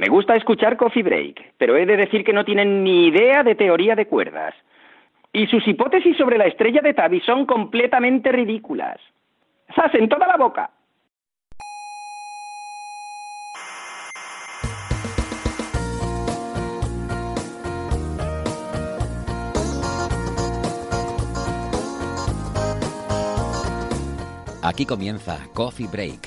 Me gusta escuchar Coffee Break, pero he de decir que no tienen ni idea de teoría de cuerdas. Y sus hipótesis sobre la estrella de Tabi son completamente ridículas. ¡Sas en toda la boca! Aquí comienza Coffee Break,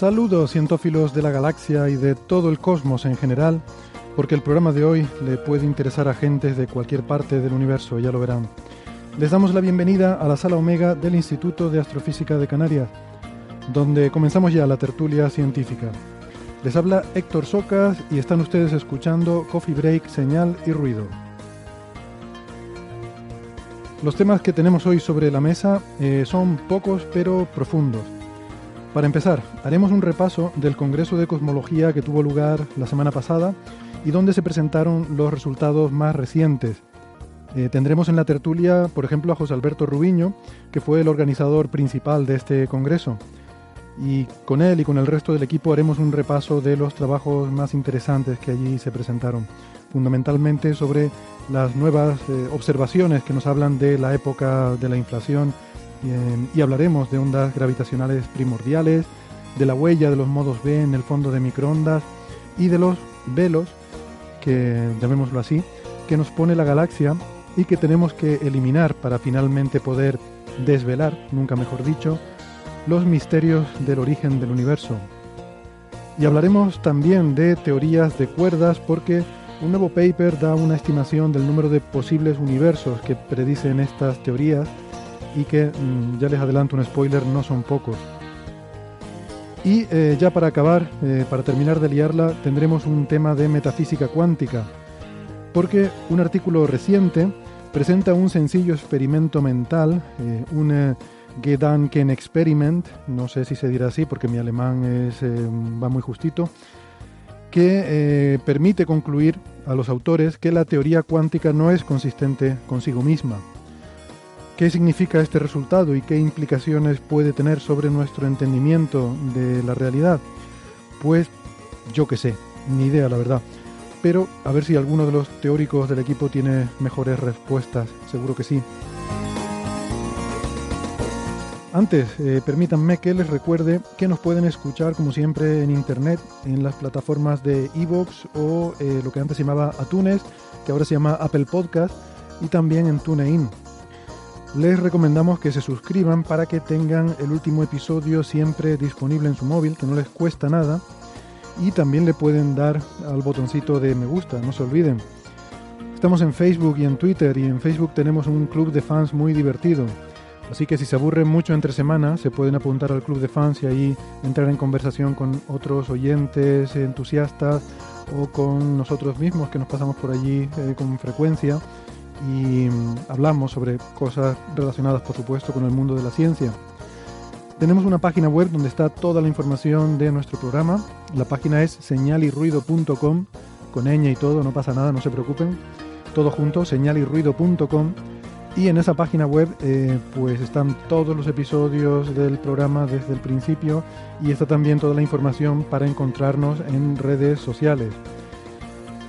Saludos cientófilos de la galaxia y de todo el cosmos en general, porque el programa de hoy le puede interesar a gentes de cualquier parte del universo, ya lo verán. Les damos la bienvenida a la sala Omega del Instituto de Astrofísica de Canarias, donde comenzamos ya la tertulia científica. Les habla Héctor Socas y están ustedes escuchando Coffee Break, Señal y Ruido. Los temas que tenemos hoy sobre la mesa eh, son pocos pero profundos. Para empezar, haremos un repaso del Congreso de Cosmología que tuvo lugar la semana pasada y donde se presentaron los resultados más recientes. Eh, tendremos en la tertulia, por ejemplo, a José Alberto Rubiño, que fue el organizador principal de este Congreso. Y con él y con el resto del equipo haremos un repaso de los trabajos más interesantes que allí se presentaron, fundamentalmente sobre las nuevas eh, observaciones que nos hablan de la época de la inflación y hablaremos de ondas gravitacionales primordiales, de la huella de los modos B en el fondo de microondas y de los velos, que llamémoslo así, que nos pone la galaxia y que tenemos que eliminar para finalmente poder desvelar, nunca mejor dicho, los misterios del origen del universo. Y hablaremos también de teorías de cuerdas porque un nuevo paper da una estimación del número de posibles universos que predicen estas teorías y que, mm, ya les adelanto un spoiler, no son pocos. Y eh, ya para acabar, eh, para terminar de liarla, tendremos un tema de metafísica cuántica, porque un artículo reciente presenta un sencillo experimento mental, eh, un Gedanken Experiment, no sé si se dirá así porque mi alemán es, va muy justito, que permite concluir a los autores que la teoría cuántica no es consistente consigo misma. ¿Qué significa este resultado y qué implicaciones puede tener sobre nuestro entendimiento de la realidad? Pues yo qué sé, ni idea la verdad. Pero a ver si alguno de los teóricos del equipo tiene mejores respuestas, seguro que sí. Antes, eh, permítanme que les recuerde que nos pueden escuchar como siempre en internet, en las plataformas de Evox o eh, lo que antes se llamaba Atunes, que ahora se llama Apple Podcast, y también en TuneIn. Les recomendamos que se suscriban para que tengan el último episodio siempre disponible en su móvil, que no les cuesta nada. Y también le pueden dar al botoncito de me gusta, no se olviden. Estamos en Facebook y en Twitter y en Facebook tenemos un club de fans muy divertido. Así que si se aburren mucho entre semanas, se pueden apuntar al club de fans y ahí entrar en conversación con otros oyentes, entusiastas o con nosotros mismos que nos pasamos por allí eh, con frecuencia y mm, hablamos sobre cosas relacionadas, por supuesto, con el mundo de la ciencia. Tenemos una página web donde está toda la información de nuestro programa. La página es señalirruido.com, con ñ y todo, no pasa nada, no se preocupen. Todo junto, señalirruido.com. Y en esa página web eh, pues están todos los episodios del programa desde el principio y está también toda la información para encontrarnos en redes sociales.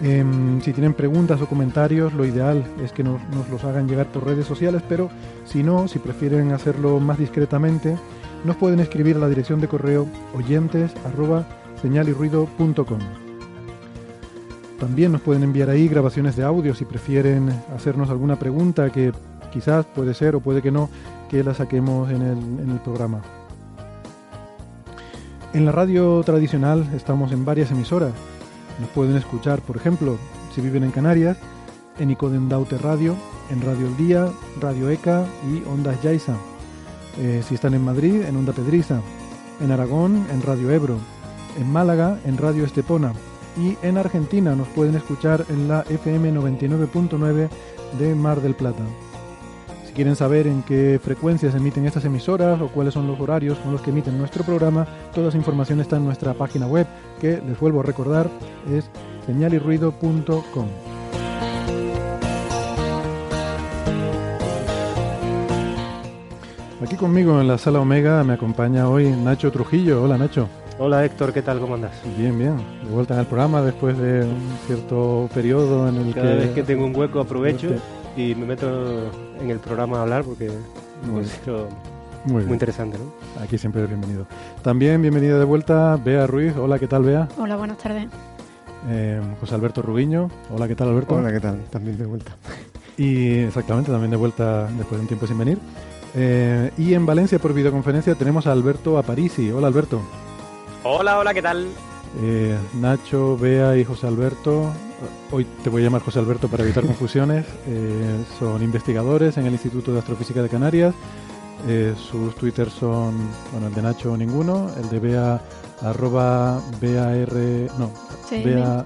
Em, si tienen preguntas o comentarios, lo ideal es que nos, los hagan llegar por redes sociales, pero si no, si prefieren hacerlo más discretamente, nos pueden escribir a la dirección de correo oyentes También nos pueden enviar ahí grabaciones de audio si prefieren hacernos alguna pregunta que quizás puede ser o puede que no, que la saquemos en el programa. En la radio tradicional estamos en varias emisoras. Nos pueden escuchar, por ejemplo, si viven en Canarias, en Icodendaute Radio, en Radio El Día, Radio ECA y Ondas Yaiza. Eh, si están en Madrid, en Onda Pedriza. En Aragón, en Radio Ebro. En Málaga, en Radio Estepona. Y en Argentina nos pueden escuchar en la FM 99.9 de Mar del Plata. Si quieren saber en qué frecuencias emiten estas emisoras o cuáles son los horarios con los que emiten nuestro programa, toda esa información está en nuestra página web, que les vuelvo a recordar es señalirruido.com. Aquí conmigo en la sala Omega me acompaña hoy Nacho Trujillo. Hola Nacho. Hola Héctor, ¿qué tal? ¿Cómo andas? Bien, bien. De vuelta en el programa después de un cierto periodo en el que... Cada vez que tengo un hueco aprovecho y me meto en el programa a hablar porque muy, muy, muy interesante. ¿no? Aquí siempre es bienvenido. También bienvenida de vuelta Bea Ruiz. Hola, ¿qué tal Bea? Hola, buenas tardes. Eh, José Alberto Rubiño. Hola, ¿qué tal Alberto? Hola, ¿qué tal? También de vuelta. Y exactamente, también de vuelta después de un tiempo sin venir. Eh, y en Valencia por videoconferencia tenemos a Alberto Aparici. Hola Alberto. Hola, hola, ¿qué tal? Eh, Nacho, Bea y José Alberto hoy te voy a llamar José Alberto para evitar confusiones, eh, son investigadores en el Instituto de Astrofísica de Canarias. Eh, sus twitters son, bueno, el de Nacho ninguno, el de Bea, arroba BAR, no, Bea...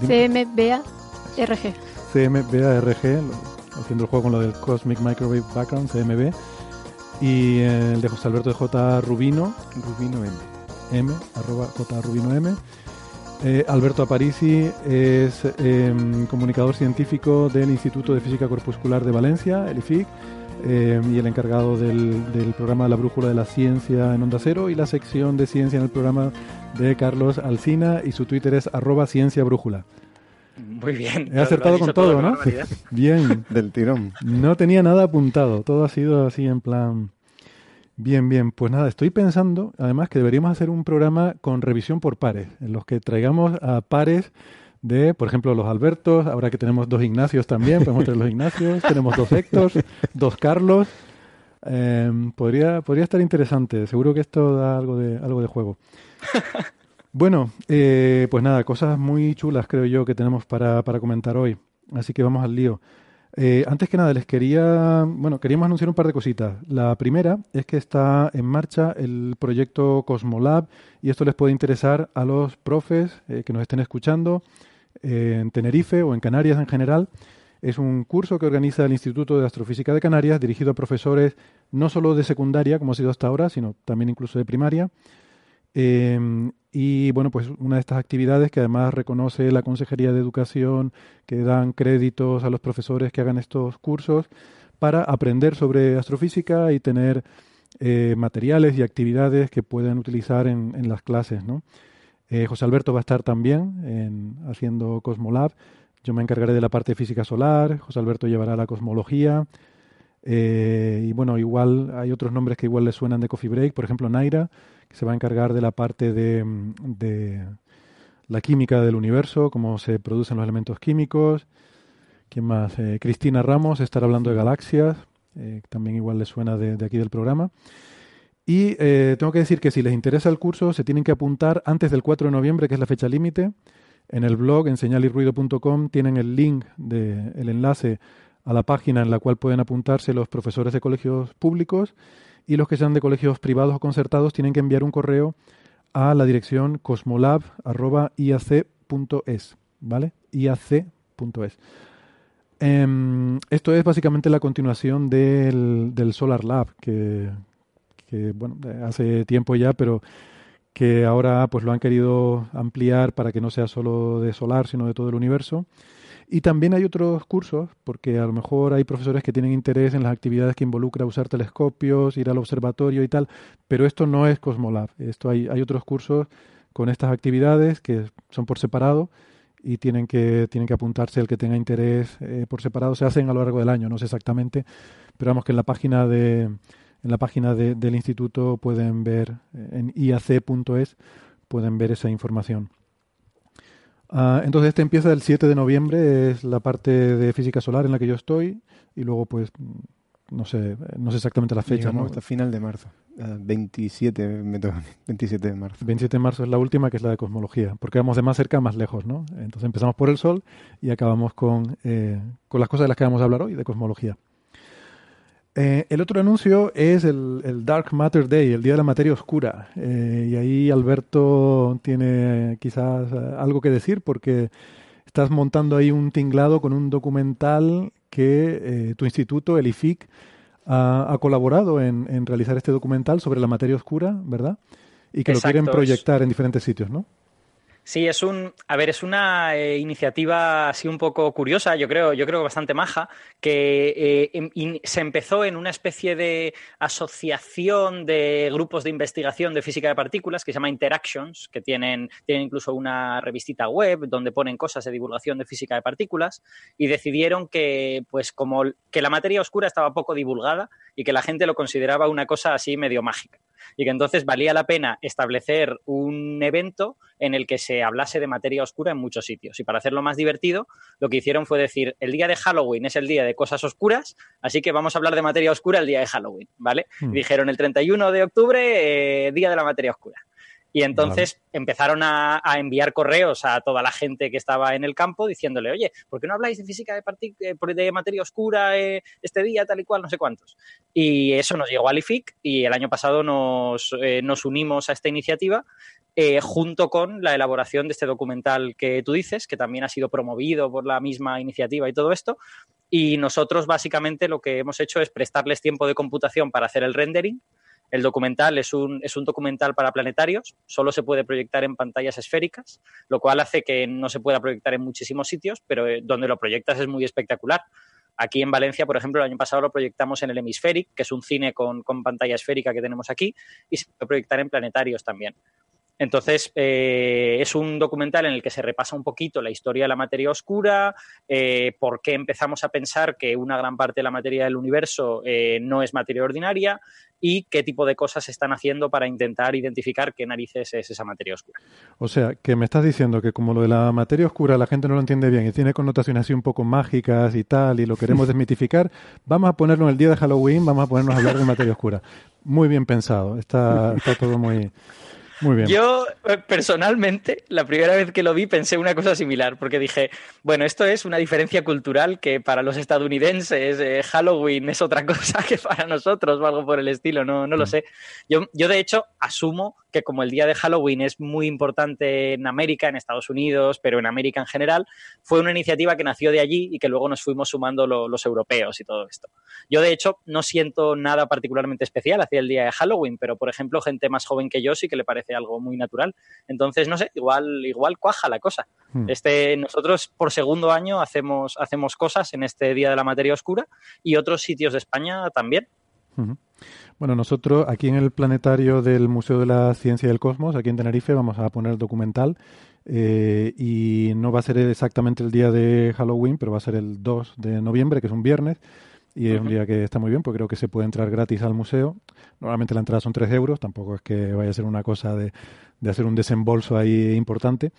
CMBARG. CMBARG, haciendo el juego con lo del Cosmic Microwave Background, CMB. Y el de José Alberto de J. Rubino. Rubino M. M, arroba J. Rubino M. Eh, Alberto Aparici es em, comunicador científico del Instituto de Física Corpuscular de Valencia, el IFIC, em, y el encargado del, programa La Brújula de la Ciencia en Onda Cero y la sección de ciencia en el programa de Carlos Alcina y su Twitter es arroba ciencia brújula. Muy bien. He acertado con todo, ¿no? Bien. Del tirón. No tenía nada apuntado, todo ha sido así en plan... Bien, bien. Pues nada, estoy pensando, además, que deberíamos hacer un programa con revisión por pares, en los que traigamos a pares de, por ejemplo, los Albertos, ahora que tenemos dos Ignacios también, podemos traer los Ignacios, tenemos dos Héctor, dos Carlos. Em, podría, podría estar interesante, seguro que esto da algo de, algo de juego. Bueno, eh, pues nada, cosas muy chulas creo yo que tenemos para, para comentar hoy. Así que vamos al lío. Eh, antes que nada, les quería, bueno, queríamos anunciar un par de cositas. La primera es que está en marcha el proyecto Cosmolab y esto les puede interesar a los profes eh, que nos estén escuchando eh, en Tenerife o en Canarias en general. Es un curso que organiza el Instituto de Astrofísica de Canarias dirigido a profesores no solo de secundaria, como ha sido hasta ahora, sino también incluso de primaria. Y bueno, pues una de estas actividades que además reconoce la Consejería de Educación, que dan créditos a los profesores que hagan estos cursos para aprender sobre astrofísica y tener eh, materiales y actividades que puedan utilizar en, en las clases. ¿no? Eh, José Alberto va a estar también en, haciendo Cosmolab. Yo me encargaré de la parte de física solar, José Alberto llevará la cosmología. Eh, y bueno, igual hay otros nombres que igual le suenan de Coffee Break, por ejemplo Naira se va a encargar de la parte de, de la química del universo, cómo se producen los elementos químicos. ¿Quién más? Eh, Cristina Ramos estará hablando de galaxias, eh, también igual le suena de, aquí del programa. Y eh, tengo que decir que si les interesa el curso, se tienen que apuntar antes del 4 de noviembre, que es la fecha límite. En el blog, en señalirruido.com, tienen el link, de, el enlace a la página en la cual pueden apuntarse los profesores de colegios públicos y los que sean de colegios privados o concertados tienen que enviar un correo a la dirección cosmolab.iac.es, ¿vale? iac.es. Em, esto es básicamente la continuación del, del Solar Lab, que, que, bueno, hace tiempo ya, pero que ahora pues lo han querido ampliar para que no sea solo de solar, sino de todo el universo. Y también hay otros cursos, porque a lo mejor hay profesores que tienen interés en las actividades que involucra usar telescopios, ir al observatorio y tal, pero esto no es Cosmolab. Esto hay, hay otros cursos con estas actividades que son por separado y tienen que, tienen que apuntarse el que tenga interés eh, por separado. Se hacen a lo largo del año, no sé exactamente, pero vamos que en la página de en la página del instituto pueden ver eh, en iac.es pueden ver esa información. Ah, entonces este empieza el 7 de noviembre, es la parte de física solar en la que yo estoy y luego pues no sé, no sé exactamente la fecha. ¿no? Hasta final de marzo. 27, 27 de marzo. 27 de marzo es la última, que es la de cosmología, porque vamos de más cerca a más lejos, ¿no? Entonces empezamos por el Sol y acabamos con, eh, con las cosas de las que vamos a hablar hoy, de cosmología. Eh, el otro anuncio es el, Dark Matter Day, el Día de la Materia Oscura. Eh, y ahí Alberto tiene quizás algo que decir porque estás montando ahí un tinglado con un documental que tu instituto, el IFIC, ha, colaborado en, realizar este documental sobre la materia oscura, ¿verdad? Y que lo quieren proyectar en diferentes sitios, ¿no? Sí, es un, a ver, es una eh, iniciativa así un poco curiosa, yo creo, yo creo bastante maja, que eh, em, se empezó en una especie de asociación de grupos de investigación de física de partículas que se llama Interactions, que tienen, tienen incluso una revistita web donde ponen cosas de divulgación de física de partículas y decidieron que, pues, como que la materia oscura estaba poco divulgada y que la gente lo consideraba una cosa así medio mágica y que entonces valía la pena establecer un evento en el que se hablase de materia oscura en muchos sitios. Y para hacerlo más divertido, lo que hicieron fue decir, el día de Halloween es el día de cosas oscuras, así que vamos a hablar de materia oscura el día de Halloween, ¿vale? Hmm. dijeron el 31 de octubre, eh, día de la materia oscura. Y entonces empezaron a, enviar correos a toda la gente que estaba en el campo diciéndole, oye, ¿por qué no habláis de física de, eh, de materia oscura eh, este día, tal y cual, no sé cuántos? Y eso nos llegó al IFIC y el año pasado nos, eh, nos unimos a esta iniciativa junto con la elaboración de este documental que tú dices, que también ha sido promovido por la misma iniciativa y todo esto. Y nosotros básicamente lo que hemos hecho es prestarles tiempo de computación para hacer el rendering el documental es un, es un documental para planetarios, solo se puede proyectar en pantallas esféricas, lo cual hace que no se pueda proyectar en muchísimos sitios, pero eh, donde lo proyectas es muy espectacular. Aquí en Valencia, por ejemplo, el año pasado lo proyectamos en el Hemispheric, que es un cine con, pantalla esférica que tenemos aquí, y se puede proyectar en planetarios también. Entonces, eh, es un documental en el que se repasa un poquito la historia de la materia oscura, eh, por qué empezamos a pensar que una gran parte de la materia del universo no es materia ordinaria, y qué tipo de cosas se están haciendo para intentar identificar qué narices es esa materia oscura. O sea, que me estás diciendo que como lo de la materia oscura la gente no lo entiende bien y tiene connotaciones así un poco mágicas y tal, y lo queremos desmitificar, vamos a ponerlo en el día de Halloween, vamos a ponernos a hablar de materia oscura. Muy bien pensado, está, está todo muy, yo, eh, personalmente, la primera vez que lo vi pensé una cosa similar, porque dije, bueno, esto es una diferencia cultural que para los estadounidenses eh, Halloween es otra cosa que para nosotros o algo por el estilo, no, no lo mm. sé. Yo, yo, de hecho, asumo que como el día de Halloween es muy importante en América, en Estados Unidos, pero en América en general, fue una iniciativa que nació de allí y que luego nos fuimos sumando los europeos y todo esto. Yo, de hecho, no siento nada particularmente especial hacia el día de Halloween, pero, por ejemplo, gente más joven que yo sí que le parece algo muy natural. Entonces, no sé, igual, igual cuaja la cosa. Hmm. Este, nosotros por segundo año hacemos, hacemos cosas en este Día de la Materia Oscura y otros sitios de España también. Bueno, nosotros aquí en el planetario del Museo de la Ciencia y del Cosmos, aquí en Tenerife, vamos a poner el documental eh, y no va a ser exactamente el día de Halloween, pero va a ser el 2 de noviembre, que es un viernes, y es un día que está muy bien, porque creo que se puede entrar gratis al museo. Normalmente la entrada son 3 euros, tampoco es que vaya a ser una cosa de, de hacer un desembolso ahí importante.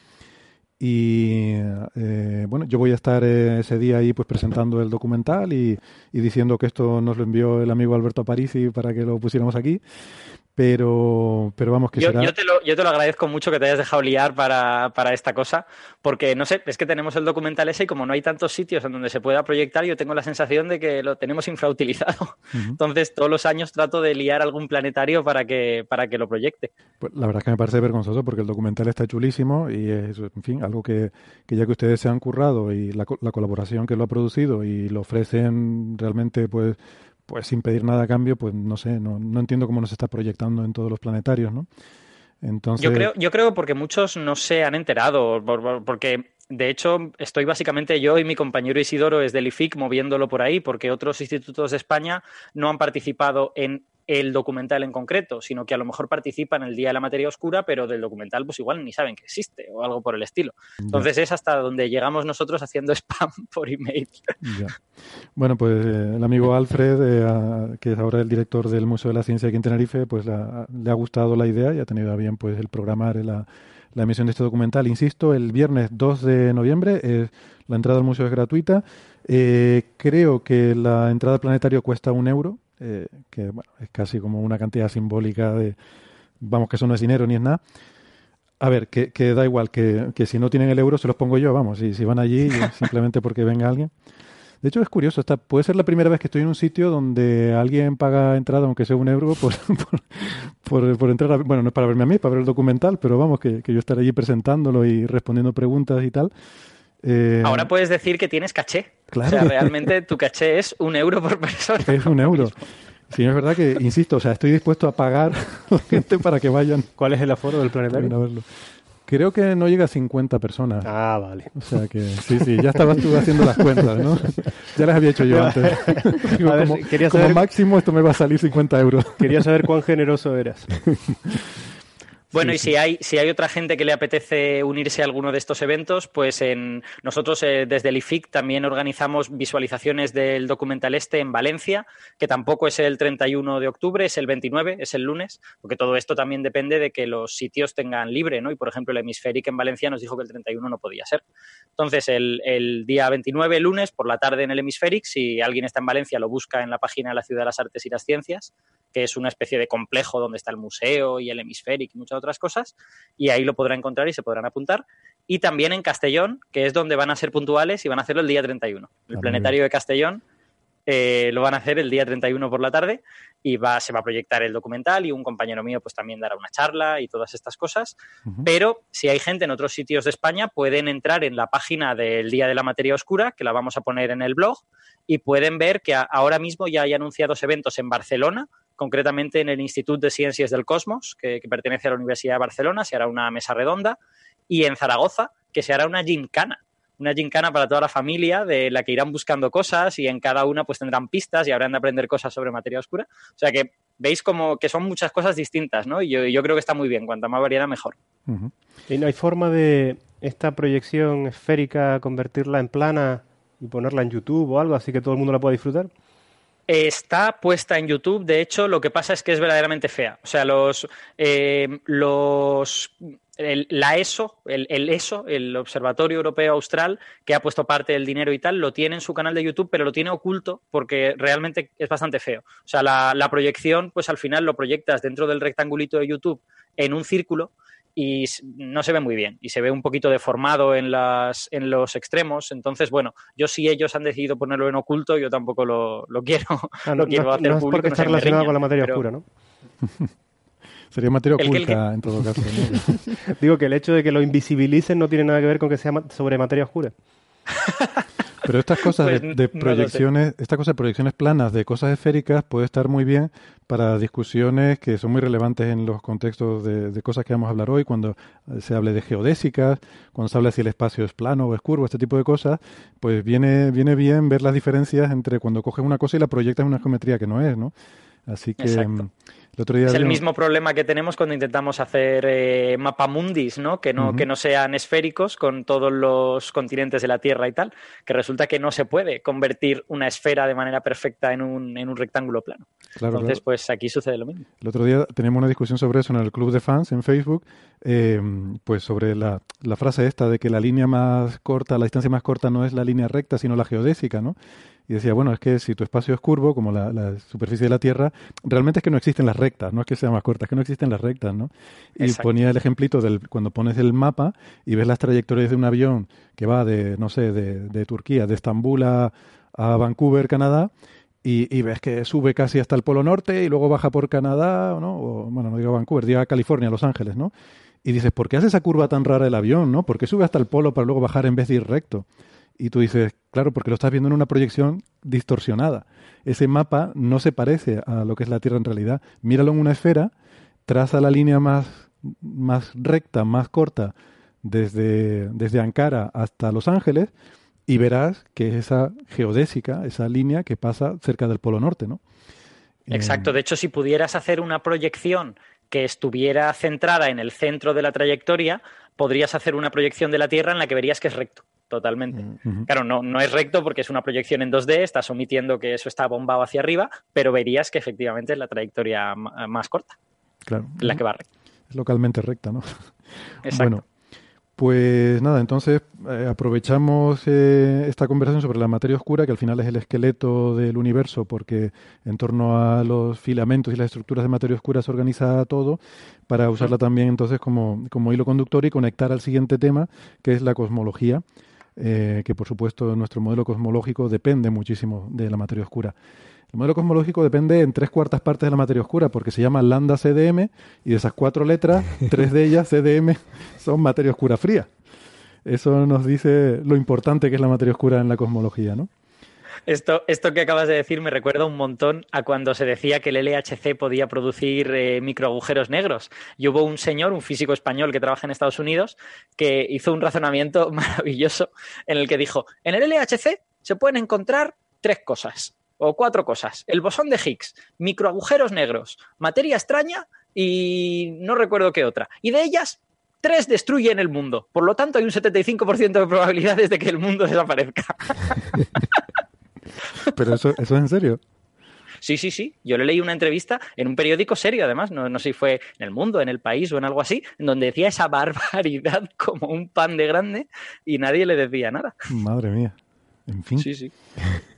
Y eh, bueno, yo voy a estar eh, ese día ahí pues presentando el documental y, y, diciendo que esto nos lo envió el amigo Alberto Parisi para que lo pusiéramos aquí. Pero, pero vamos, que yo, será... yo, te lo, yo te lo agradezco mucho que te hayas dejado liar para, para, esta cosa, porque no sé, es que tenemos el documental ese y como no hay tantos sitios en donde se pueda proyectar, yo tengo la sensación de que lo tenemos infrautilizado. Entonces, todos los años trato de liar algún planetario para que, para que lo proyecte. Pues la verdad es que me parece vergonzoso porque el documental está chulísimo y es, en fin, algo que, que ya que ustedes se han currado y la, la colaboración que lo ha producido y lo ofrecen realmente, pues pues sin pedir nada a cambio, pues no sé, no, no entiendo cómo nos está proyectando en todos los planetarios, ¿no? Entonces... Yo creo, yo creo porque muchos no se han enterado, porque de hecho estoy básicamente yo y mi compañero Isidoro es del IFIC moviéndolo por ahí, porque otros institutos de España no han participado en el documental en concreto, sino que a lo mejor participan el día de la materia oscura, pero del documental pues igual ni saben que existe o algo por el estilo. Entonces es hasta donde llegamos nosotros haciendo spam por email. Bueno, pues eh, el amigo Alfred, eh, que es ahora el director del Museo de la Ciencia aquí en Tenerife, pues le ha gustado la idea y ha tenido a bien pues el programar la, la emisión de este documental. Insisto, el viernes 2 de noviembre, la entrada al museo es gratuita. Eh, creo que la entrada al planetario cuesta un euro, eh, que bueno, es casi como una cantidad simbólica de, vamos, que eso no es dinero ni es nada. A ver, que, que da igual, que, que, si no tienen el euro se los pongo yo, vamos, y si van allí simplemente porque venga alguien. De hecho, es curioso, esta puede ser la primera vez que estoy en un sitio donde alguien paga entrada, aunque sea un euro, por, por, por, entrar. bueno, no es para verme a mí, para ver el documental, pero vamos, que, que yo estaré allí presentándolo y respondiendo preguntas y tal. Eh, Ahora puedes decir que tienes caché. Claro. O sea, realmente tu caché es un euro por persona. Es un euro. Sí, es verdad que, insisto, o sea, estoy dispuesto a pagar a la gente para que vayan. ¿Cuál es el aforo del planetario? A verlo. Creo que no llega a 50 personas. Ah, vale. O sea que sí, sí, ya estabas tú haciendo las cuentas, ¿no? Ya las había hecho yo antes. como, quería saber... como máximo esto me va a salir 50 euros. Quería saber cuán generoso eras. Bueno, y Si, hay, si hay otra gente que le apetece unirse a alguno de estos eventos, pues en, nosotros eh, desde el IFIC también organizamos visualizaciones del documental este en Valencia, que tampoco es el 31 de octubre, es el 29, es el lunes, porque todo esto también depende de que los sitios tengan libre, ¿no? Y por ejemplo, el Hemisféric en Valencia nos dijo que el 31 no podía ser. Entonces, el, el día 29, lunes, por la tarde en el Hemisféric, si alguien está en Valencia, lo busca en la página de la Ciudad de las Artes y las Ciencias, que es una especie de complejo donde está el museo y el Hemisféric y muchas otras cosas, y ahí lo podrá encontrar y se podrán apuntar. Y también en Castellón, que es donde van a ser puntuales y van a hacerlo el día 31. El ah, planetario de Castellón eh, lo van a hacer el día 31 por la tarde y va, se va a proyectar el documental y un compañero mío pues también dará una charla y todas estas cosas. Pero si hay gente en otros sitios de España, pueden entrar en la página del Día de la Materia Oscura, que la vamos a poner en el blog, y pueden ver que ahora mismo ya hay anunciados eventos en Barcelona, concretamente en el Instituto de Ciencias del Cosmos, que, pertenece a la Universidad de Barcelona, se hará una mesa redonda, y en Zaragoza, que se hará una gincana, una gincana para toda la familia, de la que irán buscando cosas y en cada una pues tendrán pistas y habrán de aprender cosas sobre materia oscura. O sea que veis como que son muchas cosas distintas, ¿no? Y yo, creo que está muy bien, cuanta más variedad mejor. ¿Y no hay forma de esta proyección esférica convertirla en plana y ponerla en YouTube o algo así que todo el mundo la pueda disfrutar? Está puesta en YouTube, de hecho, lo que pasa es que es verdaderamente fea. O sea, los, eh, los la ESO, el, ESO, el Observatorio Europeo Austral, que ha puesto parte del dinero y tal, lo tiene en su canal de YouTube, pero lo tiene oculto porque realmente es bastante feo. O sea, la, la proyección, pues al final lo proyectas dentro del rectangulito de YouTube en un círculo y no se ve muy bien y se ve un poquito deformado en, las, en los extremos. Entonces, bueno, yo si ellos han decidido ponerlo en oculto, yo tampoco lo, lo quiero, ah, no, quiero hacer no es porque está relacionado con la materia oscura, ¿no? Sería materia oculta en todo caso. Digo que el hecho de que lo invisibilicen no tiene nada que ver con que sea sobre materia oscura. Pero estas cosas de, pues, proyecciones, estas cosas de proyecciones planas de cosas esféricas puede estar muy bien para discusiones que son muy relevantes en los contextos de, cosas que vamos a hablar hoy, cuando se hable de geodésicas, cuando se habla si el espacio es plano o es curvo, este tipo de cosas, pues viene, viene bien ver las diferencias entre cuando coges una cosa y la proyectas en una geometría que no es, ¿no? Así que es el mismo problema que tenemos cuando intentamos hacer eh, mapamundis, ¿no? Que no, que no sean esféricos con todos los continentes de la Tierra y tal, que resulta que no se puede convertir una esfera de manera perfecta en un, en un rectángulo plano. Entonces, pues aquí sucede lo mismo. El otro día tenemos una discusión sobre eso en el club de fans en Facebook, eh, pues sobre la, la frase esta de que la línea más corta, la distancia más corta no es la línea recta, sino la geodésica, ¿no? Y decía, bueno, es que si tu espacio es curvo, como la, superficie de la Tierra, realmente es que no existen las rectas, no es que sea más corta, es que no existen las rectas, ¿no? Y ponía el ejemplito del cuando pones el mapa y ves las trayectorias de un avión que va de, no sé, de, Turquía, de Estambul a, Vancouver, Canadá, y, ves que sube casi hasta el Polo Norte y luego baja por Canadá, ¿no? O, bueno, no digo Vancouver, digo a California, Los Ángeles, ¿no? Y dices, ¿por qué hace esa curva tan rara el avión, no? ¿Por qué sube hasta el polo para luego bajar en vez de ir recto? Y tú dices, claro, porque lo estás viendo en una proyección distorsionada. Ese mapa no se parece a lo que es la Tierra en realidad. Míralo en una esfera, traza la línea más, más recta, más corta, desde, desde Ankara hasta Los Ángeles, y verás que es esa geodésica, esa línea que pasa cerca del Polo Norte, ¿no? Exacto, de hecho, si pudieras hacer una proyección que estuviera centrada en el centro de la trayectoria, podrías hacer una proyección de la Tierra en la que verías que es recto totalmente. Claro, no, no es recto porque es una proyección en 2D, estás omitiendo que eso está bombado hacia arriba, pero verías que efectivamente es la trayectoria más corta. Claro. La que va recta. Es localmente recta, ¿no? Exacto. Bueno, pues nada, entonces eh, aprovechamos eh, esta conversación sobre la materia oscura, que al final es el esqueleto del universo, porque en torno a los filamentos y las estructuras de materia oscura se organiza todo, para usarla también entonces como, como hilo conductor y conectar al siguiente tema, que es la cosmología, eh, que por supuesto nuestro modelo cosmológico depende muchísimo de la materia oscura. El modelo cosmológico depende en tres cuartas partes de la materia oscura, porque se llama lambda CDM, y de esas cuatro letras, tres de ellas, CDM, son materia oscura fría. Eso nos dice lo importante que es la materia oscura en la cosmología, ¿no? Esto, esto que acabas de decir me recuerda un montón a cuando se decía que el LHC podía producir eh, microagujeros negros. Y hubo un señor, un físico español que trabaja en Estados Unidos, que hizo un razonamiento maravilloso en el que dijo, en el LHC se pueden encontrar tres cosas o cuatro cosas. El bosón de Higgs, microagujeros negros, materia extraña y no recuerdo qué otra. Y de ellas, tres destruyen el mundo. Por lo tanto, hay un 75% de probabilidades de que el mundo desaparezca. Pero eso, eso es en serio. Sí, sí, sí. Yo le leí una entrevista en un periódico serio, además, no, no sé si fue en El Mundo, en El País o en algo así, en donde decía esa barbaridad como un pan de grande y nadie le decía nada. Madre mía. En fin. Sí, sí.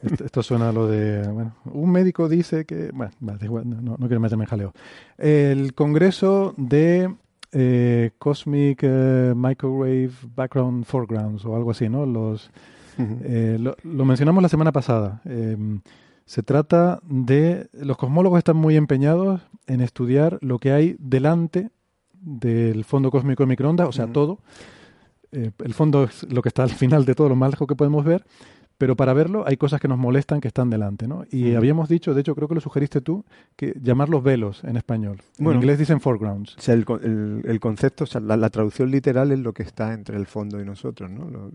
Esto, suena a lo de. Bueno, un médico dice que. Bueno, no, no quiero meterme en jaleo. El Congreso de eh, Cosmic eh, Microwave Background Foregrounds o algo así, ¿no? Los. Eh, lo, mencionamos la semana pasada. Em, se trata de... Los cosmólogos están muy empeñados en estudiar lo que hay delante del fondo cósmico de microondas, o sea, todo. el fondo es lo que está al final de todo, lo más lejos que podemos ver, pero para verlo hay cosas que nos molestan que están delante, ¿no? Y habíamos dicho, de hecho creo que lo sugeriste tú, que llamarlos velos en español. en inglés dicen foregrounds. O sea, el, el, concepto, o sea, la, traducción literal es lo que está entre el fondo y nosotros, ¿no?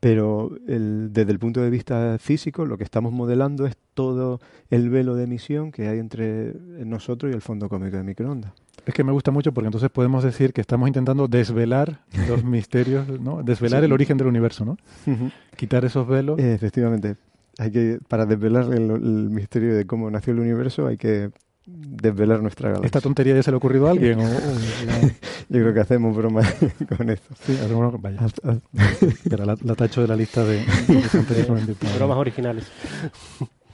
pero desde el punto de vista físico, lo que estamos modelando es todo el velo de emisión que hay entre nosotros y el fondo cómico de microondas. Es que me gusta mucho porque entonces podemos decir que estamos intentando desvelar los misterios, ¿no? Desvelar el origen del universo, ¿no? Quitar esos velos. Eh, efectivamente. Hay que, para desvelar el, misterio de cómo nació el universo, hay que desvelar nuestra galaxia. ¿Esta tontería ya se le ha ocurrido a alguien? Yo creo que hacemos broma con esto. Sí, hacemos Vaya. Pero la, tacho de la lista de, de bromas originales.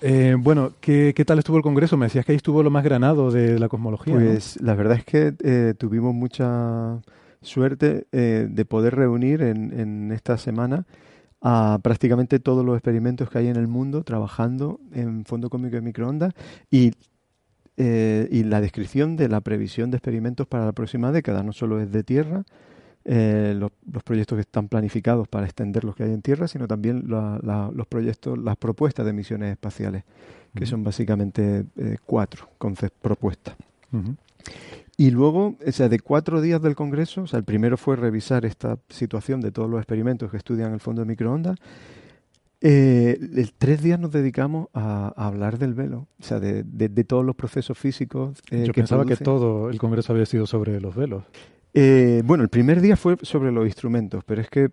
Eh, bueno, ¿qué, tal estuvo el Congreso? Me decías que ahí estuvo lo más granado de la cosmología. Pues la verdad es que eh, tuvimos mucha suerte eh, de poder reunir en, esta semana a prácticamente todos los experimentos que hay en el mundo trabajando en fondo cómico de microondas y, y la descripción de la previsión de experimentos para la próxima década. No solo es de Tierra, eh, los, proyectos que están planificados para extender los que hay en Tierra, sino también los proyectos, las propuestas de misiones espaciales, que son básicamente eh, cuatro propuestas. Y luego, o sea, de cuatro días del Congreso, o sea, el primero fue revisar esta situación de todos los experimentos que estudian el fondo de microondas. Eh, el tres días nos dedicamos a, hablar del velo, o sea, de, todos los procesos físicos. Yo pensaba que todo el Congreso había sido sobre los velos. Eh, bueno, el primer día fue sobre los instrumentos, pero es que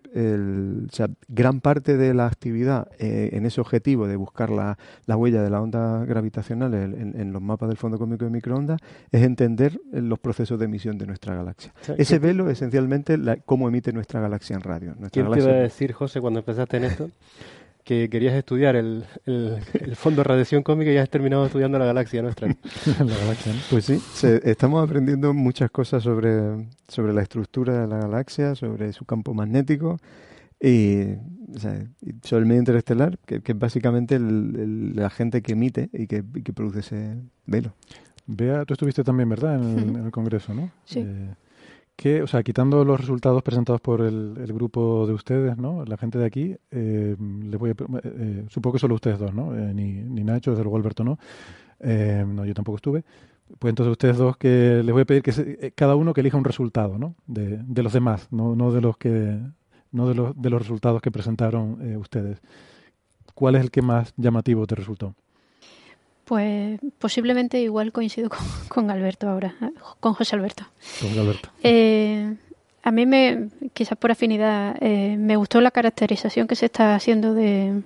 gran parte de la actividad eh, en ese objetivo de buscar la, huella de la onda gravitacional en, los mapas del fondo cósmico de microondas es entender los procesos de emisión de nuestra galaxia. ese velo, esencialmente, la, cómo emite nuestra galaxia en radio. ¿Qué te iba a decir, José, cuando empezaste en esto? que querías estudiar el, el, fondo de radiación cósmica y has terminado estudiando la galaxia nuestra. Pues sí, estamos aprendiendo muchas cosas sobre, sobre la estructura de la galaxia, sobre su campo magnético y, sobre el medio interestelar, que, es básicamente el, la gente que emite y que, produce ese velo. Bea, tú estuviste también, ¿verdad?, en, el, Congreso, ¿no? Sí. Eh, que, o sea, quitando los resultados presentados por el, grupo de ustedes, ¿no? La gente de aquí, eh, voy a, eh, eh, supongo que solo ustedes dos, ¿no? Ni, ni Nacho, desde luego Alberto no. no, yo tampoco estuve. Pues entonces ustedes dos que les voy a pedir que cada uno que elija un resultado, ¿no? De, de los demás, no, no de los que no de los, de los resultados que presentaron ustedes. ¿Cuál es el que más llamativo te resultó? Pues posiblemente igual coincido con, Alberto ahora, con José Alberto. Con Alberto. Eh, a mí, me, quizás por afinidad, eh, me gustó la caracterización que se está haciendo de,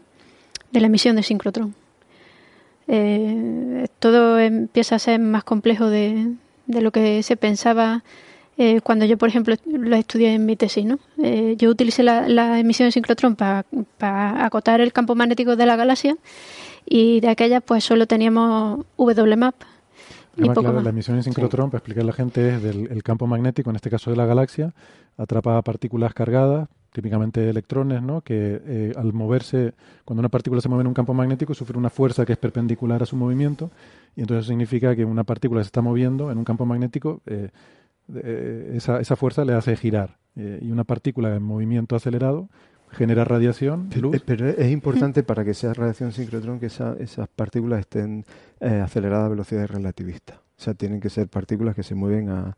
la emisión de sincrotrón. Eh, todo empieza a ser más complejo de, lo que se pensaba cuando yo, por ejemplo, lo estudié en mi tesis. ¿no? yo utilicé la, emisión de sincrotrón para acotar el campo magnético de la galaxia y de aquella pues solo teníamos WMAP. Y poco más. La emisión en sincrotrón, para explicar a la gente, es del campo magnético, en este caso de la galaxia, atrapa partículas cargadas, típicamente electrones, ¿no? que eh, al moverse, cuando una partícula se mueve en un campo magnético, sufre una fuerza que es perpendicular a su movimiento, y entonces eso significa que una partícula se está moviendo en un campo magnético, eh, eh, esa, esa, fuerza le hace girar. y una partícula en movimiento acelerado genera radiación, luz. Pero es importante para que sea radiación sincrotrón que esas partículas estén eh, aceleradas a velocidades relativistas. O sea, tienen que ser partículas que se mueven a,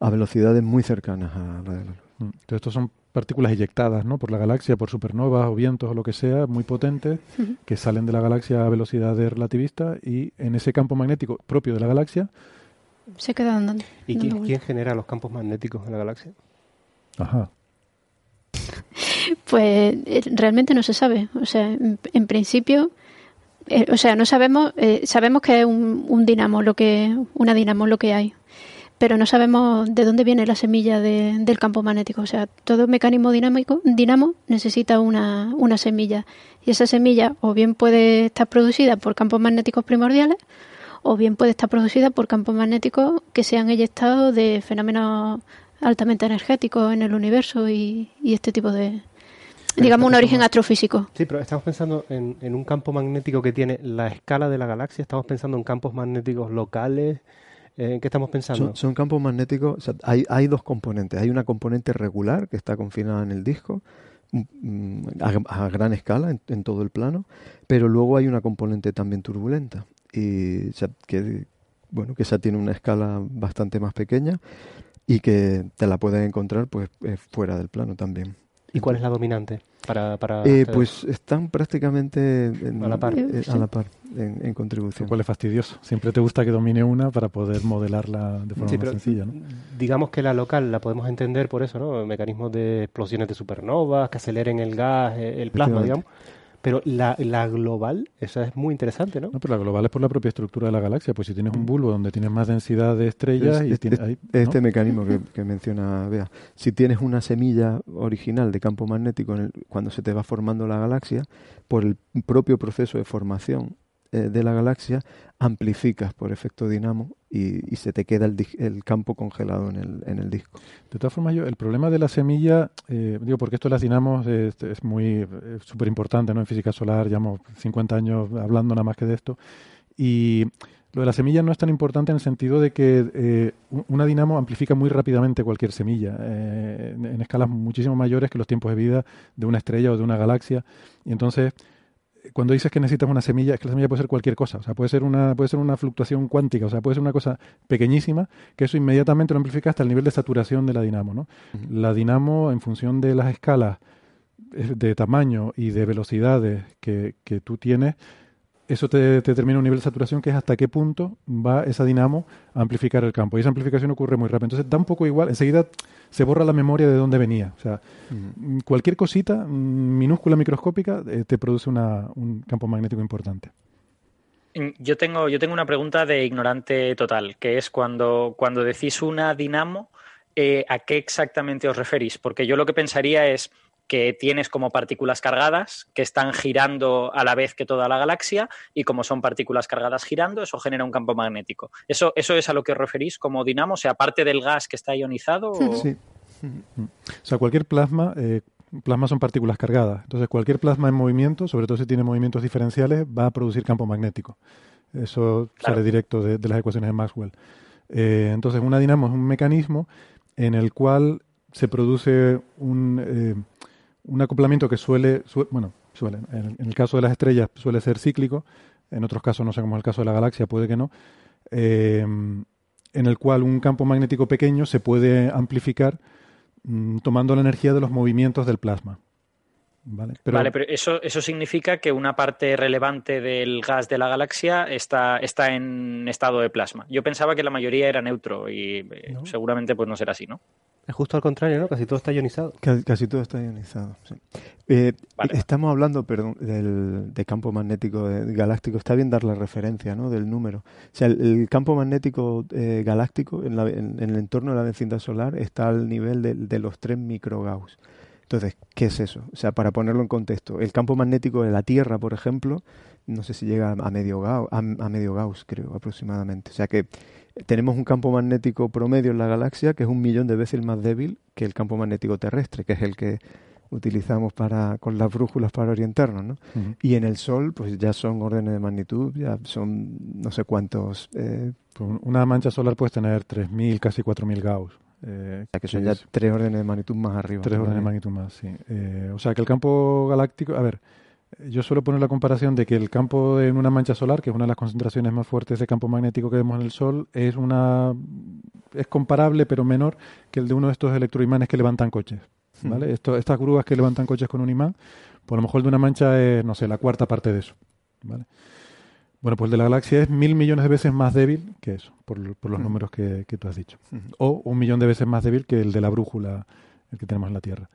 a velocidades muy cercanas a la de la luz. Mm. Entonces, estos son partículas eyectadas ¿no? por la galaxia, por supernovas o vientos o lo que sea, muy potentes, que salen de la galaxia a velocidades relativistas y en ese campo magnético propio de la galaxia se quedan andando. ¿Y quién, quién genera los campos magnéticos en la galaxia? Ajá. Pues eh, realmente no se sabe. O sea, en, principio, eh, o sea, no sabemos, eh, sabemos que es un, dinamo lo que, una dinamo lo que hay, pero no sabemos de dónde viene la semilla del campo magnético. O sea, todo mecanismo dinámico, dinamo necesita una, una semilla y esa semilla o bien puede estar producida por campos magnéticos primordiales o bien puede estar producida por campos magnéticos que se han eyectado de fenómenos altamente energéticos en el universo y este tipo de, digamos, un origen astrofísico. Sí, pero estamos pensando en, un campo magnético que tiene la escala de la galaxia, estamos pensando en campos magnéticos locales. Eh, ¿En qué estamos pensando? Son, campos magnéticos, hay, hay dos componentes. Hay una componente regular que está confinada en el disco, mm, mm, a, gran escala en, todo el plano, pero luego hay una componente también turbulenta y que bueno que esa tiene una escala bastante más pequeña y que te la puedes encontrar pues eh, fuera del plano también. ¿Y cuál es la dominante? Para, para eh, pues están prácticamente en, a la par, eh, a la par en, contribución. cuál es fastidioso. Siempre te gusta que domine una para poder modelarla de forma más sencilla. ¿no? Digamos que la local la podemos entender por eso, ¿no? Mecanismos de explosiones de supernovas, que aceleren el gas, eh, el plasma, digamos. Pero la, la, global, esa es muy interesante, ¿no? No, pero la global es por la propia estructura de la galaxia. Pues si tienes un bulbo donde tienes más densidad de estrellas... y este, este mecanismo que, menciona Bea. Si tienes una semilla original de campo magnético en cuando se te va formando la galaxia, por el propio proceso de formación eh, de la galaxia, amplificas por efecto dinamo y, se te queda el, campo congelado en el, en el, disco. De todas formas, yo, el problema de la semilla, eh, digo, porque esto de las dinamos es, muy súper importante ¿no? en física solar, llevamos 50 años hablando nada más que de esto, y lo de la semilla no es tan importante en el sentido de que eh, una dinamo amplifica muy rápidamente cualquier semilla, en, en escalas muchísimo mayores que los tiempos de vida de una estrella o de una galaxia, y entonces cuando dices que necesitas una semilla, es que la semilla puede ser cualquier cosa, o sea, puede ser una, puede ser una fluctuación cuántica, o sea, puede ser una cosa pequeñísima, que eso inmediatamente lo amplifica hasta el nivel de saturación de la dinamo, ¿no? La dinamo, en función de las escalas eh, de tamaño y de velocidades que, que tú tienes, eso te, determina un nivel de saturación que es hasta qué punto va esa dinamo a amplificar el campo. Y esa amplificación ocurre muy rápido. Entonces da un poco igual, enseguida se borra la memoria de dónde venía. O sea, cualquier cosita minúscula, microscópica, eh, te produce un campo magnético importante. Yo tengo, yo tengo una pregunta de ignorante total, que es cuando, cuando decís una dinamo, eh, ¿a qué exactamente os referís? Porque yo lo que pensaría es que tienes como partículas cargadas que están girando a la vez que toda la galaxia y como son partículas cargadas girando, eso genera un campo magnético. ¿Eso, eso es a lo que os referís como dinamo? O sea, aparte del gas que está ionizado. Sí. O sea, cualquier plasma, eh, plasma son partículas cargadas. Entonces, cualquier plasma en movimiento, sobre todo si tiene movimientos diferenciales, va a producir campo magnético. Eso sale directo de, las ecuaciones de Maxwell. Eh, entonces, una dinamo es un mecanismo en el cual se produce un... Eh, un acoplamiento que suele, bueno, suele, en, el caso de las estrellas suele ser cíclico, en otros casos, no sé cómo es el caso de la galaxia, puede que no, eh, en el cual un campo magnético pequeño se puede amplificar mm, tomando la energía de los movimientos del plasma. ¿vale? vale, pero eso, eso significa que una parte relevante del gas de la galaxia está, está en estado de plasma. Yo pensaba que la mayoría era neutro y eh, seguramente pues no será así, ¿no? Es justo al contrario, ¿no? Casi todo está ionizado. Casi, todo está ionizado, sí. Eh, estamos hablando, perdón, del, campo magnético eh, galáctico. Está bien dar la referencia, ¿no? Del número. O sea, el, campo magnético eh, galáctico en, el entorno de la vecindad solar está al nivel de, los 3 microgauss. Entonces, ¿qué es eso? O sea, para ponerlo en contexto, el campo magnético de la Tierra, por ejemplo, no sé si llega a medio gauss, a medio gauss creo, aproximadamente. O sea que tenemos un campo magnético promedio en la galaxia que es un millón de veces más débil que el campo magnético terrestre, que es el que utilizamos para con las brújulas para orientarnos, ¿no? Y en el Sol, pues ya son órdenes de magnitud, ya son no sé cuántos. Eh, pues una mancha solar puede tener 3.000, casi 4.000 Gauss. Eh, o sea, que son ya tres órdenes de magnitud más arriba. Tres órdenes de magnitud más, sí. Eh, o sea, que el campo galáctico, a ver, yo suelo poner la comparación de que el campo en una mancha solar, que es una de las concentraciones más fuertes de campo magnético que vemos en el Sol, es una es comparable pero menor que el de uno de estos electroimanes que levantan coches. Hmm. ¿vale? Esto, estas grúas que levantan coches con un imán, por lo mejor el de una mancha es, no sé, la cuarta parte de eso. ¿vale? Bueno, pues el de la galaxia es mil millones de veces más débil que eso, por, los hmm. números que, que, tú has dicho. Hmm. O un millón de veces más débil que el de la brújula, el que tenemos en la Tierra.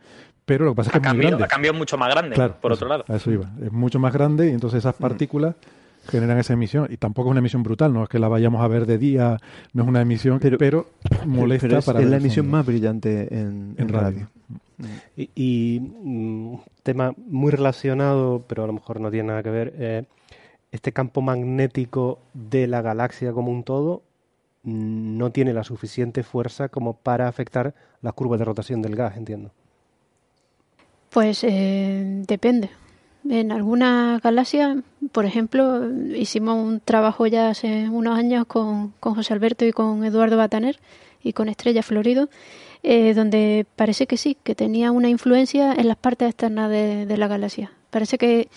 Pero lo que pasa es que es muy grande. A cambio mucho más grande, por otro lado. A eso iba. Es mucho más grande y entonces esas mm. partículas generan esa emisión. Y tampoco es una emisión brutal, no es que la vayamos a ver de día, no es una emisión, pero, pero molesta es, para Es la emisión más brillante en, radio. Y, un mm, tema muy relacionado, pero a lo mejor no tiene nada que ver. Eh, este campo magnético de la galaxia como un todo mm, no tiene la suficiente fuerza como para afectar las curvas de rotación del gas, entiendo. Pues eh, depende. En algunas galaxias, por ejemplo, hicimos un trabajo ya hace unos años con, con José Alberto y con Eduardo Bataner y con Estrella Florido, eh, donde parece que sí, que tenía una influencia en las partes externas de, la galaxia. Parece que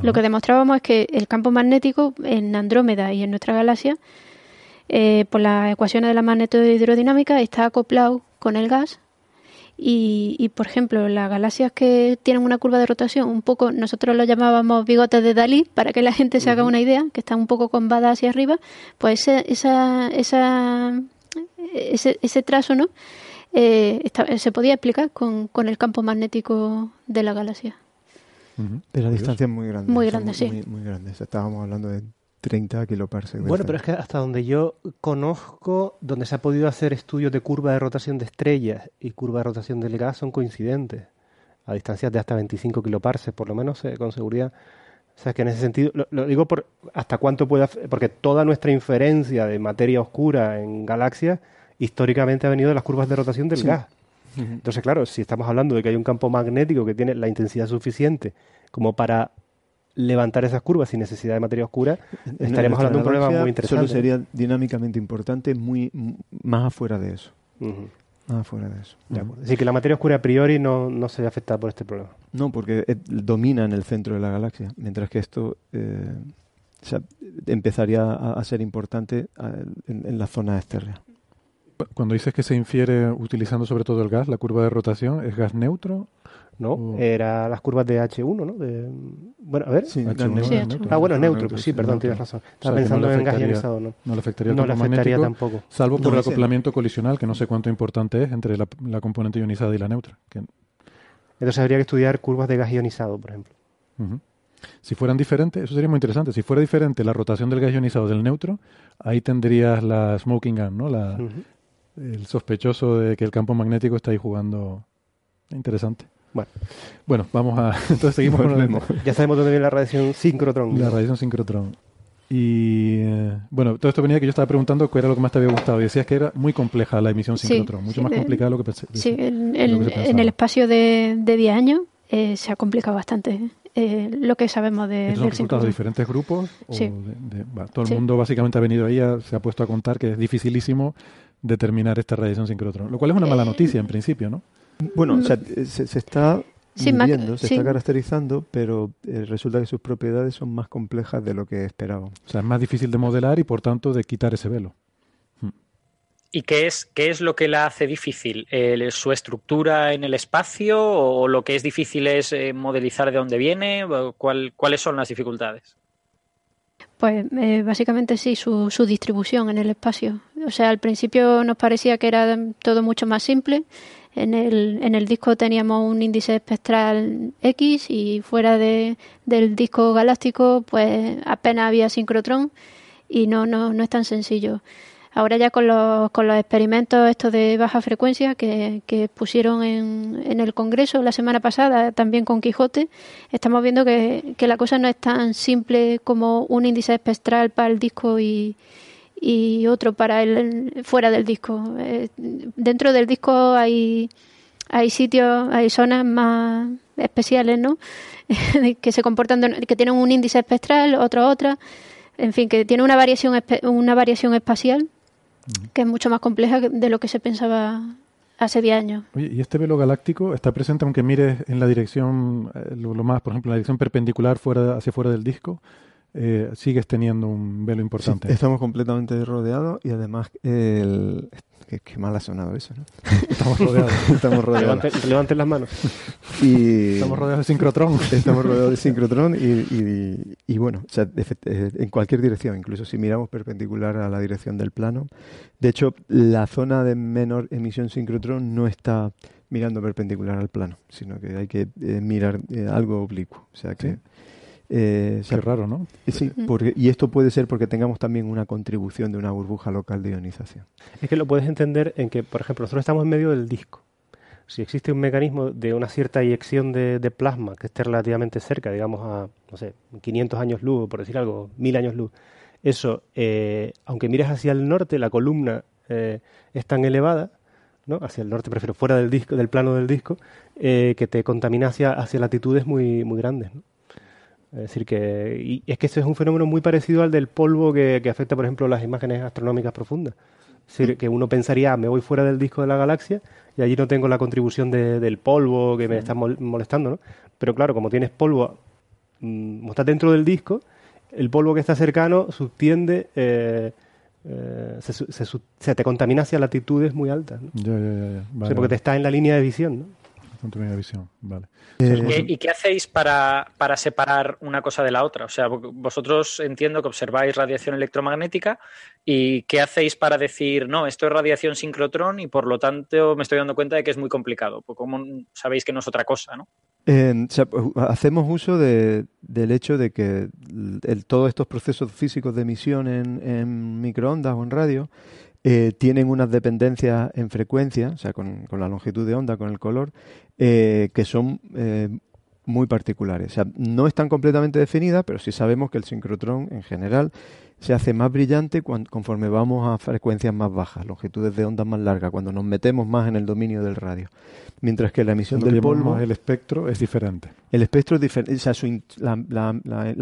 lo que demostrábamos es que el campo magnético en Andrómeda y en nuestra galaxia, eh, por las ecuaciones de la magnetohidrodinámica, está acoplado con el gas y, por ejemplo, las galaxias que tienen una curva de rotación un poco, nosotros lo llamábamos bigotes de Dalí, para que la gente se haga una idea, que están un poco combada hacia arriba, pues esa, esa, ese, ese trazo, ¿no? Eh, se podía explicar con, con, el campo magnético de la galaxia. De la distancia muy grande. Muy grande, sí. Muy, muy grandes. Estábamos hablando de 30 kiloparsecs. Bueno, pero es que hasta donde yo conozco, donde se ha podido hacer estudios de curva de rotación de estrellas y curva de rotación del gas son coincidentes, a distancias de hasta 25 kiloparsecs, por lo menos eh, con seguridad. O sea, que en ese sentido, lo, digo por hasta cuánto puede, porque toda nuestra inferencia de materia oscura en galaxias históricamente ha venido de las curvas de rotación del gas. Entonces, claro, si estamos hablando de que hay un campo magnético que tiene la intensidad suficiente como para levantar esas curvas sin necesidad de materia oscura, estaremos hablando de un problema muy interesante. Solo sería dinámicamente importante muy más afuera de eso. Más afuera de eso. Así que la materia oscura a priori no, no se ve afectada por este problema. No, porque eh, domina en el centro de la galaxia, mientras que esto eh, empezaría a, ser importante en, en la zona externa. Cuando dices que se infiere utilizando sobre todo el gas, la curva de rotación, ¿es gas neutro? ¿No? Oh. Era las curvas de H1, ¿no? De, bueno, a ver. Sí, Ah, bueno, neutro, pues sí, perdón, tienes razón. Estaba pensando en gas ionizado, ¿no? No le afectaría, no le afectaría tampoco. Salvo por el acoplamiento colisional, que no sé cuánto importante es entre la, componente ionizada y la neutra. Entonces habría que estudiar curvas de gas ionizado, por ejemplo. Si fueran diferentes, eso sería muy interesante. Si fuera diferente la rotación del gas ionizado del neutro, ahí tendrías la smoking gun, ¿no? La, El sospechoso de que el campo magnético está ahí jugando. Interesante. Bueno, bueno vamos a. Entonces seguimos con el, Ya sabemos dónde viene la radiación sincrotrón. La radiación sincrotrón. Y eh, bueno, todo esto venía que yo estaba preguntando qué era lo que más te había gustado. Y decías que era muy compleja la emisión sincrotrón, mucho más complicada de lo que pensé. Sí, en, el espacio de, de 10 años eh, se ha complicado bastante. Eh, lo que sabemos de, ¿Son resultados de diferentes grupos? sí. todo el mundo básicamente ha venido ahí, se ha puesto a contar que es dificilísimo determinar esta radiación sincrotrón, lo cual es una mala noticia en principio, ¿no? Bueno, se, está viendo, se está caracterizando, pero eh, resulta que sus propiedades son más complejas de lo que esperábamos. O sea, es más difícil de modelar y por tanto de quitar ese velo. Hmm. ¿Y qué es, qué es lo que la hace difícil? ¿Su estructura en el espacio o lo que es difícil es eh, modelizar de dónde viene? ¿Cuáles son las dificultades? Pues eh, básicamente sí, su, su, distribución en el espacio. O sea, al principio nos parecía que era todo mucho más simple. En el, en el disco teníamos un índice espectral X y fuera de, del disco galáctico pues apenas había sincrotrón y no, no, no es tan sencillo. Ahora ya con los, con los experimentos estos de baja frecuencia que, que pusieron en, en, el Congreso la semana pasada, también con Quijote, estamos viendo que, que la cosa no es tan simple como un índice espectral para el disco y, y otro para el fuera del disco. Eh, dentro del disco hay, hay sitios, hay zonas más especiales, ¿no? que se comportan, que tienen un índice espectral, otro otra, en fin, que tiene una variación, una variación espacial que es mucho más compleja de lo que se pensaba hace 10 años. Oye, ¿y este velo galáctico está presente aunque mires en la dirección, eh, lo, más, por ejemplo, en la dirección perpendicular fuera, hacia fuera del disco? Eh, sigues teniendo un velo importante. Sí, estamos completamente rodeados y además el, Qué, mal ha sonado eso, ¿no? Estamos rodeados. Estamos rodeados. Levanten, las manos. Y estamos rodeados de sincrotrón. Estamos rodeados de sincrotrón y, y, bueno, o sea, eh, en cualquier dirección, incluso si miramos perpendicular a la dirección del plano. De hecho, la zona de menor emisión sincrotrón no está mirando perpendicular al plano, sino que hay que eh, mirar eh, algo oblicuo. O sea que... Eh, Qué raro, ¿no? Sí, porque, y esto puede ser porque tengamos también una contribución de una burbuja local de ionización. Es que lo puedes entender en que, por ejemplo, nosotros estamos en medio del disco. Si existe un mecanismo de una cierta eyección de, plasma que esté relativamente cerca, digamos a, no sé, 500 años luz, por decir algo, 1000 años luz, eso, eh, aunque mires hacia el norte, la columna eh, es tan elevada, ¿no? hacia el norte, prefiero fuera del disco, del plano del disco, eh, que te contamina hacia, hacia latitudes muy, muy grandes. ¿no? Es decir, que y es que ese es un fenómeno muy parecido al del polvo que, afecta, por ejemplo, las imágenes astronómicas profundas. Es decir, que uno pensaría, ah, me voy fuera del disco de la galaxia y allí no tengo la contribución del polvo que me está molestando, ¿no? Pero claro, como tienes polvo, mm, como estás dentro del disco, el polvo que está cercano subtiende, eh, eh, se, te contamina hacia latitudes muy altas, ¿no? Ya, ya, ya. porque te está en la línea de visión, ¿no? Visión, vale. Eh, ¿Y qué hacéis para, para, separar una cosa de la otra? O sea, vosotros entiendo que observáis radiación electromagnética y ¿qué hacéis para decir, no, esto es radiación sincrotrón y por lo tanto me estoy dando cuenta de que es muy complicado? Pues ¿Cómo sabéis que no es otra cosa, no? hacemos uso de, del hecho de que el, todos estos procesos físicos de emisión en, en microondas o en radio eh, tienen unas dependencias en frecuencia, o sea, con, la longitud de onda, con el color, eh, que son eh, muy particulares. O sea, no están completamente definidas, pero sí sabemos que el sincrotrón en general se hace más brillante conforme vamos a frecuencias más bajas, longitudes de onda más largas, cuando nos metemos más en el dominio del radio. Mientras que la emisión del polvo... El espectro es diferente. El espectro es diferente, o sea, la,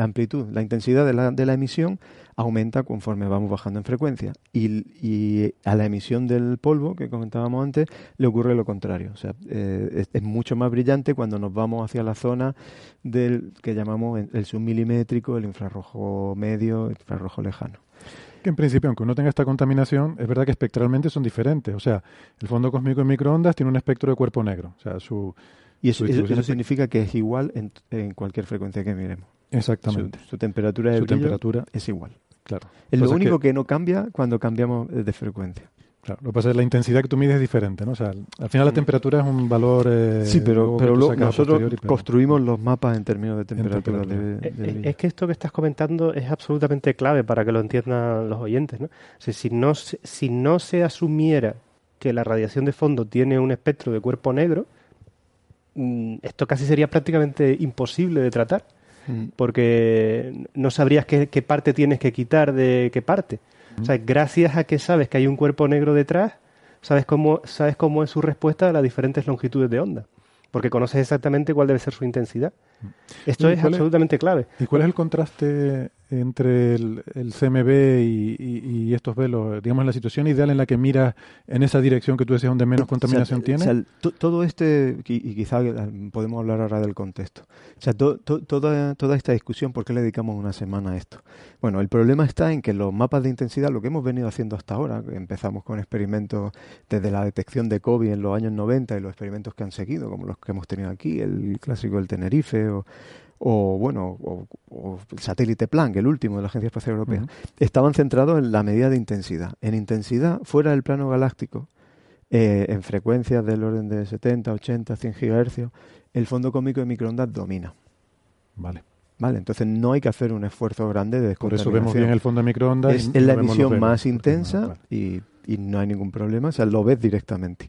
amplitud, la intensidad de la, de la emisión aumenta conforme vamos bajando en frecuencia. Y, a la emisión del polvo, que comentábamos antes, le ocurre lo contrario. O sea, eh, es, mucho más brillante cuando nos vamos hacia la zona del que llamamos el submilimétrico, el infrarrojo medio, el infrarrojo lejano. Que en principio, aunque uno tenga esta contaminación, es verdad que espectralmente son diferentes. O sea, el fondo cósmico en microondas tiene un espectro de cuerpo negro. O sea, su, y eso, significa que es igual en, cualquier frecuencia que miremos. Exactamente. Su, temperatura, de temperatura es igual. Claro. Es lo único que... no cambia cuando cambiamos de frecuencia. Claro, lo que pasa es que la intensidad que tú mides es diferente, ¿no? O sea, al final la mm. temperatura es un valor... Eh, sí, pero, pero nosotros construimos los mapas en términos de temperatura. Eh, es que esto que estás comentando es absolutamente clave para que lo entiendan los oyentes, ¿no? O sea, si, no si no se asumiera que la radiación de fondo tiene un espectro de cuerpo negro, mm, esto casi sería prácticamente imposible de tratar. Mm. porque no sabrías qué, parte tienes que quitar de qué parte. O sea, gracias a que sabes que hay un cuerpo negro detrás, sabes cómo, sabes cómo es su respuesta a las diferentes longitudes de onda, porque conoces exactamente cuál debe ser su intensidad. Esto es absolutamente clave. ¿Y cuál es el contraste entre el, CMB y, estos velos, digamos, la situación ideal en la que miras en esa dirección que tú decías donde menos contaminación tiene? todo este, y quizá podemos hablar ahora del contexto, o sea, toda, toda esta discusión, ¿por qué le dedicamos una semana a esto? Bueno, el problema está en que los mapas de intensidad, lo que hemos venido haciendo hasta ahora, empezamos con experimentos desde la detección de COVID en los años 90 y los experimentos que han seguido, como los que hemos tenido aquí, el clásico del Tenerife o o bueno, o, el satélite Planck, el último de la Agencia Espacial Europea, estaban centrados en la medida de intensidad. En intensidad, fuera del plano galáctico, eh, en frecuencias del orden de 70, 80, 100 GHz, el fondo cómico de microondas domina. Vale. Vale, entonces no hay que hacer un esfuerzo grande de descontaminación. Por eso vemos bien el fondo de microondas. Es, la emisión más intensa y, y no hay ningún problema, o sea, lo ves directamente.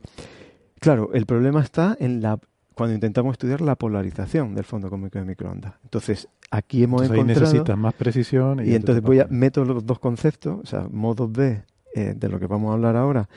Claro, el problema está en la cuando intentamos estudiar la polarización del fondo cósmico de microondas. Entonces, aquí hemos encontrado... Ahí necesitas más precisión. Y, entonces voy a meto los dos conceptos, o sea, modos B, eh, de lo que vamos a hablar ahora,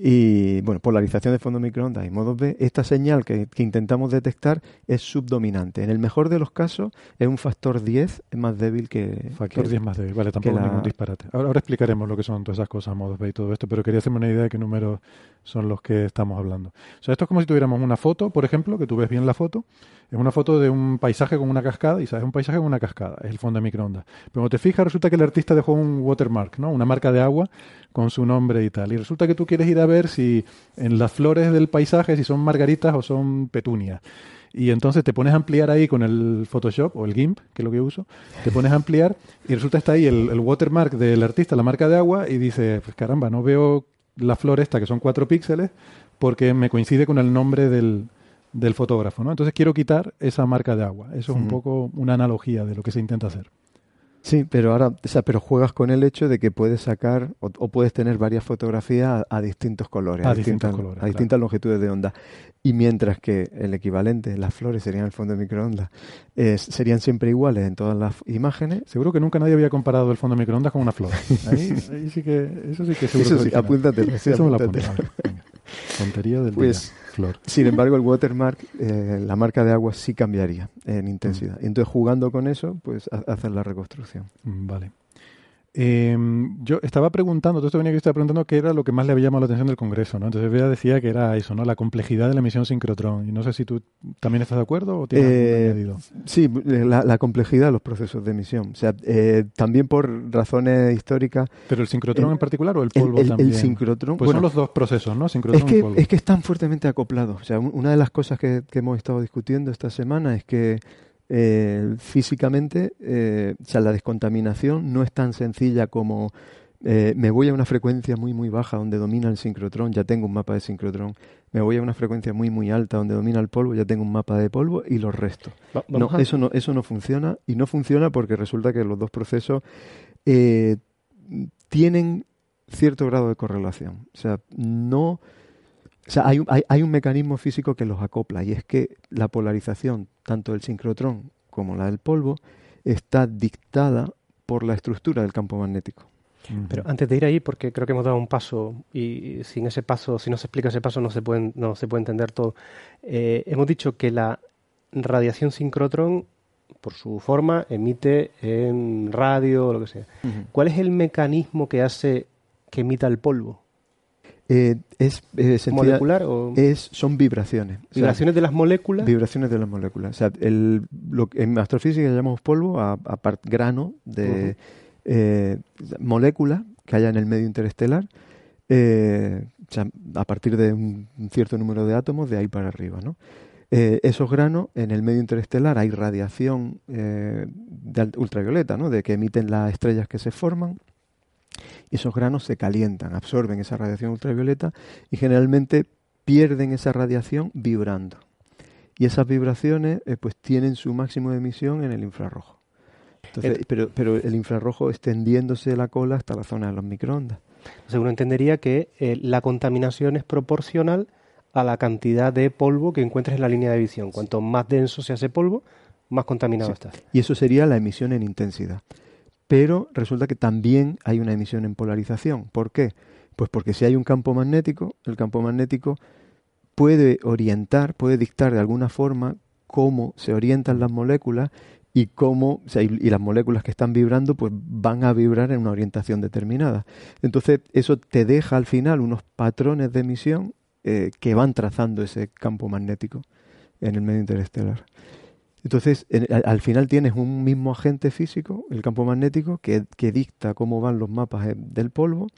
y bueno, polarización de fondo microondas y modos B, esta señal que, intentamos detectar es subdominante. En el mejor de los casos es un factor 10 más débil que... Factor 10 más débil, vale, tampoco ningún disparate. Ahora, ahora, explicaremos lo que son todas esas cosas, modos B y todo esto, pero quería hacerme una idea de qué números son los que estamos hablando. O sea, esto es como si tuviéramos una foto, por ejemplo, que tú ves bien la foto, es una foto de un paisaje con una cascada, y sabes, un paisaje con una cascada, es el fondo de microondas. Pero cuando te fijas, resulta que el artista dejó un watermark, ¿no? Una marca de agua con su nombre y tal. Y resulta que tú quieres ir a ver si en las flores del paisaje, si son margaritas o son petunias. Y entonces te pones a ampliar ahí con el Photoshop o el GIMP, que es lo que uso, te pones a ampliar y resulta está ahí el, el watermark del artista, la marca de agua, y dice, pues caramba, no veo la flor esta, que son cuatro píxeles, porque me coincide con el nombre del, del fotógrafo, ¿no? Entonces quiero quitar esa marca de agua. Eso es un poco una analogía de lo que se intenta hacer. Sí, pero ahora, o sea, pero juegas con el hecho de que puedes sacar o, puedes tener varias fotografías a, distintos colores, a, distintas, colores, a distintas longitudes de onda. Y mientras que el equivalente, las flores serían el fondo de microondas, serían siempre iguales en todas las imágenes. Seguro que nunca nadie había comparado el fondo de microondas con una flor. Ahí, sí que, eso sí que seguro. Eso sí, apúntate. eso me lo Tontería del pues, Flor. Sin embargo, el watermark, eh, la marca de agua sí cambiaría en intensidad. Y entonces, jugando con eso, pues hacer la reconstrucción. Mm, vale. Em, yo estaba preguntando, todo esto venía que estaba preguntando qué era lo que más le había llamado la atención del Congreso, ¿no? Entonces Bea decía que era eso, ¿no? La complejidad de la misión sincrotrón. Y no sé si tú también estás de acuerdo o tienes eh, añadido. Sí, la, complejidad de los procesos de emisión. O sea, eh, también por razones históricas. ¿Pero el sincrotrón en particular o el polvo el, también? El sincrotrón. Pues son los dos procesos, ¿no? Sincrotrón es que, y polvo. es que están fuertemente acoplados. O sea, una de las cosas que hemos estado discutiendo esta semana es que eh, físicamente, eh, o sea, la descontaminación no es tan sencilla como eh, me voy a una frecuencia muy muy baja donde domina el sincrotrón, ya tengo un mapa de sincrotrón. Me voy a una frecuencia muy muy alta donde domina el polvo, ya tengo un mapa de polvo y los restos. no, eso no, eso no funciona y no funciona porque resulta que los dos procesos tienen cierto grado de correlación. O sea, no o sea, hay, hay, hay, un mecanismo físico que los acopla y es que la polarización, tanto del sincrotrón como la del polvo, está dictada por la estructura del campo magnético. Pero antes de ir ahí, porque creo que hemos dado un paso y sin ese paso, si no se explica ese paso, no se puede, no se puede entender todo. Eh, hemos dicho que la radiación sincrotrón, por su forma, emite en radio o lo que sea. ¿Cuál es el mecanismo que hace que emita el polvo? Eh, es eh, molecular o es son vibraciones vibraciones de las moléculas vibraciones de las moléculas. O sea el, lo en astrofísica llamamos polvo a, a grano de eh, moléculas que haya en el medio interestelar o sea, a partir de un, cierto número de átomos de ahí para arriba no esos granos en el medio interestelar hay radiación de ultravioleta ¿no? de que emiten las estrellas que se forman esos granos se calientan, absorben esa radiación ultravioleta y generalmente pierden esa radiación vibrando. Y esas vibraciones eh, pues tienen su máximo de emisión en el infrarrojo. Entonces, pero, pero el infrarrojo extendiéndose la cola hasta la zona de los microondas. Uno entendería que eh, la contaminación es proporcional a la cantidad de polvo que encuentres en la línea de visión. Cuanto más denso se hace polvo, más contaminado estás. Y eso sería la emisión en intensidad pero resulta que también hay una emisión en polarización. ¿Por qué? Pues porque si hay un campo magnético, el campo magnético puede orientar, puede dictar de alguna forma cómo se orientan las moléculas y cómo y, las moléculas que están vibrando pues van a vibrar en una orientación determinada. Entonces eso te deja al final unos patrones de emisión eh, que van trazando ese campo magnético en el medio interestelar. Entonces, al, final tienes un mismo agente físico, el campo magnético, que, dicta cómo van los mapas del polvo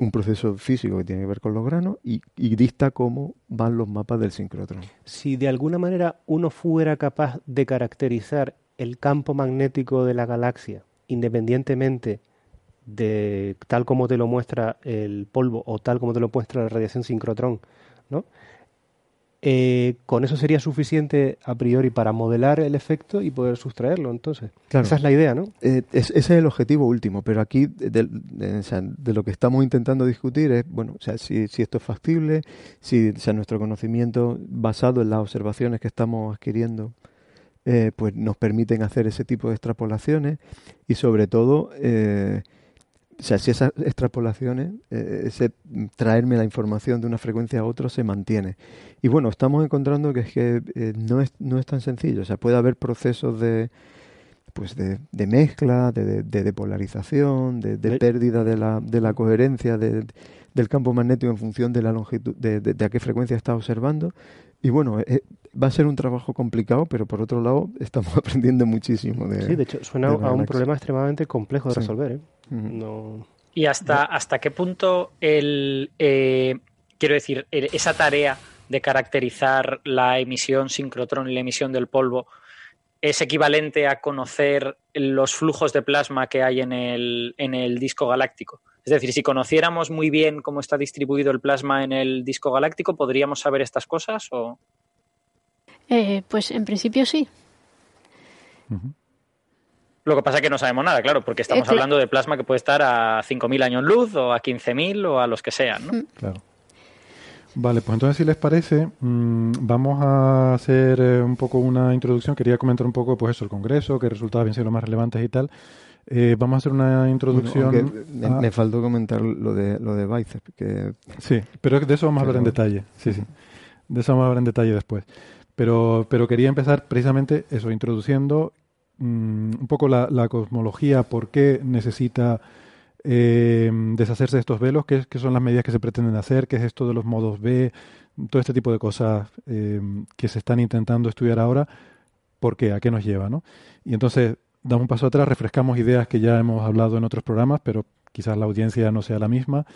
un proceso físico que tiene que ver con los granos y, dicta cómo van los mapas del sincrotrón. Si de alguna manera uno fuera capaz de caracterizar el campo magnético de la galaxia, independientemente de tal como te lo muestra el polvo o tal como te lo muestra la radiación sincrotrón, ¿no? Eh, con eso sería suficiente a priori para modelar el efecto y poder sustraerlo, entonces. Esa es la idea, ¿no? Eh, ese es el objetivo último, pero aquí de, lo que estamos intentando discutir es, bueno, o sea, si, si esto es factible, si sea, nuestro conocimiento basado en las observaciones que estamos adquiriendo, eh, pues nos permiten hacer ese tipo de extrapolaciones y sobre todo o sea, si esas extrapolaciones, eh, ese traerme la información de una frecuencia a otra se mantiene. Y bueno, estamos encontrando que es que eh, no, es, no es tan sencillo. O sea, puede haber procesos de pues de, de mezcla, de, de, depolarización, de, de, pérdida de la, de la coherencia del campo magnético en función de la longitud, de, a qué frecuencia está observando. Y bueno, eh, va a ser un trabajo complicado, pero por otro lado estamos aprendiendo muchísimo de. Sí, de hecho, suena a un problema extremadamente complejo de resolver. ¿eh? No... ¿Y hasta, hasta qué punto el, eh, quiero decir, esa tarea de caracterizar la emisión sincrotrón y la emisión del polvo es equivalente a conocer los flujos de plasma que hay en el, en el disco galáctico? Es decir, si conociéramos muy bien cómo está distribuido el plasma en el disco galáctico, ¿podríamos saber estas cosas? O... Eh, pues en principio sí. Lo que pasa es que no sabemos nada, claro, porque estamos hablando de plasma que puede estar a 5.000 años luz o a 15.000 o a los que sean, ¿no? Claro. Vale, pues entonces si les parece, mm, vamos a hacer eh, un poco una introducción. Quería comentar un poco, pues eso, el Congreso, qué resultados habían sido los más relevantes y tal. Eh, vamos a hacer una introducción. me, faltó comentar lo de lo de Bicep, que sí, pero de eso vamos a hablar en detalle. Sí, sí, de eso vamos a hablar en detalle después. Pero, pero quería empezar precisamente eso, introduciendo Mm, un poco la, cosmología, por qué necesita eh, deshacerse de estos velos, qué, son las medidas que se pretenden hacer, qué es esto de los modos B, todo este tipo de cosas eh, que se están intentando estudiar ahora, por qué, a qué nos lleva. ¿no? Y entonces damos un paso atrás, refrescamos ideas que ya hemos hablado en otros programas, pero quizás la audiencia no sea la misma,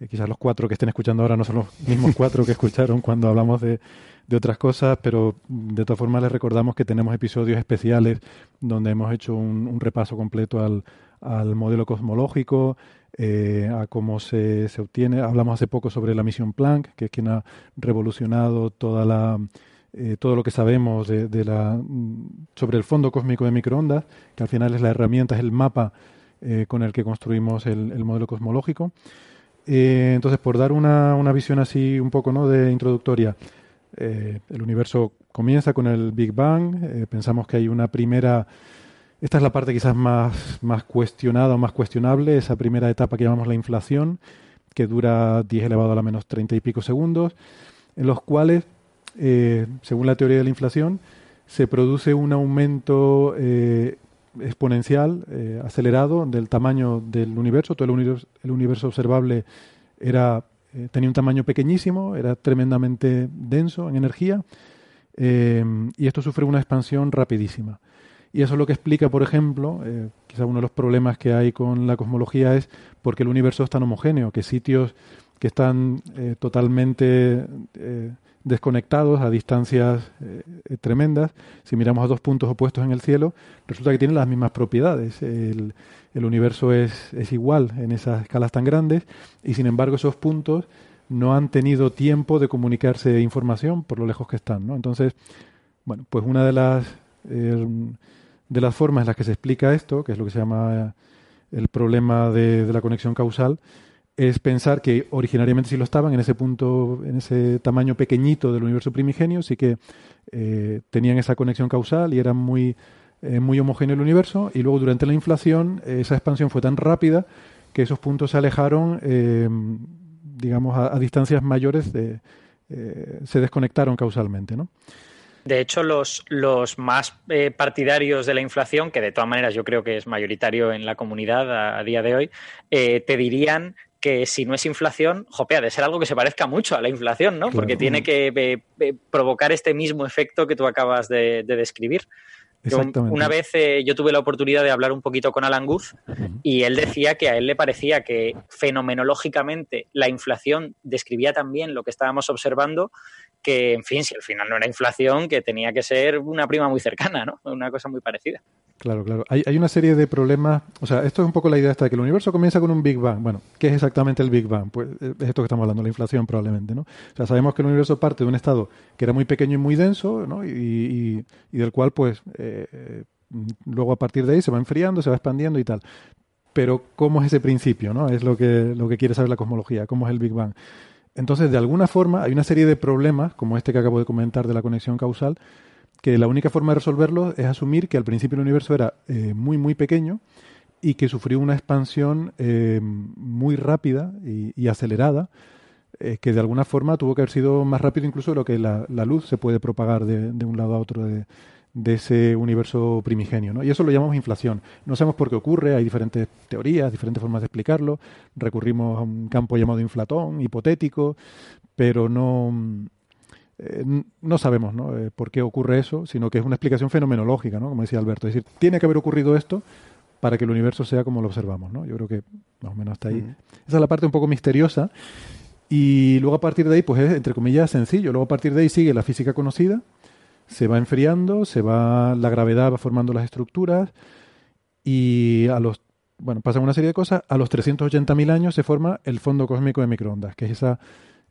eh, quizás los cuatro que estén escuchando ahora no son los mismos cuatro que escucharon cuando hablamos de, de otras cosas, pero de todas formas les recordamos que tenemos episodios especiales donde hemos hecho un, repaso completo al, al modelo cosmológico, eh, a cómo se, se, obtiene. Hablamos hace poco sobre la misión Planck, que es quien ha revolucionado toda la, eh, todo lo que sabemos de, la, sobre el fondo cósmico de microondas, que al final es la herramienta, es el mapa con el que construimos el modelo cosmológico. Entonces, por dar una, una visión así un poco ¿no? de introductoria, eh, el universo comienza con el Big Bang, eh, pensamos que hay una primera, esta es la parte quizás más, más cuestionada o más cuestionable, esa primera etapa que llamamos la inflación, que dura 10 elevado a la menos 30 y pico segundos, en los cuales, eh, según la teoría de la inflación, se produce un aumento exponencial, acelerado del tamaño del universo, todo el universo, el universo observable era eh, tenía un tamaño pequeñísimo, era tremendamente denso en energía eh, y esto sufre una expansión rapidísima. Y eso es lo que explica, por ejemplo, eh, quizá uno de los problemas que hay con la cosmología es por qué el universo es tan homogéneo, que sitios que están totalmente desconectados a distancias tremendas, si miramos a dos puntos opuestos en el cielo, resulta que tienen las mismas propiedades. El, universo es, es igual en esas escalas tan grandes y sin embargo esos puntos no han tenido tiempo de comunicarse información por lo lejos que están. ¿no? Entonces, bueno, pues una de las, eh, de las formas en las que se explica esto, que es lo que se llama el problema de, la conexión causal, es pensar que originariamente sí lo estaban en ese punto, en ese tamaño pequeñito del universo primigenio, sí que eh, tenían esa conexión causal y eran muy eh, muy homogéneo el universo y luego durante la inflación eh, esa expansión fue tan rápida que esos puntos se alejaron, digamos, a, distancias mayores, se desconectaron causalmente. ¿no? De hecho, los, los más partidarios de la inflación, que de todas maneras yo creo que es mayoritario en la comunidad a, día de hoy, te dirían que si no es inflación, jopea, de ser algo que se parezca mucho a la inflación, ¿no? Porque tiene que provocar este mismo efecto que tú acabas de describir una vez eh, yo tuve la oportunidad de hablar un poquito con Alan Guth y él decía que a él le parecía que fenomenológicamente la inflación describía también lo que estábamos observando, que en fin, si al final no era inflación, que tenía que ser una prima muy cercana, ¿no? Una cosa muy parecida. Claro, claro. Hay, hay, una serie de problemas. O sea, esto es un poco la idea esta de que el universo comienza con un Big Bang. Bueno, ¿qué es exactamente el Big Bang? Pues eh, es esto que estamos hablando, la inflación probablemente, ¿no? O sea, sabemos que el universo parte de un estado que era muy pequeño y muy denso, ¿no? Y, y, del cual, pues, eh, luego a partir de ahí se va enfriando, se va expandiendo y tal. Pero, ¿cómo es ese principio, no? Es lo que, lo que quiere saber la cosmología, ¿cómo es el Big Bang? Entonces, de alguna forma, hay una serie de problemas, como este que acabo de comentar de la conexión causal, que la única forma de resolverlo es asumir que al principio el universo era eh, muy, muy pequeño y que sufrió una expansión eh, muy rápida y, acelerada, eh, que de alguna forma tuvo que haber sido más rápido incluso de lo que la, luz se puede propagar de, un lado a otro de, ese universo primigenio. Y eso lo llamamos inflación. No sabemos por qué ocurre, hay diferentes teorías, diferentes formas de explicarlo. Recurrimos a un campo llamado inflatón, hipotético, pero no, eh, no sabemos ¿no? Eh, por qué ocurre eso, sino que es una explicación fenomenológica, ¿no? como decía Alberto. Es decir, tiene que haber ocurrido esto para que el universo sea como lo observamos. ¿no? Yo creo que más o menos hasta ahí. Esa es la parte un poco misteriosa. Y luego a partir de ahí, pues es entre comillas sencillo. Luego a partir de ahí sigue la física conocida, se va enfriando, se va, la gravedad va formando las estructuras y a los, bueno, pasan una serie de cosas. A los 380.000 años se forma el fondo cósmico de microondas, que es esa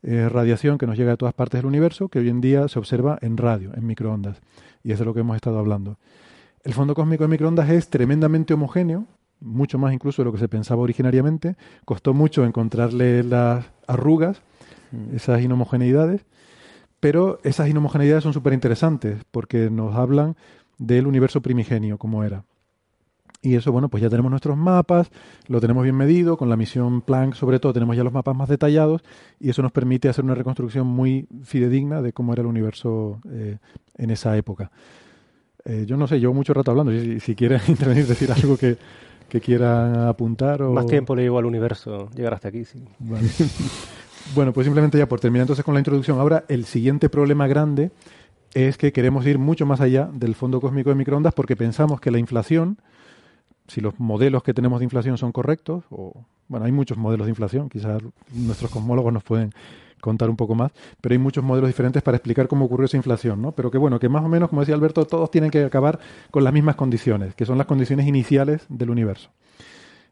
radiación que nos llega de todas partes del universo, que hoy en día se observa en radio, en microondas. Y es de lo que hemos estado hablando. El fondo cósmico de microondas es tremendamente homogéneo, mucho más incluso de lo que se pensaba originariamente. Costó mucho encontrarle las arrugas, mm. esas inhomogeneidades, pero esas inhomogeneidades son súper interesantes porque nos hablan del universo primigenio, como era. Y eso, bueno, pues ya tenemos nuestros mapas, lo tenemos bien medido, con la misión Planck sobre todo tenemos ya los mapas más detallados y eso nos permite hacer una reconstrucción muy fidedigna de cómo era el universo eh, en esa época. Eh, yo no sé, llevo mucho rato hablando, si, si quieres intervenir, decir algo que, que quieran apuntar o... Más tiempo le llevo al universo llegar hasta aquí, sí. bueno, pues simplemente ya por terminar entonces con la introducción, ahora el siguiente problema grande es que queremos ir mucho más allá del fondo cósmico de microondas porque pensamos que la inflación si los modelos que tenemos de inflación son correctos, o bueno, hay muchos modelos de inflación, quizás nuestros cosmólogos nos pueden contar un poco más, pero hay muchos modelos diferentes para explicar cómo ocurrió esa inflación, ¿no? Pero que bueno, que más o menos, como decía Alberto, todos tienen que acabar con las mismas condiciones, que son las condiciones iniciales del universo.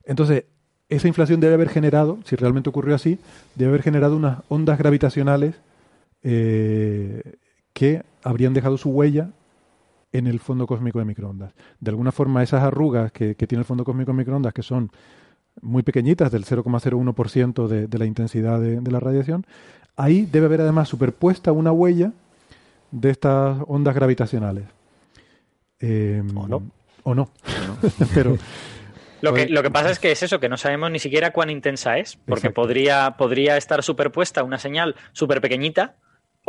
Entonces, esa inflación debe haber generado, si realmente ocurrió así, debe haber generado unas ondas gravitacionales eh, que habrían dejado su huella en el fondo cósmico de microondas. De alguna forma, esas arrugas que, tiene el fondo cósmico de microondas, que son muy pequeñitas, del 0,01% de, de la intensidad de, la radiación, ahí debe haber además superpuesta una huella de estas ondas gravitacionales. Em, o no. O no. Pero. Lo que, lo que pasa es que es eso, que no sabemos ni siquiera cuán intensa es, porque podría, podría estar superpuesta una señal súper pequeñita,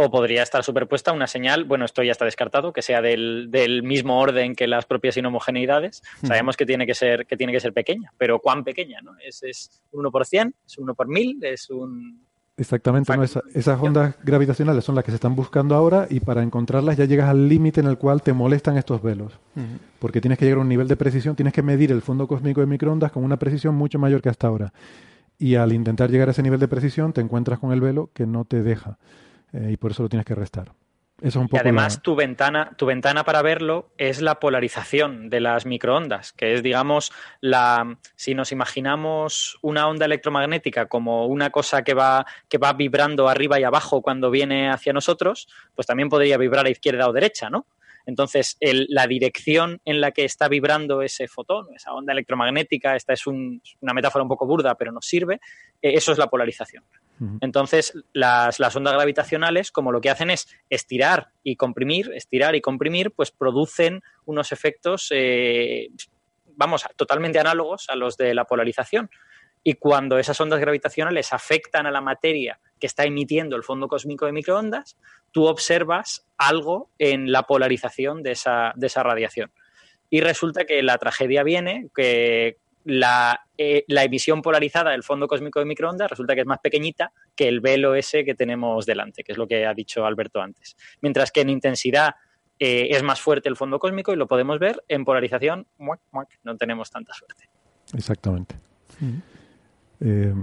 o podría estar superpuesta una señal, bueno, esto ya está descartado, que sea del, mismo orden que las propias inhomogeneidades. Sabemos que tiene que ser, que tiene que ser pequeña, pero ¿cuán pequeña? ¿no? ¿Es, es 1 por 100? ¿Es 1 por 1000? ¿Es un...? Exactamente, esas ondas gravitacionales son las que se están buscando ahora y para encontrarlas ya llegas al límite en el cual te molestan estos velos. Porque tienes que llegar a un nivel de precisión, tienes que medir el fondo cósmico de microondas con una precisión mucho mayor que hasta ahora. Y al intentar llegar a ese nivel de precisión te encuentras con el velo que no te deja. Eh, y por eso lo tienes que restar. Eso un poco y además tu ventana, tu ventana para verlo es la polarización de las microondas, que es, digamos, la si nos imaginamos una onda electromagnética como una cosa que va, que va vibrando arriba y abajo cuando viene hacia nosotros, pues también podría vibrar a izquierda o derecha, ¿no? Entonces, la dirección en la que está vibrando ese fotón, esa onda electromagnética, esta es una metáfora un poco burda, pero nos sirve, eh, eso es la polarización. Entonces, las, ondas gravitacionales, como lo que hacen es estirar y comprimir, estirar y comprimir, pues producen unos efectos, eh, vamos, totalmente análogos a los de la polarización. Y cuando esas ondas gravitacionales afectan a la materia que está emitiendo el fondo cósmico de microondas, tú observas algo en la polarización de esa, de esa radiación. Y resulta que la tragedia viene que la, eh, la, emisión polarizada del fondo cósmico de microondas resulta que es más pequeñita que el velo ese que tenemos delante, que es lo que ha dicho Alberto antes. Mientras que en intensidad eh, es más fuerte el fondo cósmico y lo podemos ver en polarización, no tenemos tanta suerte. Exactamente. Eh,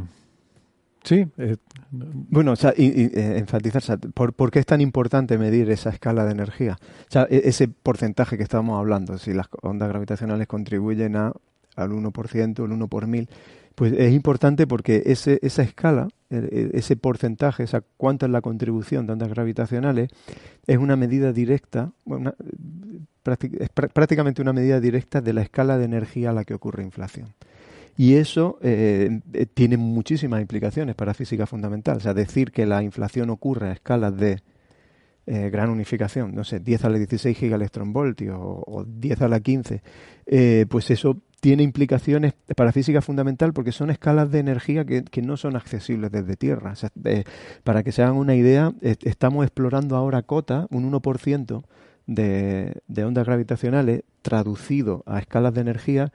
sí. Eh, bueno, o y, enfatizar, ¿por, qué es tan importante medir esa escala de energía? O sea, e, ese porcentaje que estábamos hablando, si las ondas gravitacionales contribuyen a, al 1%, el 1 por mil, pues es importante porque ese, esa escala, ese porcentaje, esa cuánta es la contribución de ondas gravitacionales, es una medida directa, es prácticamente una medida directa de la escala de energía a la que ocurre inflación. Y eso eh, eh, tiene muchísimas implicaciones para física fundamental. O sea, decir que la inflación ocurre a escalas de eh, gran unificación, no sé, 10 a la 16 gigaelectronvoltios o, o 10 a la 15, pues eso tiene implicaciones para física fundamental porque son escalas de energía que, no son accesibles desde Tierra. para que se hagan una idea, estamos explorando ahora cota, un 1% de, de ondas gravitacionales, traducido a escalas de energía,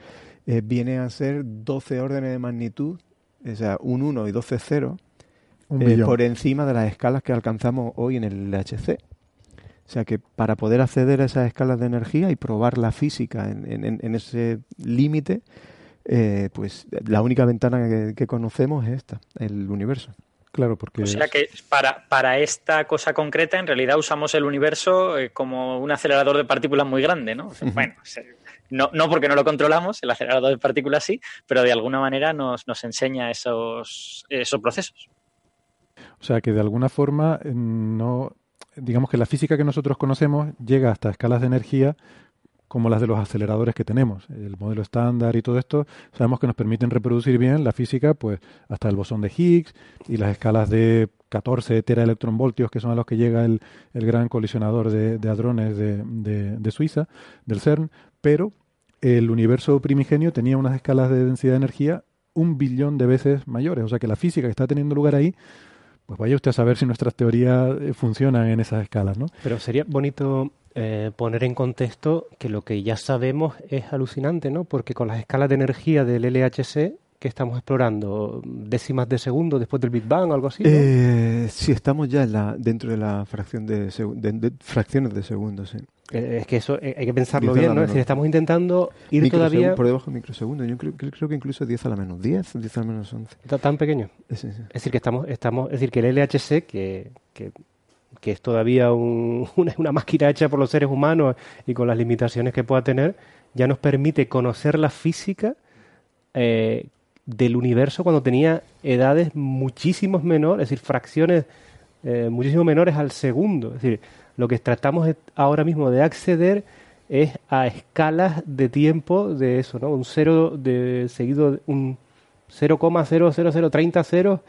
eh, viene a ser 12 órdenes de magnitud, o sea, un 1 y 12 ceros, eh, por encima de las escalas que alcanzamos hoy en el LHC. O sea que para poder acceder a esas escalas de energía y probar la física en, ese límite, eh, pues la única ventana que, conocemos es esta, el universo. Claro, porque... O sea que para, para esta cosa concreta en realidad usamos el universo como un acelerador de partículas muy grande, ¿no? Bueno, no, no porque no lo controlamos, el acelerador de partículas sí, pero de alguna manera nos, nos enseña esos, esos procesos. O sea que de alguna forma eh, no, digamos que la física que nosotros conocemos llega hasta escalas de energía como las de los aceleradores que tenemos. El modelo estándar y todo esto sabemos que nos permiten reproducir bien la física pues hasta el bosón de Higgs y las escalas de 14 teraelectronvoltios que son a los que llega el, el gran colisionador de, hadrones de, de, Suiza, del CERN, pero el universo primigenio tenía unas escalas de densidad de energía un billón de veces mayores. O sea que la física que está teniendo lugar ahí, pues vaya usted a saber si nuestras teorías eh, funcionan en esas escalas, ¿no? Pero sería bonito eh, poner en contexto que lo que ya sabemos es alucinante, ¿no? Porque con las escalas de energía del LHC que estamos explorando, décimas de segundo después del Big Bang o algo así. ¿no? Eh, sí, estamos ya en la, dentro de la fracción de, de fracciones de segundos. Sí. Eh, es que eso eh, hay que pensarlo bien, ¿no? Es decir, estamos intentando ir todavía... Por debajo de microsegundos. Yo creo, creo, que incluso 10 a la menos 10, 10 a la menos 11. ¿Está tan pequeño? Es decir, que estamos, estamos, es decir, que el LHC, que, que, que es todavía un, una, una, máquina hecha por los seres humanos y con las limitaciones que pueda tener, ya nos permite conocer la física eh, del universo cuando tenía edades muchísimos menores, es decir, fracciones eh, muchísimo menores al segundo. Es decir, lo que tratamos ahora mismo de acceder es a escalas de tiempo de eso, ¿no? Un cero de seguido, un 0,00030 ceros,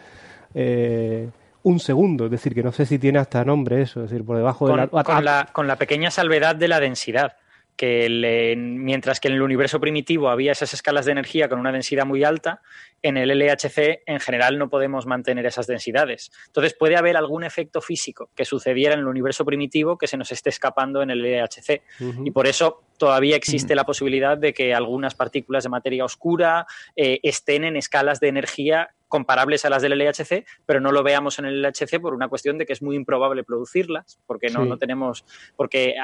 eh, un segundo. Es decir, que no sé si tiene hasta nombre eso, es decir, por debajo de la... con la pequeña salvedad de la densidad que mientras que en el universo primitivo había esas escalas de energía con una densidad muy alta, en el LHC en general no podemos mantener esas densidades. Entonces puede haber algún efecto físico que sucediera en el universo primitivo que se nos esté escapando en el LHC. Y por eso todavía existe la posibilidad de que algunas partículas de materia oscura eh, estén en escalas de energía comparables a las del LHC, pero no lo veamos en el LHC por una cuestión de que es muy improbable producirlas, porque no, no tenemos, porque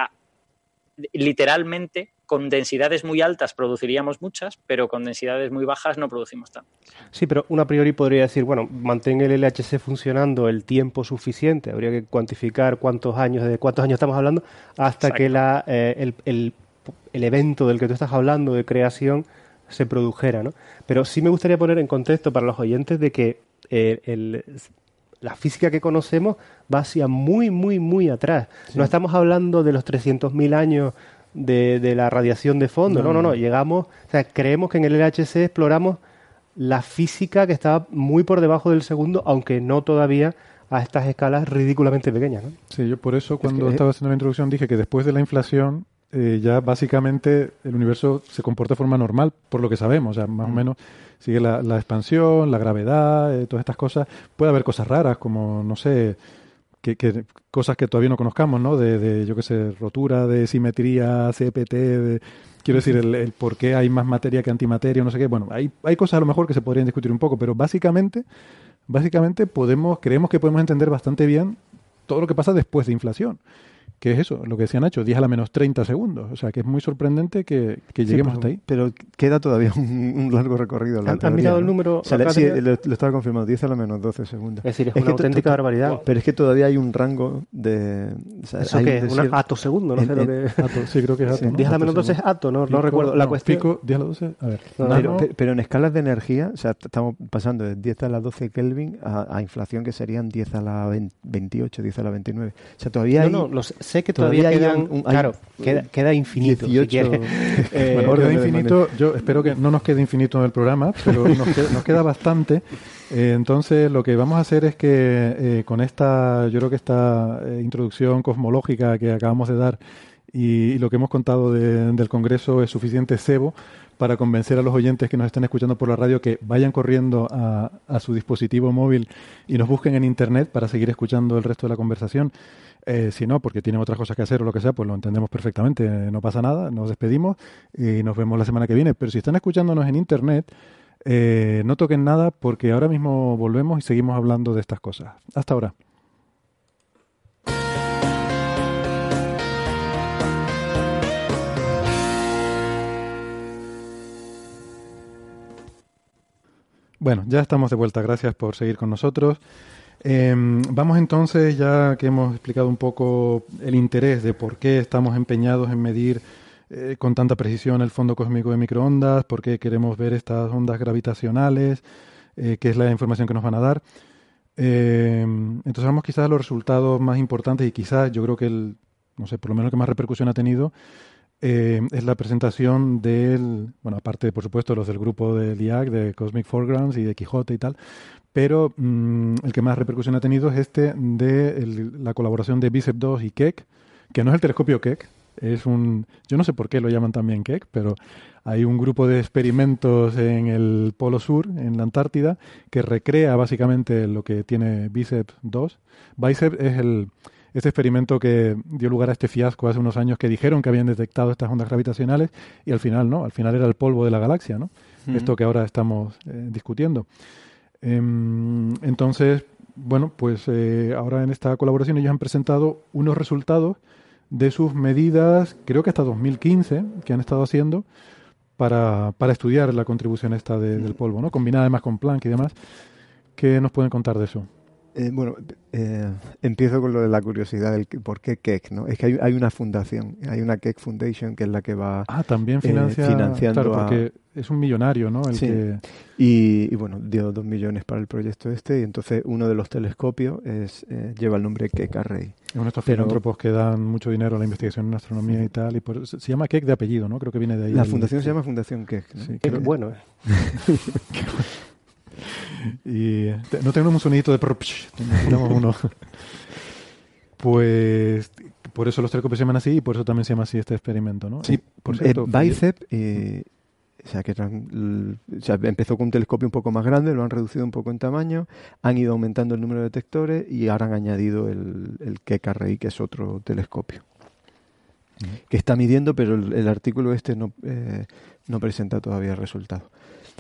literalmente con densidades muy altas produciríamos muchas, pero con densidades muy bajas no producimos tantas. Sí, pero una priori podría decir, bueno, mantén el LHC funcionando el tiempo suficiente, habría que cuantificar cuántos años, de cuántos años estamos hablando, hasta que la, eh, el, evento del que tú estás hablando de creación se produjera, ¿no? Pero sí me gustaría poner en contexto para los oyentes de que eh, el, la física que conocemos va hacia muy, muy, muy atrás. No estamos hablando de los 300.000 años de, de, la radiación de fondo, no, no, no, llegamos, o sea, creemos que en el LHC exploramos la física que estaba muy por debajo del segundo, aunque no todavía a estas escalas ridículamente pequeñas. ¿no? Sí, yo por eso cuando estaba haciendo la introducción dije que después de la inflación eh, ya básicamente el universo se comporta de forma normal, por lo que sabemos, o sea, más o menos sigue la, expansión, la gravedad, eh, todas estas cosas. Puede haber cosas raras, como, no sé, que, que cosas que todavía no conozcamos, ¿no? De, de yo qué sé, rotura, de simetría, CPT, de, quiero decir, el, el, por qué hay más materia que antimateria, no sé qué. Bueno, hay, hay cosas a lo mejor que se podrían discutir un poco, pero básicamente, básicamente podemos, creemos que podemos entender bastante bien todo lo que pasa después de inflación. ¿Qué es eso? Lo que decían hecho, 10 a la menos 30 segundos. O sea, que es muy sorprendente que, que lleguemos sí, hasta ahí. Pero queda todavía un, un largo recorrido. ¿Han, ¿han mirado el número? O sea, sí, lo, lo, estaba confirmando, 10 a la menos 12 segundos. Es decir, es, es una auténtica barbaridad. Pero es que todavía hay un rango de... O sea, ¿Eso qué es? ¿Un ato segundo? No en, sé lo que... Ato, sí, creo que es ato. Sí, 10 a la menos 12 es ato, no, pico, no recuerdo. La no, cuestión... Pico, 10 a la 12, a ver. No, pero, pero, en escalas de energía, o sea, estamos pasando de 10 a la 12 Kelvin a, a inflación que serían 10 a la 20, 28, 10 a la 29. O sea, todavía hay... No, no, sé que todavía, todavía hay un, claro, queda, queda infinito. 18, si eh, bueno, queda infinito. Yo espero que no nos quede infinito en el programa, pero nos queda, nos queda bastante. Eh, entonces, lo que vamos a hacer es que eh, con esta, yo creo que esta eh, introducción cosmológica que acabamos de dar y, y lo que hemos contado de, del Congreso es suficiente cebo para convencer a los oyentes que nos están escuchando por la radio que vayan corriendo a, a su dispositivo móvil y nos busquen en Internet para seguir escuchando el resto de la conversación. Eh, si no, porque tienen otras cosas que hacer o lo que sea, pues lo entendemos perfectamente, no pasa nada, nos despedimos y nos vemos la semana que viene. Pero si están escuchándonos en Internet, eh, no toquen nada porque ahora mismo volvemos y seguimos hablando de estas cosas. Hasta ahora. Bueno, ya estamos de vuelta. Gracias por seguir con nosotros. Eh, vamos entonces, ya que hemos explicado un poco el interés de por qué estamos empeñados en medir eh, con tanta precisión el fondo cósmico de microondas, por qué queremos ver estas ondas gravitacionales, eh, qué es la información que nos van a dar. Eh, entonces vamos quizás a los resultados más importantes y quizás yo creo que el, no sé, por lo menos que más repercusión ha tenido eh, es la presentación del, bueno, aparte por supuesto los del grupo del IAC, de Cosmic Foregrounds y de Quijote y tal, pero mmm, el que más repercusión ha tenido es este de el, la colaboración de Bicep 2 y Keck, que no es el telescopio Keck, es un, yo no sé por qué lo llaman también Keck, pero hay un grupo de experimentos en el Polo Sur, en la Antártida, que recrea básicamente lo que tiene Bicep 2. Bicep es el, este experimento que dio lugar a este fiasco hace unos años que dijeron que habían detectado estas ondas gravitacionales y al final no, al final era el polvo de la galaxia, ¿no? Esto que ahora estamos eh, discutiendo. Eh, entonces, bueno, pues eh, ahora en esta colaboración ellos han presentado unos resultados de sus medidas, creo que hasta 2015, que han estado haciendo para, para estudiar la contribución esta de, del polvo, ¿no? Combinada además con Planck y demás. ¿Qué nos pueden contar de eso? Eh, bueno, eh, empiezo con lo de la curiosidad del por qué Keck, ¿no? Es que hay, hay, una fundación, hay una Keck Foundation que es la que va ah, también financia, eh, financiando claro, porque a, es un millonario, ¿no? El sí. que... y, y, bueno, dio dos millones para el proyecto este y entonces uno de los telescopios es, eh, lleva el nombre Keck Array. Es uno de estos Pero, filántropos que dan mucho dinero a la investigación en astronomía y tal, y por, se llama Keck de apellido, ¿no? Creo que viene de ahí. La el, fundación se llama Fundación Keck. ¿no? Sí, bueno, y no tenemos un sonidito de tenemos uno. Pues por eso los telescopios se llaman así y por eso también se llama así este experimento, ¿no? Sí, y, por cierto, eh, Bicep, eh, o sea, que eran, o sea, empezó con un telescopio un poco más grande, lo han reducido un poco en tamaño, han ido aumentando el número de detectores y ahora han añadido el, el Keck que es otro telescopio. Uh -huh. Que está midiendo, pero el, el artículo este no, eh, no presenta todavía resultados.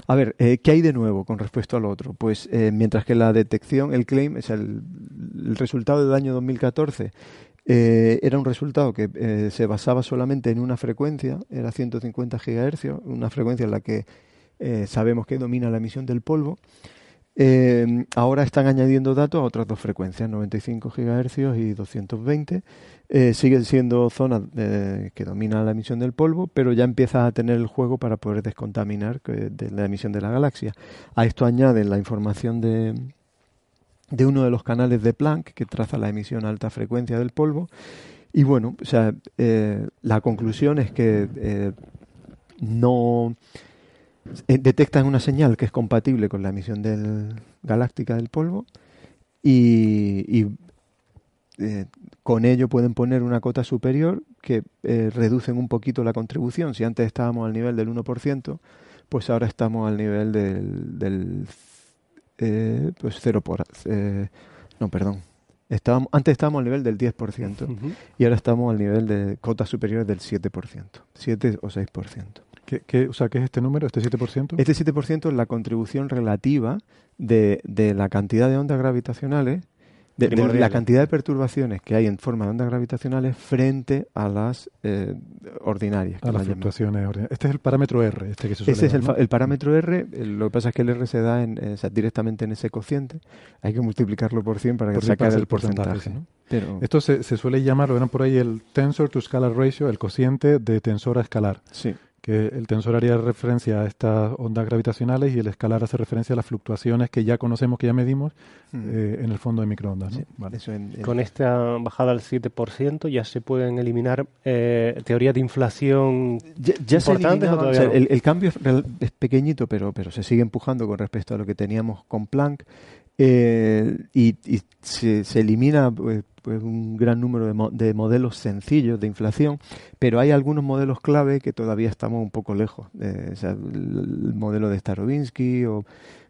A ver, eh, ¿qué hay de nuevo con respecto al otro? Pues eh, mientras que la detección, el claim, es el, resultado del año 2014 eh, era un resultado que eh, se basaba solamente en una frecuencia, era 150 GHz, una frecuencia en la que sabemos que domina la emisión del polvo. Ahora están añadiendo datos a otras dos frecuencias, 95 GHz y 220. Eh, siguen siendo zonas eh, que dominan la emisión del polvo, pero ya empieza a tener el juego para poder descontaminar de la emisión de la galaxia. A esto añaden la información de, de uno de los canales de Planck que traza la emisión a alta frecuencia del polvo. Y bueno, o eh, la conclusión es que eh, no detectan una señal que es compatible con la emisión del, galáctica del polvo y, con ello pueden poner una cota superior que eh, reducen un poquito la contribución. Si antes estábamos al nivel del 1%, pues ahora estamos al nivel del, del eh, pues 0 por... Eh, no, perdón. Estábamos, antes estábamos al nivel del 10% y ahora estamos al nivel de cotas superiores del 7%, 7 o 6%. ¿Qué, qué, o sea, ¿qué es este número, este 7%? Este 7% es la contribución relativa de, de la cantidad de ondas gravitacionales de, de, la cantidad de perturbaciones que hay en forma de ondas gravitacionales frente a las eh, ordinarias. a las fluctuaciones. ordinarias. Este es el parámetro R, este que se suele Ese es el, parámetro R, el- lo que pasa es que el R se da en, eh, directamente en ese cociente, hay que multiplicarlo por 100 para que hacer el porcentaje, porcentaje. ¿no? Pero, Esto se, se suele llamar, lo verán por ahí, el tensor to scalar ratio, el cociente de tensor a escalar. sí, Que el tensor haría referencia a estas ondas gravitacionales y el escalar hace referencia a las fluctuaciones que ya conocemos, que ya medimos Mm. eh, en el fondo de microondas. ¿no? sí, Vale. eso en- en- Con esta bajada al 7% ya se pueden eliminar eh, teorías de inflación Ya, ya se importantes o eliminaban, o todavía sea, no? el, el cambio es, es pequeñito, pero, pero se sigue empujando con respecto a lo que teníamos con Planck. Eh, y y se, se elimina pues, pues, un gran número de, mo- de modelos sencillos de inflación, pero hay algunos modelos clave que todavía estamos un poco lejos. eh, o sea, el, el modelo de Starobinsky o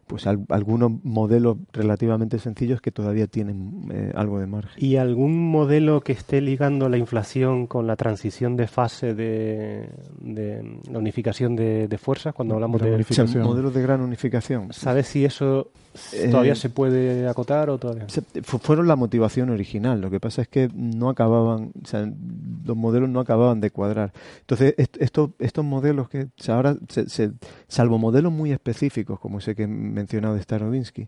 pues al- algunos modelos relativamente sencillos que todavía tienen eh, algo de margen. ¿Y algún modelo que esté ligando la inflación con la transición de fase de, de la unificación de, de fuerzas cuando hablamos La de... O sea, unificación. modelos de gran unificación. ¿Sabes si eso Eh, todavía se puede acotar o todavía? Se- fueron la motivación original. Lo que pasa es que no acababan, o sea, los modelos no acababan de cuadrar. Entonces, est- estos, estos modelos que o sea, ahora, se, se- salvo modelos muy específicos, como ese que he mencionado de Starobinsky,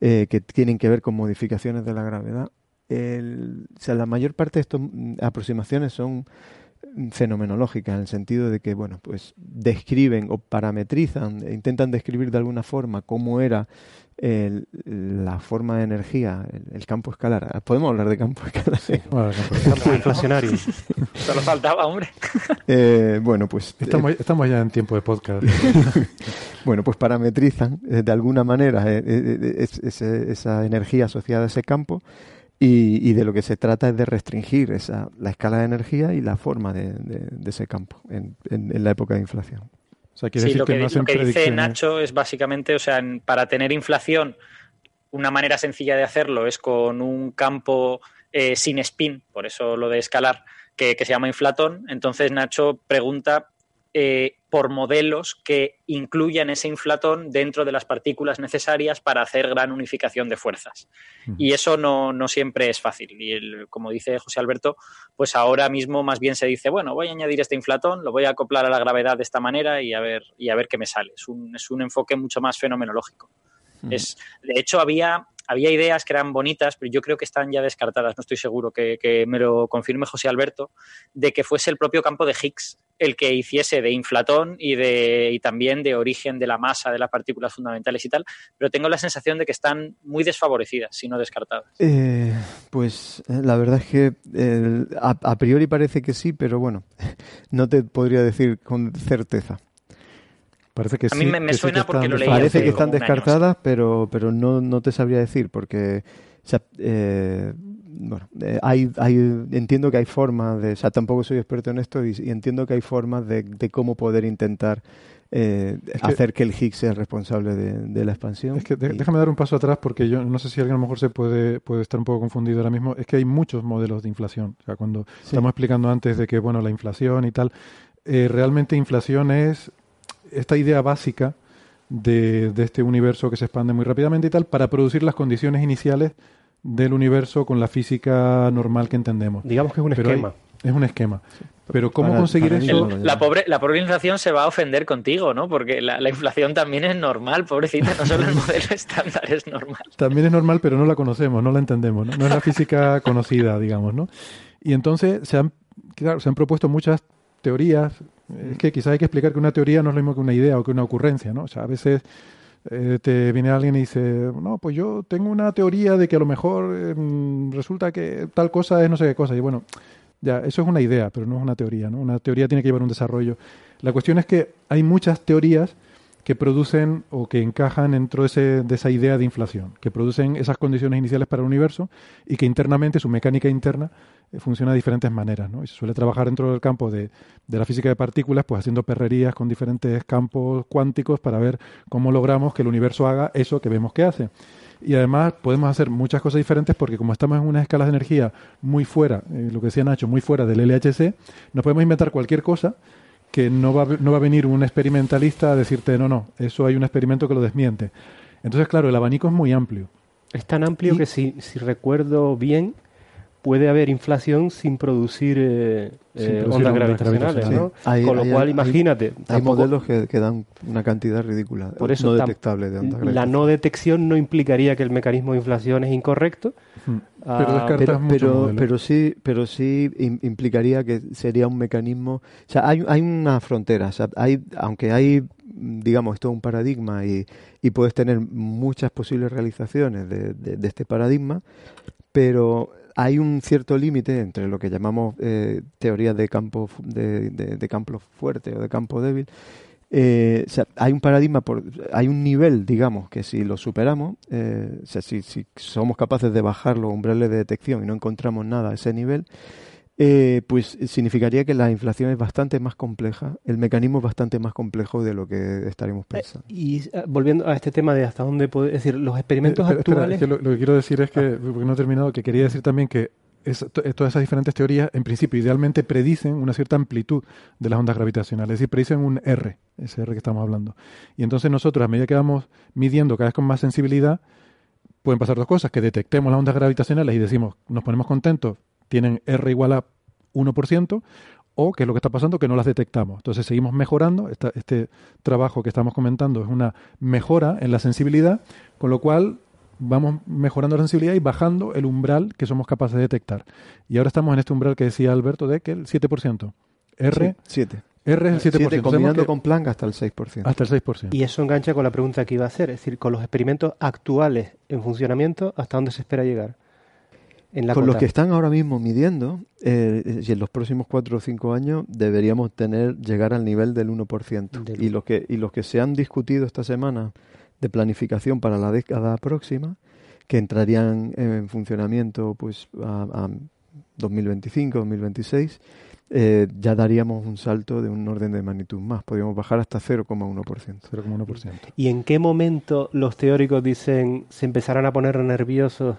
eh, que tienen que ver con modificaciones de la gravedad, el- o sea, la mayor parte de estas aproximaciones son fenomenológicas en el sentido de que bueno pues describen o parametrizan e intentan describir de alguna forma cómo era el- la forma de energía el, el campo escalar podemos hablar de campo escalar Bueno, no, pues, Campo inflacionario. Solo faltaba, hombre. Eh, bueno pues estamos, estamos ya en tiempo de podcast. Bueno, pues parametrizan eh, de alguna manera eh, eh, esa energía asociada a ese campo y, y de lo que se trata es de restringir esa, la escala de energía y la forma de, de- de ese campo en, en- en la época de inflación. O sea, quiere Sí, decir lo que, que, no lo que dice. Nacho es básicamente, o sea, en- para tener inflación, una manera sencilla de hacerlo es con un campo eh, sin spin, por eso lo de escalar, que, que se llama inflatón. Entonces Nacho pregunta eh, por modelos que incluyan ese inflatón dentro de las partículas necesarias para hacer gran unificación de fuerzas. Y eso no, no siempre es fácil. Y el- como dice José Alberto, pues ahora mismo más bien se dice, bueno, voy a añadir este inflatón, lo voy a acoplar a la gravedad de esta manera y a ver, y a ver qué me sale. Es un, es un enfoque mucho más fenomenológico. Es, de hecho, había, había ideas que eran bonitas, pero yo creo que están ya descartadas, no estoy seguro, que, que me lo confirme José Alberto, de que fuese el propio campo de Higgs el que hiciese de inflatón y, de, y también de origen de la masa de las partículas fundamentales y tal, pero tengo la sensación de que están muy desfavorecidas, si no descartadas. Eh, pues eh, la verdad es que eh, a, a priori parece que sí, pero bueno, no te podría decir con certeza. Parece que A mí sí, me- me que sí suena que porque están lo leí Parece que están año, descartadas, pero, pero no, no te sabría decir porque o sea, eh, bueno, eh, hay, hay, entiendo que hay formas de, o sea, tampoco soy experto en esto y, y entiendo que hay formas de, de cómo poder intentar eh, que- hacer que el Higgs sea el responsable de, de la expansión. Es que de- Y- déjame dar un paso atrás porque yo no sé si alguien a lo mejor se puede, puede estar un poco confundido ahora mismo. Es que hay muchos modelos de inflación. O sea, cuando Sí. estamos explicando antes de que, bueno, la inflación y tal, eh, realmente inflación es esta idea básica de, de este universo que se expande muy rápidamente y tal para producir las condiciones iniciales del universo con la física normal que entendemos. Digamos que es un Pero hay- esquema. es un esquema. Pero ¿cómo Para- conseguir para eso? El- la, pobre, la pobre inflación se va a ofender contigo, ¿no? Porque la, la inflación también es normal, pobrecita, no solo el modelo estándar es normal. También es normal, pero no la conocemos, no la entendemos, ¿no? No es la física conocida, digamos, ¿no? Y entonces se han, claro, se han propuesto muchas teorías. Es que quizás hay que explicar que una teoría no es lo mismo que una idea o que una ocurrencia, ¿no? O sea, a veces eh, te viene alguien y dice, no, pues yo tengo una teoría de que a lo mejor em, resulta que tal cosa es no sé qué cosa. Y bueno, ya, eso es una idea, pero no es una teoría, ¿no? Una teoría tiene que llevar un desarrollo. La cuestión es que hay muchas teorías que producen o que encajan dentro de, esa idea de inflación, que producen esas condiciones iniciales para el universo y que internamente su mecánica interna eh, funciona de diferentes maneras. Y se suele trabajar dentro del campo de, de, la física de partículas, pues haciendo perrerías con diferentes campos cuánticos para ver cómo logramos que el universo haga eso que vemos que hace. Y además podemos hacer muchas cosas diferentes porque como estamos en unas escalas de energía muy fuera, eh, lo que decía Nacho, muy fuera del LHC, nos podemos inventar cualquier cosa que no va, no va a venir un experimentalista a decirte, no, no, eso hay un experimento que lo desmiente. Entonces, claro, el abanico es muy amplio. Es tan amplio que si, si recuerdo bien, puede haber inflación sin producir, eh, eh, ondas gravitacionales, ¿no? Con lo cual, imagínate. Hay, modelos que, dan una cantidad ridícula, por eso no detectable de ondas La no detección no implicaría que el mecanismo de inflación es incorrecto. Ah, pero, pero, pero, sí, pero sí implicaría que sería un mecanismo. O sea, hay, hay una frontera. O sea, hay, aunque hay digamos, esto es un paradigma y, y, puedes tener muchas posibles realizaciones de, de, de, este paradigma, pero hay un cierto límite entre lo que llamamos eh, teorías de campo de, de, campo fuerte o de campo débil. Eh, hay un paradigma, por, hay un nivel, digamos, que si lo superamos, eh, o sea, si, si, somos capaces de bajar los umbrales de detección y no encontramos nada a ese nivel, eh, pues significaría que la inflación es bastante más compleja, el mecanismo es bastante más complejo de lo que estaríamos eh, pensando. y eh, volviendo a este tema de hasta dónde puede, es decir, los experimentos actuales. lo, que quiero decir es que, porque no he terminado, que quería decir también que todas esas diferentes teorías, en principio, idealmente predicen una cierta amplitud de las ondas gravitacionales, es decir, predicen un R, ese R que estamos hablando. Y entonces nosotros, a medida que vamos midiendo cada vez con más sensibilidad, pueden pasar dos cosas, que detectemos las ondas gravitacionales y decimos, nos ponemos contentos, tienen R igual a 1%, o que es lo que está pasando, que no las detectamos. Entonces seguimos mejorando, este trabajo que estamos comentando es una mejora en la sensibilidad, con lo cual vamos mejorando la sensibilidad y bajando el umbral que somos capaces de detectar. Y ahora estamos en este umbral que decía Alberto de que el 7%. R, 7. R es el 7%. combinando con Planck hasta el 6%. Hasta el 6%. Y eso engancha con la pregunta que iba a hacer, es decir, con los experimentos actuales en funcionamiento, ¿hasta dónde se espera llegar? Con los que están ahora mismo midiendo, eh, y en los próximos cuatro o cinco años deberíamos tener llegar al nivel del 1%. Y los que y los que se han discutido esta semana de planificación para la década próxima, que entrarían en funcionamiento pues a, 2025, 2026, eh, ya daríamos un salto de un orden de magnitud más. Podríamos bajar hasta 0,1%. 0,1%. ¿Y en qué momento los teóricos dicen se empezarán a poner nerviosos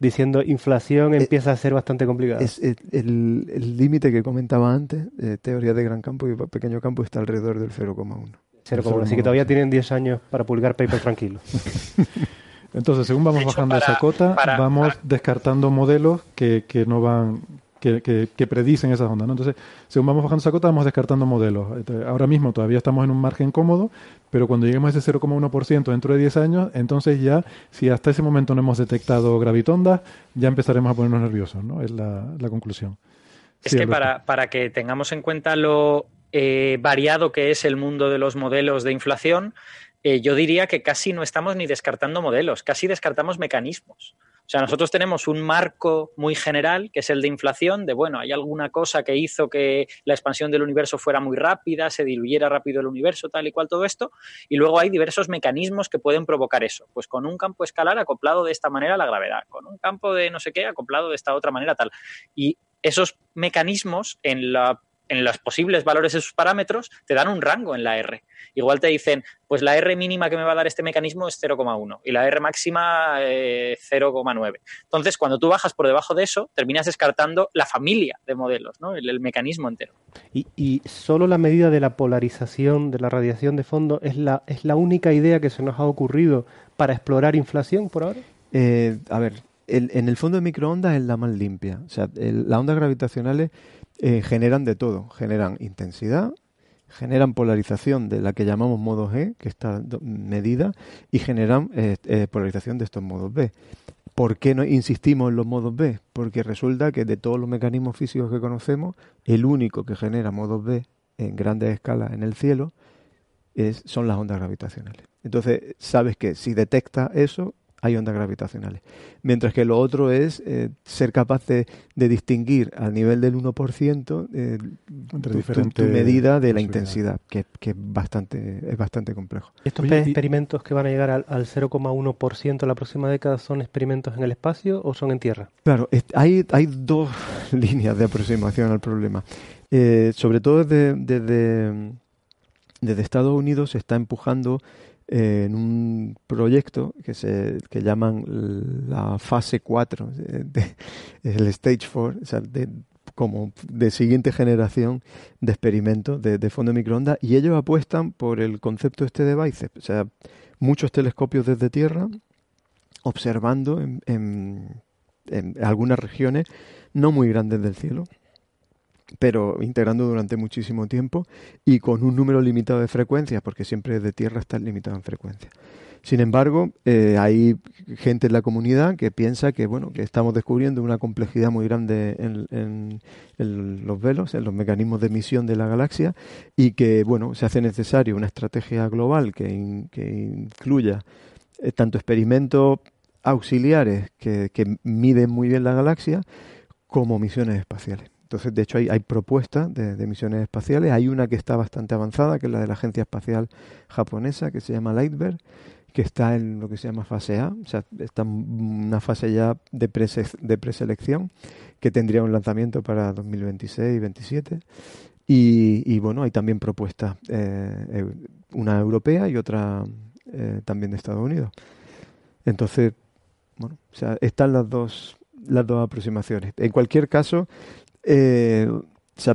diciendo inflación eh, empieza a ser bastante complicado. Es, el límite que comentaba antes, eh, teoría de gran campo y pequeño campo, está alrededor del 0,1. 0,1, así que todavía tienen 10 años para publicar paper tranquilo. Entonces, según vamos bajando esa cota, vamos descartando modelos que, que no van que, que, predicen esas ondas. ¿no? Entonces, según vamos bajando esa cota, vamos descartando modelos. ahora mismo todavía estamos en un margen cómodo, pero cuando lleguemos a ese 0,1% dentro de 10 años, entonces ya, si hasta ese momento no hemos detectado gravitondas, ya empezaremos a ponernos nerviosos, ¿no? Es la, conclusión. Es que para, para, que tengamos en cuenta lo eh, variado que es el mundo de los modelos de inflación, eh, yo diría que casi no estamos ni descartando modelos, casi descartamos mecanismos. O sea, nosotros tenemos un marco muy general, que es el de inflación, de, bueno, hay alguna cosa que hizo que la expansión del universo fuera muy rápida, se diluyera rápido el universo, tal y cual todo esto, y luego hay diversos mecanismos que pueden provocar eso, pues con un campo escalar acoplado de esta manera a la gravedad, con un campo de no sé qué acoplado de esta otra manera tal. Y esos mecanismos en la en los posibles valores de sus parámetros, te dan un rango en la R. Igual te dicen, pues la R mínima que me va a dar este mecanismo es 0,1 y la R máxima 0,9. Eh, Entonces, cuando tú bajas por debajo de eso, terminas descartando la familia de modelos, ¿no? el, mecanismo entero. ¿Y, ¿Y, solo la medida de la polarización de la radiación de fondo es la, es la única idea que se nos ha ocurrido para explorar inflación por ahora? Eh, a ver, en el fondo de microondas es la más limpia. O sea, las ondas gravitacionales eh, generan de todo. Generan intensidad, generan polarización de la que llamamos modo G, que está medida, y generan eh, polarización de estos modos B. ¿Por qué no insistimos en los modos B? Porque resulta que de todos los mecanismos físicos que conocemos, el único que genera modos B en grandes escalas en el cielo es, son las ondas gravitacionales. Entonces, sabes que si detecta eso, hay ondas gravitacionales. Mientras que lo otro es eh, ser capaz de, distinguir al nivel del 1% eh, tu, medida de la intensidad, que, es, bastante, es bastante complejo. ¿Estos experimentos que van a llegar al, 0,1% la próxima década son experimentos en el espacio o son en Tierra? Claro, hay, hay dos líneas de aproximación al problema. Eh, sobre todo desde, desde, desde Estados Unidos se está empujando en un proyecto que se que llaman la fase 4, el stage 4, o sea, de, como de siguiente generación de experimentos de, fondo de microondas, y ellos apuestan por el concepto este de bicep, o sea, muchos telescopios desde tierra observando en, en algunas regiones no muy grandes del cielo pero integrando durante muchísimo tiempo y con un número limitado de frecuencias, porque siempre de tierra está limitado en frecuencia. Sin embargo, eh, hay gente en la comunidad que piensa que bueno que estamos descubriendo una complejidad muy grande en, los velos, en los mecanismos de emisión de la galaxia y que bueno se hace necesario una estrategia global que, incluya eh, tanto experimentos auxiliares que miden muy bien la galaxia como misiones espaciales. Entonces, de hecho, hay, propuestas de, misiones espaciales. Hay una que está bastante avanzada, que es la de la Agencia Espacial Japonesa, que se llama Lightbear, que está en lo que se llama fase A, o sea, está en una fase ya de, de preselección, que tendría un lanzamiento para 2026 y 2027. Y, bueno, hay también propuestas, eh, una europea y otra eh, también de Estados Unidos. Entonces, bueno, o sea, están las dos, las dos aproximaciones. En cualquier caso, eh,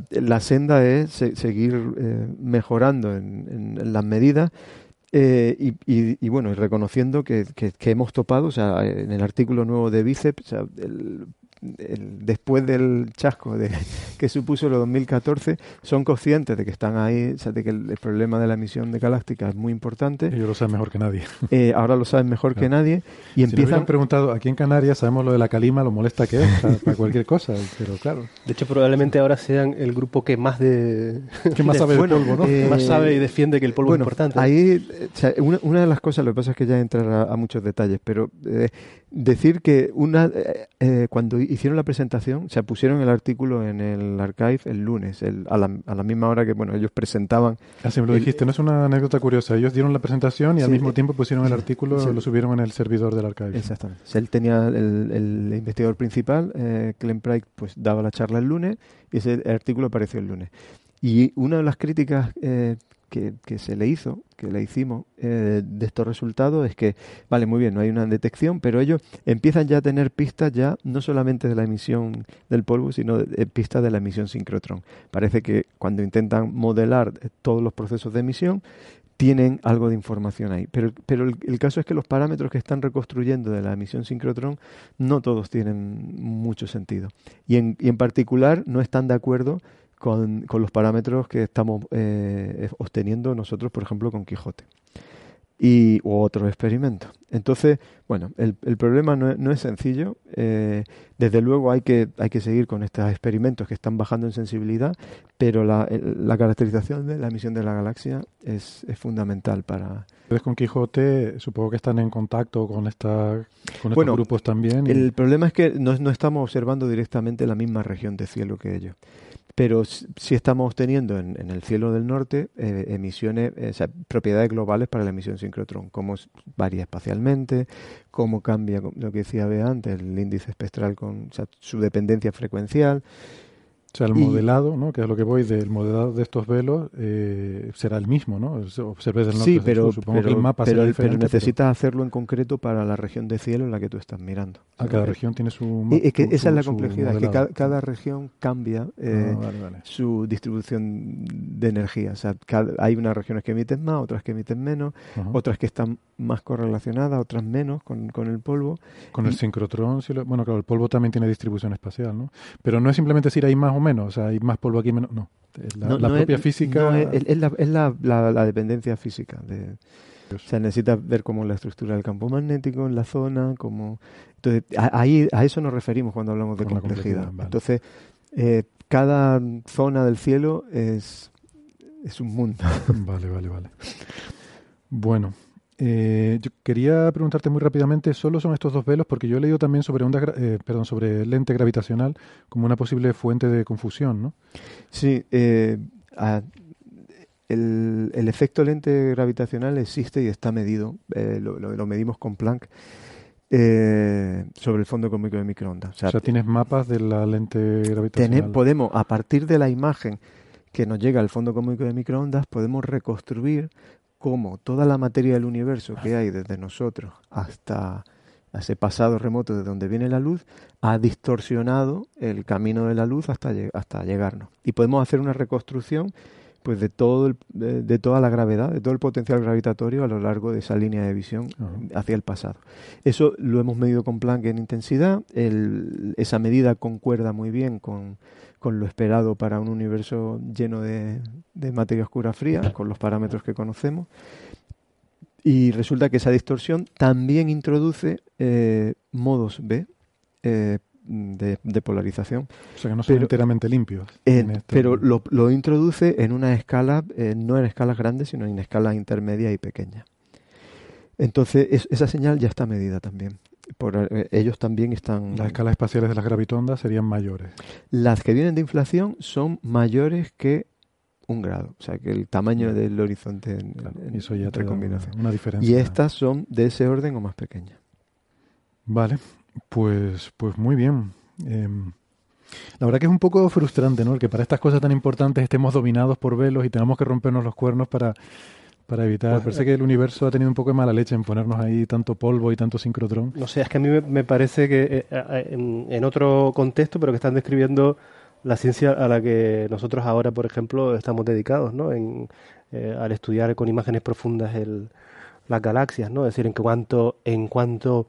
la senda es seguir eh, mejorando en, las medidas eh, y, y, y, bueno, reconociendo que, hemos topado, o sea, en el artículo nuevo de Bíceps, el, después del chasco de, que supuso el 2014, son conscientes de que están ahí, o sea, de que el, problema de la emisión de galáctica es muy importante. Ellos lo saben mejor que nadie. Eh, ahora lo saben mejor que nadie. Y si empiezan. han preguntado, aquí en Canarias sabemos lo de la calima, lo molesta que es, para cualquier cosa, pero claro. De hecho, probablemente ahora sean el grupo que más de. que más sabe del polvo, ¿no? Eh, más sabe y defiende que el polvo es importante. Ahí, una, de las cosas, lo que pasa es que ya entrará a, muchos detalles, pero eh, decir que una cuando hicieron la presentación, se pusieron el artículo en el archive el lunes, a, la, a, la, misma hora que bueno ellos presentaban. Así me lo dijiste, no es una anécdota curiosa. Ellos dieron la presentación y al mismo tiempo pusieron el artículo, y lo subieron en el servidor del archive. Exactamente. Él tenía el, el investigador principal, eh, Clem pues daba la charla el lunes y ese artículo apareció el lunes. Y una de las críticas eh, que, se le hizo, que le hicimos eh, de estos resultados es que, vale, muy bien, no hay una detección, pero ellos empiezan ya a tener pistas ya no solamente de la emisión del polvo, sino de, pistas de la emisión sincrotrón. Parece que cuando intentan modelar eh, todos los procesos de emisión, tienen algo de información ahí. Pero, pero el, caso es que los parámetros que están reconstruyendo de la emisión sincrotrón no todos tienen mucho sentido. Y en, y en particular no están de acuerdo con, con los parámetros que estamos eh, obteniendo nosotros, por ejemplo, con Quijote y u otros experimentos. Entonces, bueno, el, el problema no es, no es sencillo. Eh, desde luego hay que, hay que seguir con estos experimentos que están bajando en sensibilidad, pero la, la caracterización de la emisión de la galaxia es, es fundamental para... Ustedes con Quijote supongo que están en contacto con, esta, con estos grupos también. El problema es que no, no estamos observando directamente la misma región de cielo que ellos pero sí estamos obteniendo en, en el cielo del norte eh, emisiones, eh, propiedades globales para la emisión sincrotrón, cómo varía espacialmente, cómo cambia, lo que decía Bea antes, el índice espectral con su dependencia frecuencial, o sea, el modelado, ¿no? que es lo que voy del modelado de estos velos, eh, será el mismo, ¿no? Observes del norte sí, pero, supongo que el mapa pero, pero necesitas hacerlo en concreto para la región de cielo en la que tú estás mirando. Ah, cada región tiene su. es que esa es la complejidad, que cada, región cambia eh, ah, su distribución de energía. O sea, hay unas regiones que emiten más, otras que emiten menos, otras que están más correlacionadas, otras menos con, con el polvo. Con el sincrotrón, bueno, claro, el polvo también tiene distribución espacial, ¿no? Pero no es simplemente decir hay más o menos, o sea, hay más polvo aquí, menos. No, la, propia física. es, la, es la, la, dependencia física. De, o sea, necesita ver cómo la estructura del campo magnético en la zona, como entonces a, ahí a eso nos referimos cuando hablamos de complejidad. Entonces, eh, cada zona del cielo es es un mundo. Vale, vale, vale. Bueno, Eh, yo quería preguntarte muy rápidamente, ¿solo son estos dos velos? Porque yo he leído también sobre ondas, eh, perdón, sobre lente gravitacional como una posible fuente de confusión, ¿no? Sí, eh, el, efecto lente gravitacional existe y está medido, lo, medimos con Planck. sobre el fondo cósmico de microondas. O sea, tienes mapas de la lente gravitacional. podemos, a partir de la imagen que nos llega al fondo cósmico de microondas, podemos reconstruir cómo toda la materia del universo que hay desde nosotros hasta ese pasado remoto de donde viene la luz ha distorsionado el camino de la luz hasta, hasta llegarnos. Y podemos hacer una reconstrucción pues de todo de, toda la gravedad, de todo el potencial gravitatorio a lo largo de esa línea de visión hacia el pasado. Eso lo hemos medido con Planck en intensidad, esa medida concuerda muy bien con, con lo esperado para un universo lleno de, materia oscura fría, con los parámetros que conocemos. Y resulta que esa distorsión también introduce eh, modos B eh, de, polarización. O sea que no son enteramente limpios. Este pero lo, introduce en una escala, eh, no en escalas grandes, sino en escalas intermedias y pequeñas. Entonces, esa señal ya está medida también. Por, eh, ellos también están... Las escalas espaciales de las gravitondas serían mayores. Las que vienen de inflación son mayores que un grado, o sea que el tamaño del horizonte en, eso ya combinación. Una diferencia. Y estas son de ese orden o más pequeñas. Vale, pues, pues muy bien. Em, la verdad que es un poco frustrante, ¿no? Que para estas cosas tan importantes estemos dominados por velos y tengamos que rompernos los cuernos para para evitar, pues, parece que el universo ha tenido un poco de mala leche en ponernos ahí tanto polvo y tanto sincrotrón. No sé, es que a mí me, parece que eh, eh, en, otro contexto, pero que están describiendo la ciencia a la que nosotros ahora, por ejemplo, estamos dedicados, ¿no? En, eh, al estudiar con imágenes profundas el, las galaxias, ¿no? Es decir, en cuanto, en cuanto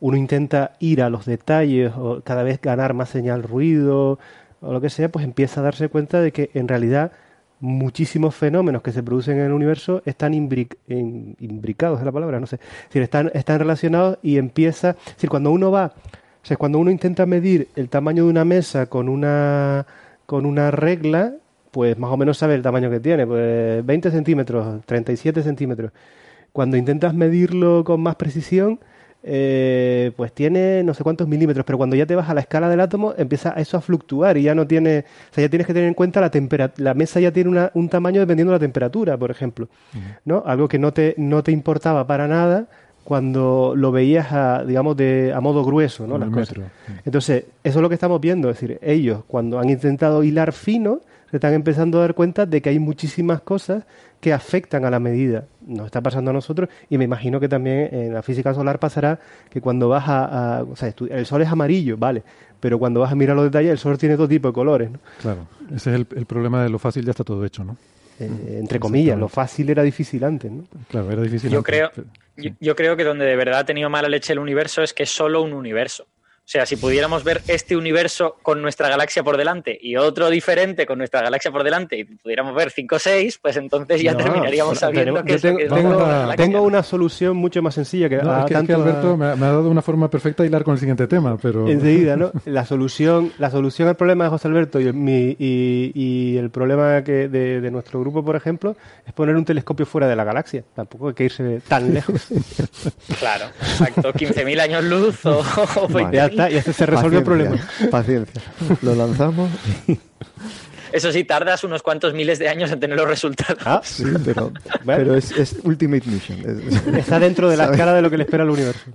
uno intenta ir a los detalles o cada vez ganar más señal ruido o lo que sea, pues empieza a darse cuenta de que en realidad muchísimos fenómenos que se producen en el universo están imbricados, es la palabra, no sé, están, están relacionados y empieza, es decir, cuando uno va, o sea, cuando uno intenta medir el tamaño de una mesa con una, con una regla, pues más o menos sabe el tamaño que tiene, pues 20 centímetros, 37 centímetros. Cuando intentas medirlo con más precisión, eh, pues tiene no sé cuántos milímetros, pero cuando ya te vas a la escala del átomo empieza eso a fluctuar y ya no tiene, o sea, ya tienes que tener en cuenta la temperatura, la mesa ya tiene una, un tamaño dependiendo de la temperatura, por ejemplo, ¿no? Algo que no te, no te importaba para nada cuando lo veías a, digamos, de, a modo grueso, ¿no? Las cosas. Entonces, eso es lo que estamos viendo, es decir, ellos cuando han intentado hilar fino, se están empezando a dar cuenta de que hay muchísimas cosas que afectan a la medida. Nos está pasando a nosotros y me imagino que también en la física solar pasará que cuando vas a... o sea, el sol es amarillo, vale, pero cuando vas a mirar los detalles el sol tiene todo tipo de colores. ¿no? Claro, ese es el, problema de lo fácil, ya está todo hecho, ¿no? Eh, entre comillas, lo fácil era difícil antes, ¿no? Claro, era difícil yo Creo, yo creo que donde de verdad ha tenido mala leche el universo es que es solo un universo. O sea, si pudiéramos ver este universo con nuestra galaxia por delante y otro diferente con nuestra galaxia por delante y pudiéramos ver 5 o 6, pues entonces ya terminaríamos sabiendo que, tengo, es tengo, una solución mucho más sencilla que, no, es que, Alberto me, ha, dado una forma perfecta de hilar con el siguiente tema, pero enseguida, ¿no? La solución, la solución al problema de José Alberto y, y, el problema que de, de, nuestro grupo, por ejemplo, es poner un telescopio fuera de la galaxia. Tampoco hay que irse tan lejos. claro, exacto, 15.000 años luz o, y este se resolvió el problema. Paciencia. Lo lanzamos Eso sí, tardas unos cuantos miles de años en tener los resultados. Ah, sí, pero, pero es, Ultimate Mission. Está dentro de la escala de lo que le espera al universo.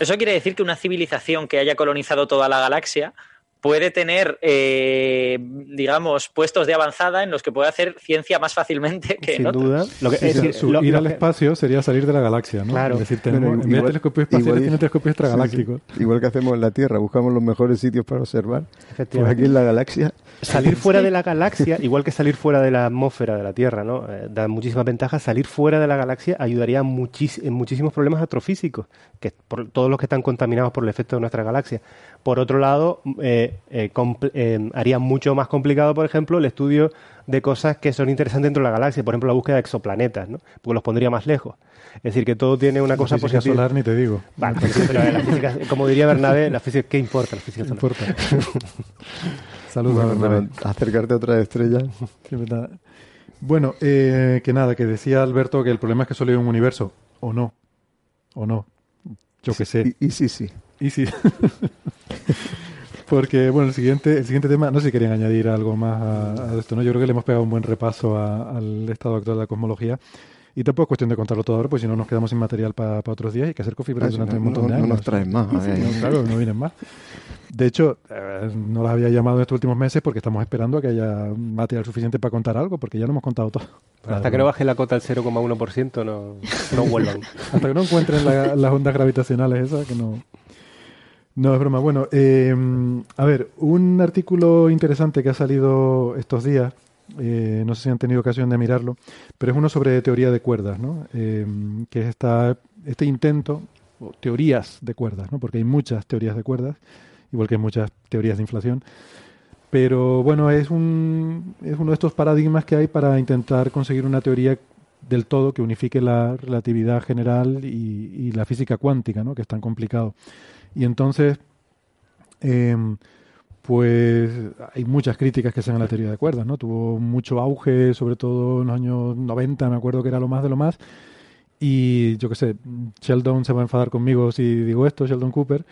Eso quiere decir que una civilización que haya colonizado toda la galaxia puede tener, eh, digamos, puestos de avanzada en los que puede hacer ciencia más fácilmente que Sin en duda. Lo que, es ir al espacio sería salir de la galaxia, ¿no? Claro. Es decir, tenemos, en vez de telescopios espaciales, tiene telescopios extragalácticos. Igual que hacemos en la Tierra, buscamos los mejores sitios para observar. Pues aquí en la galaxia. Salir fuera de la galaxia, igual que salir fuera de la atmósfera de la Tierra, ¿no? Eh, da muchísimas ventajas. Salir fuera de la galaxia ayudaría en muchísimos problemas astrofísicos, que por, todos los que están contaminados por el efecto de nuestra galaxia. Por otro lado, eh, eh, eh, haría mucho más complicado, por ejemplo, el estudio de cosas que son interesantes dentro de la galaxia, por ejemplo, la búsqueda de exoplanetas, ¿no? porque los pondría más lejos. Es decir, que todo tiene una cosa física positiva. solar ni te digo. como diría Bernabé, la física, ¿qué importa la física solar? Importa. Saludos. Acercarte a otra estrella. Bueno, eh, que nada, que decía Alberto que el problema es que solo hay un universo. O no. O no. Yo qué sé. Y, sí, sí. Y sí. Porque, bueno, el siguiente, el siguiente tema, no sé si querían añadir algo más a, esto, ¿no? Yo creo que le hemos pegado un buen repaso al estado actual de la cosmología. Y tampoco es cuestión de contarlo todo ahora, pues si no nos quedamos sin material para otros días y hay que hacer coffee break durante un montón de años. No nos traen más. claro, no vienen más. De hecho, eh, no las había llamado en estos últimos meses porque estamos esperando a que haya material suficiente para contar algo, porque ya no hemos contado todo. Hasta que no baje la cota al 0,1% no, no vuelvan. Hasta que no encuentren las ondas gravitacionales esas, que no... No, es broma. Bueno, eh, a ver, un artículo interesante que ha salido estos días eh, no sé si han tenido ocasión de mirarlo, pero es uno sobre teoría de cuerdas, ¿no? Eh, que es esta, este intento, o teorías de cuerdas, ¿no? porque hay muchas teorías de cuerdas, igual que hay muchas teorías de inflación. Pero bueno, es, un, es uno de estos paradigmas que hay para intentar conseguir una teoría del todo que unifique la relatividad general y, la física cuántica, ¿no? que es tan complicado. Y entonces, eh, pues hay muchas críticas que se hacen a la teoría de cuerdas, ¿no? Tuvo mucho auge, sobre todo en los años 90, me acuerdo que era lo más de lo más. Y yo qué sé, Sheldon se va a enfadar conmigo si digo esto, Sheldon Cooper,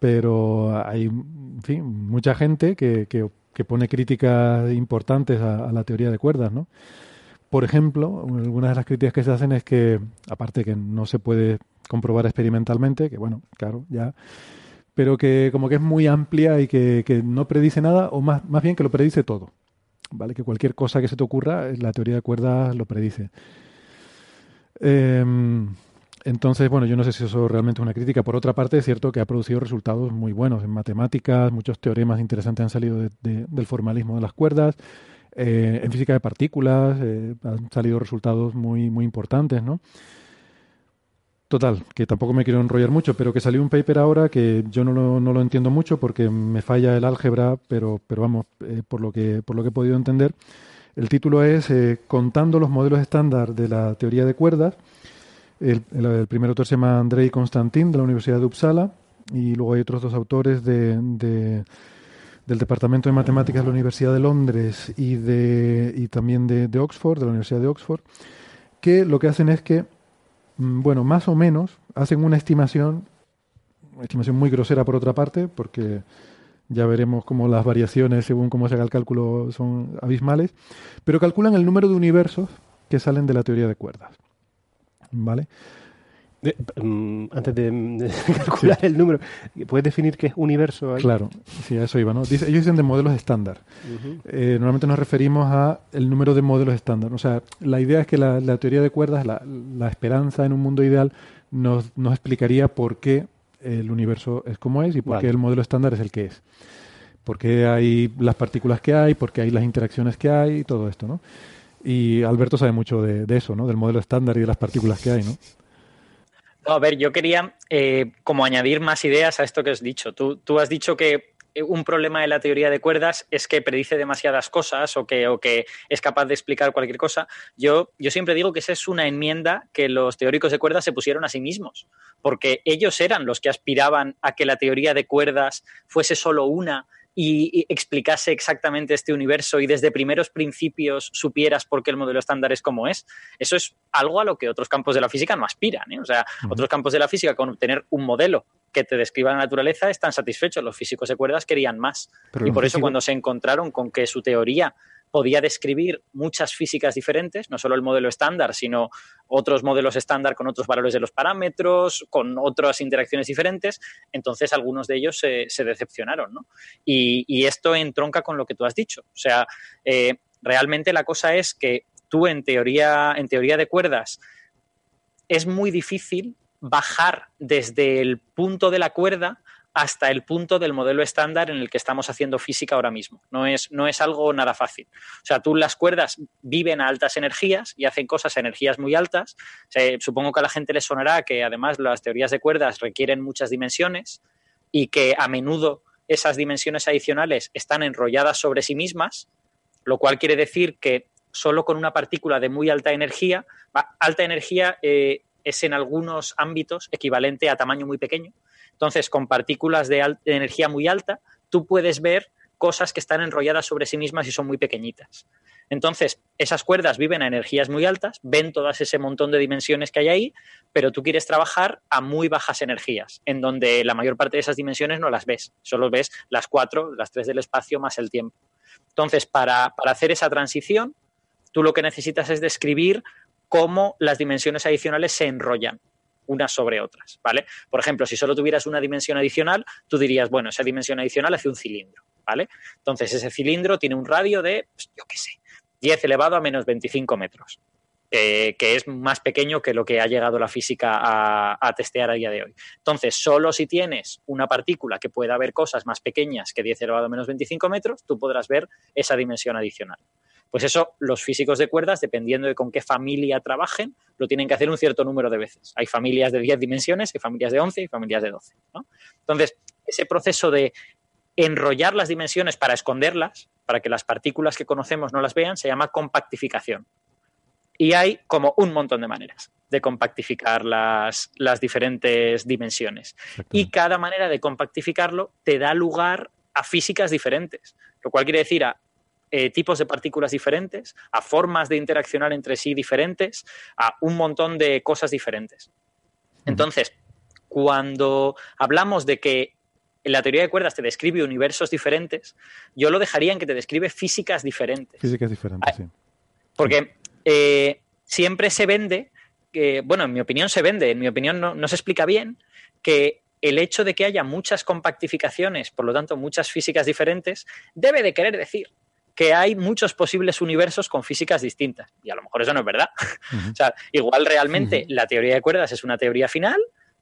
pero hay, en fin, mucha gente que, que, pone críticas importantes a, a, la teoría de cuerdas, ¿no? Por ejemplo, algunas de las críticas que se hacen es que, aparte que no se puede comprobar experimentalmente, que bueno, claro, ya pero que como que es muy amplia y que, no predice nada, o más, más bien que lo predice todo. ¿Vale? Que cualquier cosa que se te ocurra, la teoría de cuerdas lo predice. Em, entonces, bueno, yo no sé si eso realmente es una crítica. Por otra parte, es cierto que ha producido resultados muy buenos en matemáticas, muchos teoremas interesantes han salido del formalismo de las cuerdas. Eh, en física de partículas eh, han salido resultados muy, muy importantes, ¿no? Total, que tampoco me quiero enrollar mucho, pero que salió un paper ahora que yo no lo, no lo entiendo mucho porque me falla el álgebra, pero, pero vamos, eh, por, lo que, por lo que he podido entender, el título es eh, Contando los modelos estándar de la teoría de cuerdas. El, primer autor se llama Andrei Constantin de la Universidad de Uppsala y luego hay otros dos autores de, de, del Departamento de Matemáticas de la Universidad de Londres y, de, y también de, Oxford, de la Universidad de Oxford, que lo que hacen es que bueno, más o menos hacen una estimación, una estimación muy grosera por otra parte, porque ya veremos cómo las variaciones según cómo se haga el cálculo son abismales, pero calculan el número de universos que salen de la teoría de cuerdas. ¿Vale? Mm, antes de, calcular el número, ¿puedes definir qué es universo? Claro, sí, a eso iba, ¿no? ellos dicen de modelos estándar. Eh, normalmente nos referimos a el número de modelos estándar. O sea, la idea es que la, teoría de cuerdas, la, la, esperanza en un mundo ideal, nos, nos, explicaría por qué el universo es como es y por qué el modelo estándar es el que es. Por qué hay las partículas que hay, por qué hay las interacciones que hay y todo esto, ¿no? Y Alberto sabe mucho de, de eso, ¿no? Del modelo estándar y de las partículas que hay, ¿no? A ver, yo quería eh, como añadir más ideas a esto que has dicho. Tú, tú, has dicho que un problema de la teoría de cuerdas es que predice demasiadas cosas o que, o que es capaz de explicar cualquier cosa. Yo, yo siempre digo que esa es una enmienda que los teóricos de cuerdas se pusieron a sí mismos, porque ellos eran los que aspiraban a que la teoría de cuerdas fuese solo una y, explicase exactamente este universo y desde primeros principios supieras por qué el modelo estándar es como es, eso es algo a lo que otros campos de la física no aspiran. ¿eh? O sea, otros campos de la física con obtener un modelo que te describa la naturaleza están satisfechos. Los físicos de cuerdas querían más. y por eso cuando se encontraron con que su teoría podía describir muchas físicas diferentes, no solo el modelo estándar, sino otros modelos estándar con otros valores de los parámetros, con otras interacciones diferentes, entonces algunos de ellos se, decepcionaron. ¿no? Y, esto entronca con lo que tú has dicho. O sea, eh, realmente la cosa es que tú en teoría, en teoría de cuerdas es muy difícil bajar desde el punto de la cuerda hasta el punto del modelo estándar en el que estamos haciendo física ahora mismo. No es, no es algo nada fácil. O sea, tú las cuerdas viven a altas energías y hacen cosas a energías muy altas. supongo que a la gente le sonará que además las teorías de cuerdas requieren muchas dimensiones y que a menudo esas dimensiones adicionales están enrolladas sobre sí mismas, lo cual quiere decir que solo con una partícula de muy alta energía, alta energía eh, es en algunos ámbitos equivalente a tamaño muy pequeño, entonces, con partículas de, energía muy alta, tú puedes ver cosas que están enrolladas sobre sí mismas y son muy pequeñitas. Entonces, esas cuerdas viven a energías muy altas, ven todas ese montón de dimensiones que hay ahí, pero tú quieres trabajar a muy bajas energías, en donde la mayor parte de esas dimensiones no las ves, solo ves las cuatro, las tres del espacio más el tiempo. Entonces, para, para hacer esa transición, tú lo que necesitas es describir cómo las dimensiones adicionales se enrollan unas sobre otras, ¿vale? Por ejemplo, si solo tuvieras una dimensión adicional, tú dirías, bueno, esa dimensión adicional hace un cilindro, ¿vale? Entonces, ese cilindro tiene un radio de, pues, yo qué sé, 10 elevado a menos 25 metros, eh, que es más pequeño que lo que ha llegado la física a, a, testear a día de hoy. Entonces, solo si tienes una partícula que pueda ver cosas más pequeñas que 10 elevado a menos 25 metros, tú podrás ver esa dimensión adicional. Pues eso, los físicos de cuerdas, dependiendo de con qué familia trabajen, lo tienen que hacer un cierto número de veces. Hay familias de 10 dimensiones, hay familias de 11 y familias de 12. ¿no? Entonces, ese proceso de enrollar las dimensiones para esconderlas, para que las partículas que conocemos no las vean, se llama compactificación. Y hay como un montón de maneras de compactificar las, las diferentes dimensiones. Y cada manera de compactificarlo te da lugar a físicas diferentes, lo cual quiere decir a eh, tipos de partículas diferentes, a formas de interaccionar entre sí diferentes, a un montón de cosas diferentes. Entonces, cuando hablamos de que la teoría de cuerdas te describe universos diferentes, yo lo dejaría en que te describe físicas diferentes. Físicas diferentes, sí. Porque eh, siempre se vende, que, bueno, en mi opinión se vende, en mi opinión no, no se explica bien, que el hecho de que haya muchas compactificaciones, por lo tanto muchas físicas diferentes, debe de querer decir que hay muchos posibles universos con físicas distintas. Y a lo mejor eso no es verdad. Uh -huh. o sea, igual realmente uh -huh. la teoría de cuerdas es una teoría final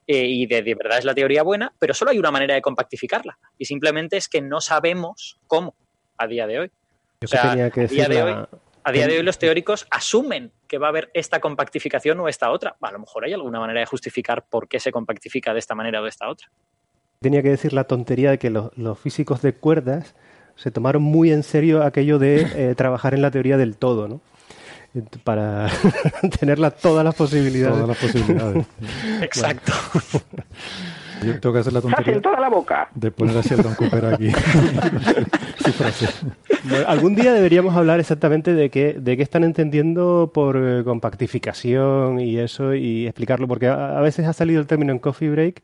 eh, y de, de, verdad es la teoría buena, pero solo hay una manera de compactificarla. Y simplemente es que no sabemos cómo a día de hoy. o sea, tenía que a, día de la... hoy a día de hoy los teóricos asumen que va a haber esta compactificación o esta otra. A lo mejor hay alguna manera de justificar por qué se compactifica de esta manera o de esta otra. Tenía que decir la tontería de que los, los físicos de cuerdas se tomaron muy en serio aquello de eh, trabajar en la teoría del todo, ¿no? Para tener la, todas las posibilidades. Todas las posibilidades. Exacto. Yo tengo que hacer la tontería toda la boca. de poner a Sheldon Cooper aquí. Su frase. Bueno, algún día deberíamos hablar exactamente de qué, de qué están entendiendo por eh, compactificación y eso y explicarlo, porque a, a veces ha salido el término en Coffee Break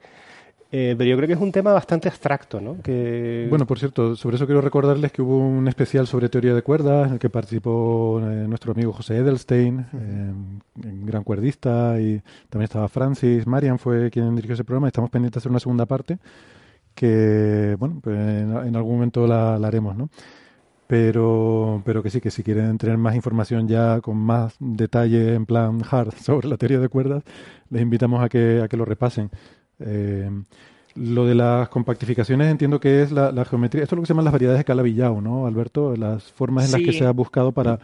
eh, pero yo creo que es un tema bastante abstracto, ¿no? Que... Bueno, por cierto, sobre eso quiero recordarles que hubo un especial sobre teoría de cuerdas en el que participó eh, nuestro amigo José Edelstein, eh, gran cuerdista, y también estaba Francis, Marian fue quien dirigió ese programa, y estamos pendientes de hacer una segunda parte que, bueno, pues en, en algún momento la, la, haremos, ¿no? Pero, pero que sí, que si quieren tener más información ya con más detalle en plan hard sobre la teoría de cuerdas, les invitamos a que, a que lo repasen. Eh, lo de las compactificaciones entiendo que es la, la, geometría, esto es lo que se llaman las variedades de Calabi-Yau, ¿no, Alberto? Las formas en sí. las que se ha buscado para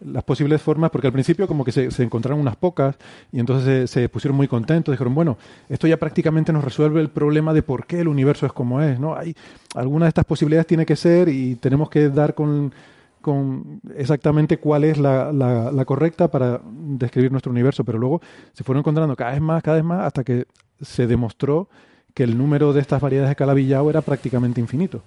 las posibles formas, porque al principio como que se, se encontraron unas pocas y entonces se, se, pusieron muy contentos, dijeron, bueno, esto ya prácticamente nos resuelve el problema de por qué el universo es como es, ¿no? Hay alguna de estas posibilidades tiene que ser y tenemos que dar con con exactamente cuál es la, la, la, correcta para describir nuestro universo, pero luego se fueron encontrando cada vez más, cada vez más, hasta que se demostró que el número de estas variedades de Calabi-Yau era prácticamente infinito.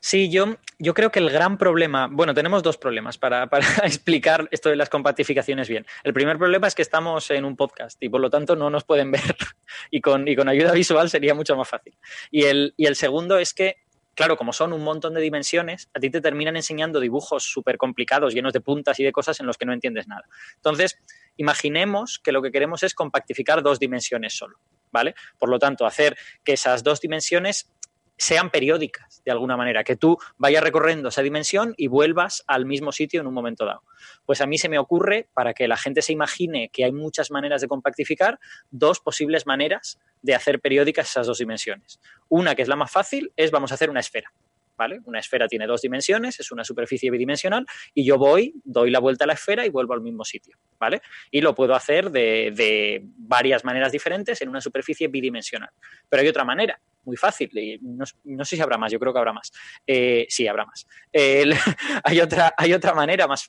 Sí, yo, yo creo que el gran problema, bueno, tenemos dos problemas para, para, explicar esto de las compactificaciones bien. El primer problema es que estamos en un podcast y por lo tanto no nos pueden ver y con, y con ayuda visual sería mucho más fácil. Y el, y el segundo es que claro, como son un montón de dimensiones, a ti te terminan enseñando dibujos súper complicados, llenos de puntas y de cosas en los que no entiendes nada. Entonces, imaginemos que lo que queremos es compactificar dos dimensiones solo, ¿vale? Por lo tanto, hacer que esas dos dimensiones sean periódicas de alguna manera, que tú vayas recorriendo esa dimensión y vuelvas al mismo sitio en un momento dado. Pues a mí se me ocurre, para que la gente se imagine que hay muchas maneras de compactificar, dos posibles maneras de hacer periódicas esas dos dimensiones. Una, que es la más fácil, es vamos a hacer una esfera. ¿Vale? Una esfera tiene dos dimensiones, es una superficie bidimensional, y yo voy, doy la vuelta a la esfera y vuelvo al mismo sitio. ¿vale? Y lo puedo hacer de, de varias maneras diferentes en una superficie bidimensional. Pero hay otra manera, muy fácil, no, no, sé si habrá más, yo creo que habrá más. Eh, sí, habrá más. Eh, hay, otra, hay otra manera más,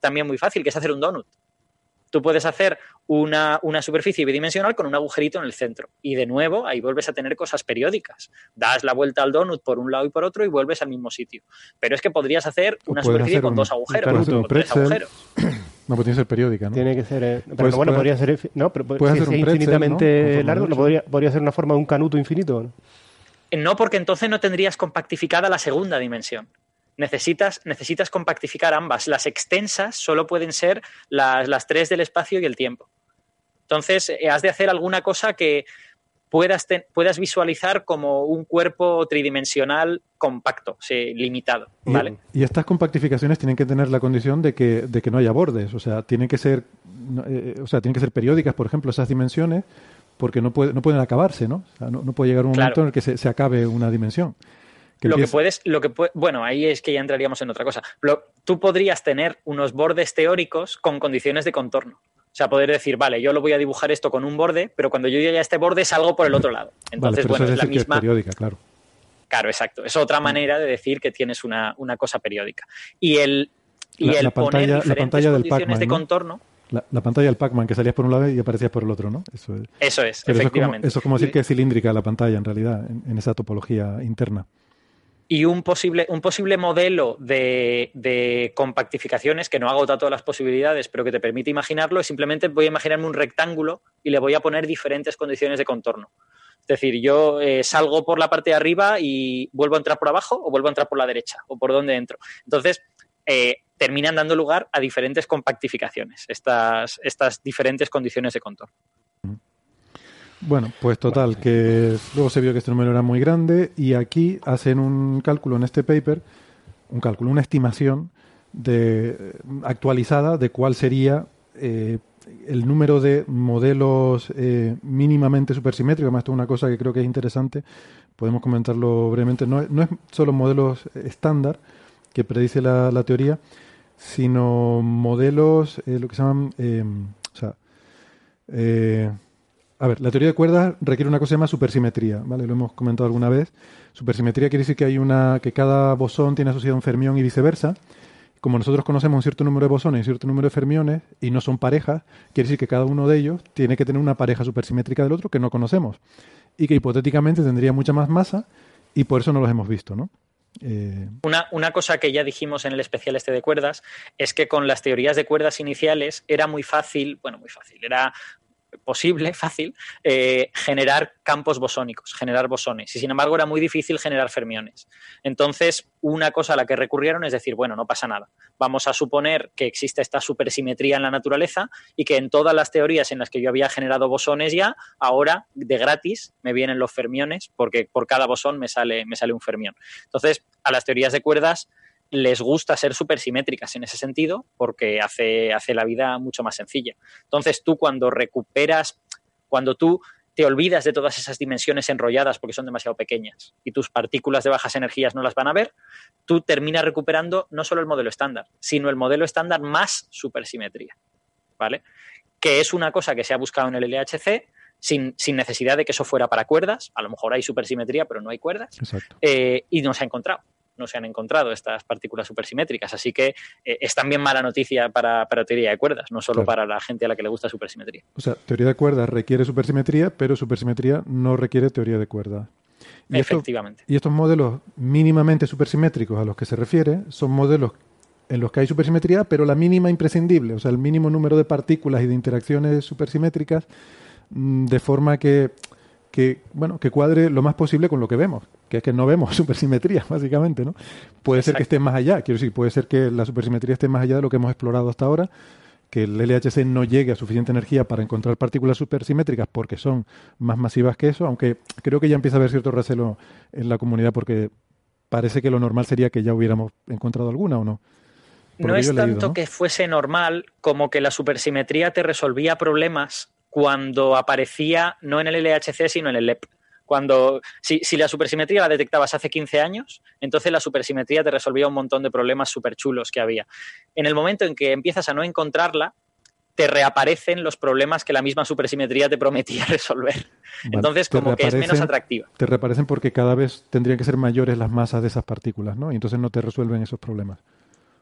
también muy fácil, que es hacer un donut. Tú puedes hacer una, una, superficie bidimensional con un agujerito en el centro. Y de nuevo, ahí vuelves a tener cosas periódicas. Das la vuelta al donut por un lado y por otro y vuelves al mismo sitio. Pero es que podrías hacer una superficie con dos agujeros, o tres agujeros. No, pues tiene que ser periódica, ¿no? Tiene que ser. Eh, pero bueno, podría ser. No, pero si es infinitamente largo, ¿no? podría, podría ser una forma de un canuto infinito. No, porque entonces no tendrías compactificada la segunda dimensión. Necesitas, necesitas compactificar ambas. Las extensas solo pueden ser las, las tres del espacio y el tiempo. Entonces, eh, has de hacer alguna cosa que puedas, puedas visualizar como un cuerpo tridimensional compacto, limitado. ¿vale? Y, estas compactificaciones tienen que tener la condición de que, de que no haya bordes, o sea, tienen que ser, eh, o sea, tienen que ser periódicas, por ejemplo, esas dimensiones, porque no, puede, no pueden acabarse, ¿no? no, puede llegar un momento en el que se, acabe una dimensión. Lo que puedes, lo que bueno, ahí es que ya entraríamos en otra cosa. tú podrías tener unos bordes teóricos con condiciones de contorno. O sea, poder decir, vale, yo lo voy a dibujar esto con un borde, pero cuando yo llegue a este borde salgo por el otro lado. Entonces, bueno, es, la misma. periódica, claro. Claro, exacto. Es otra manera de decir que tienes una, cosa periódica. Y el, y el poner diferentes condiciones de contorno. La, pantalla del Pac-Man que salías por un lado y aparecías por el otro, ¿no? Eso es, eso es efectivamente. Eso es, como, decir que es cilíndrica la pantalla en realidad, en, esa topología interna. Y un posible, un posible modelo de, compactificaciones que no agota todas las posibilidades, pero que te permite imaginarlo, es simplemente voy a imaginarme un rectángulo y le voy a poner diferentes condiciones de contorno. Es decir, yo eh, salgo por la parte de arriba y vuelvo a entrar por abajo o vuelvo a entrar por la derecha o por donde entro. Entonces, eh, terminan dando lugar a diferentes compactificaciones, estas, estas diferentes condiciones de contorno. Bueno, pues total, que luego se vio que este número era muy grande y aquí hacen un cálculo en este paper, un cálculo, una estimación de, actualizada de cuál sería eh, el número de modelos eh, mínimamente supersimétricos. Además, esto es una cosa que creo que es interesante, podemos comentarlo brevemente. No, no es solo modelos estándar que predice la, la teoría, sino modelos, eh, lo que se llaman, eh, o sea, eh, a ver, la teoría de cuerdas requiere una cosa que supersimetría, ¿vale? Lo hemos comentado alguna vez. Supersimetría quiere decir que hay una, que cada bosón tiene asociado un fermión y viceversa. Como nosotros conocemos un cierto número de bosones y un cierto número de fermiones y no son parejas, quiere decir que cada uno de ellos tiene que tener una pareja supersimétrica del otro que no conocemos y que hipotéticamente tendría mucha más masa y por eso no los hemos visto, ¿no? Eh, una, una, cosa que ya dijimos en el especial este de cuerdas es que con las teorías de cuerdas iniciales era muy fácil, bueno, muy fácil, era posible, fácil, eh, generar campos bosónicos, generar bosones. Y sin embargo era muy difícil generar fermiones. Entonces, una cosa a la que recurrieron es decir, bueno, no pasa nada. Vamos a suponer que existe esta supersimetría en la naturaleza y que en todas las teorías en las que yo había generado bosones ya, ahora de gratis me vienen los fermiones porque por cada bosón me sale, me sale un fermión. Entonces, a las teorías de cuerdas les gusta ser supersimétricas en ese sentido porque hace, hace la vida mucho más sencilla. Entonces tú cuando recuperas, cuando tú te olvidas de todas esas dimensiones enrolladas porque son demasiado pequeñas y tus partículas de bajas energías no las van a ver, tú terminas recuperando no solo el modelo estándar, sino el modelo estándar más supersimetría, ¿vale? Que es una cosa que se ha buscado en el LHC sin, sin necesidad de que eso fuera para cuerdas, a lo mejor hay supersimetría pero no hay cuerdas, eh, y no se ha encontrado no se han encontrado estas partículas supersimétricas. Así que eh, es también mala noticia para, para, teoría de cuerdas, no solo para la gente a la que le gusta supersimetría. O sea, teoría de cuerdas requiere supersimetría, pero supersimetría no requiere teoría de cuerdas. Y Efectivamente. y estos modelos mínimamente supersimétricos a los que se refiere son modelos en los que hay supersimetría, pero la mínima imprescindible, o sea, el mínimo número de partículas y de interacciones supersimétricas, mm, de forma que que, bueno, que cuadre lo más posible con lo que vemos, que es que no vemos supersimetría, básicamente, ¿no? Puede ser que esté más allá, quiero decir, puede ser que la supersimetría esté más allá de lo que hemos explorado hasta ahora, que el LHC no llegue a suficiente energía para encontrar partículas supersimétricas porque son más masivas que eso, aunque creo que ya empieza a haber cierto recelo en la comunidad porque parece que lo normal sería que ya hubiéramos encontrado alguna o no. no es tanto que fuese normal como que la supersimetría te resolvía problemas cuando aparecía no en el LHC, sino en el LEP. Cuando, si, la supersimetría la detectabas hace 15 años, entonces la supersimetría te resolvía un montón de problemas súper chulos que había. En el momento en que empiezas a no encontrarla, te reaparecen los problemas que la misma supersimetría te prometía resolver. entonces, como que es menos atractiva. Te reaparecen porque cada vez tendrían que ser mayores las masas de esas partículas, ¿no? Y entonces no te resuelven esos problemas.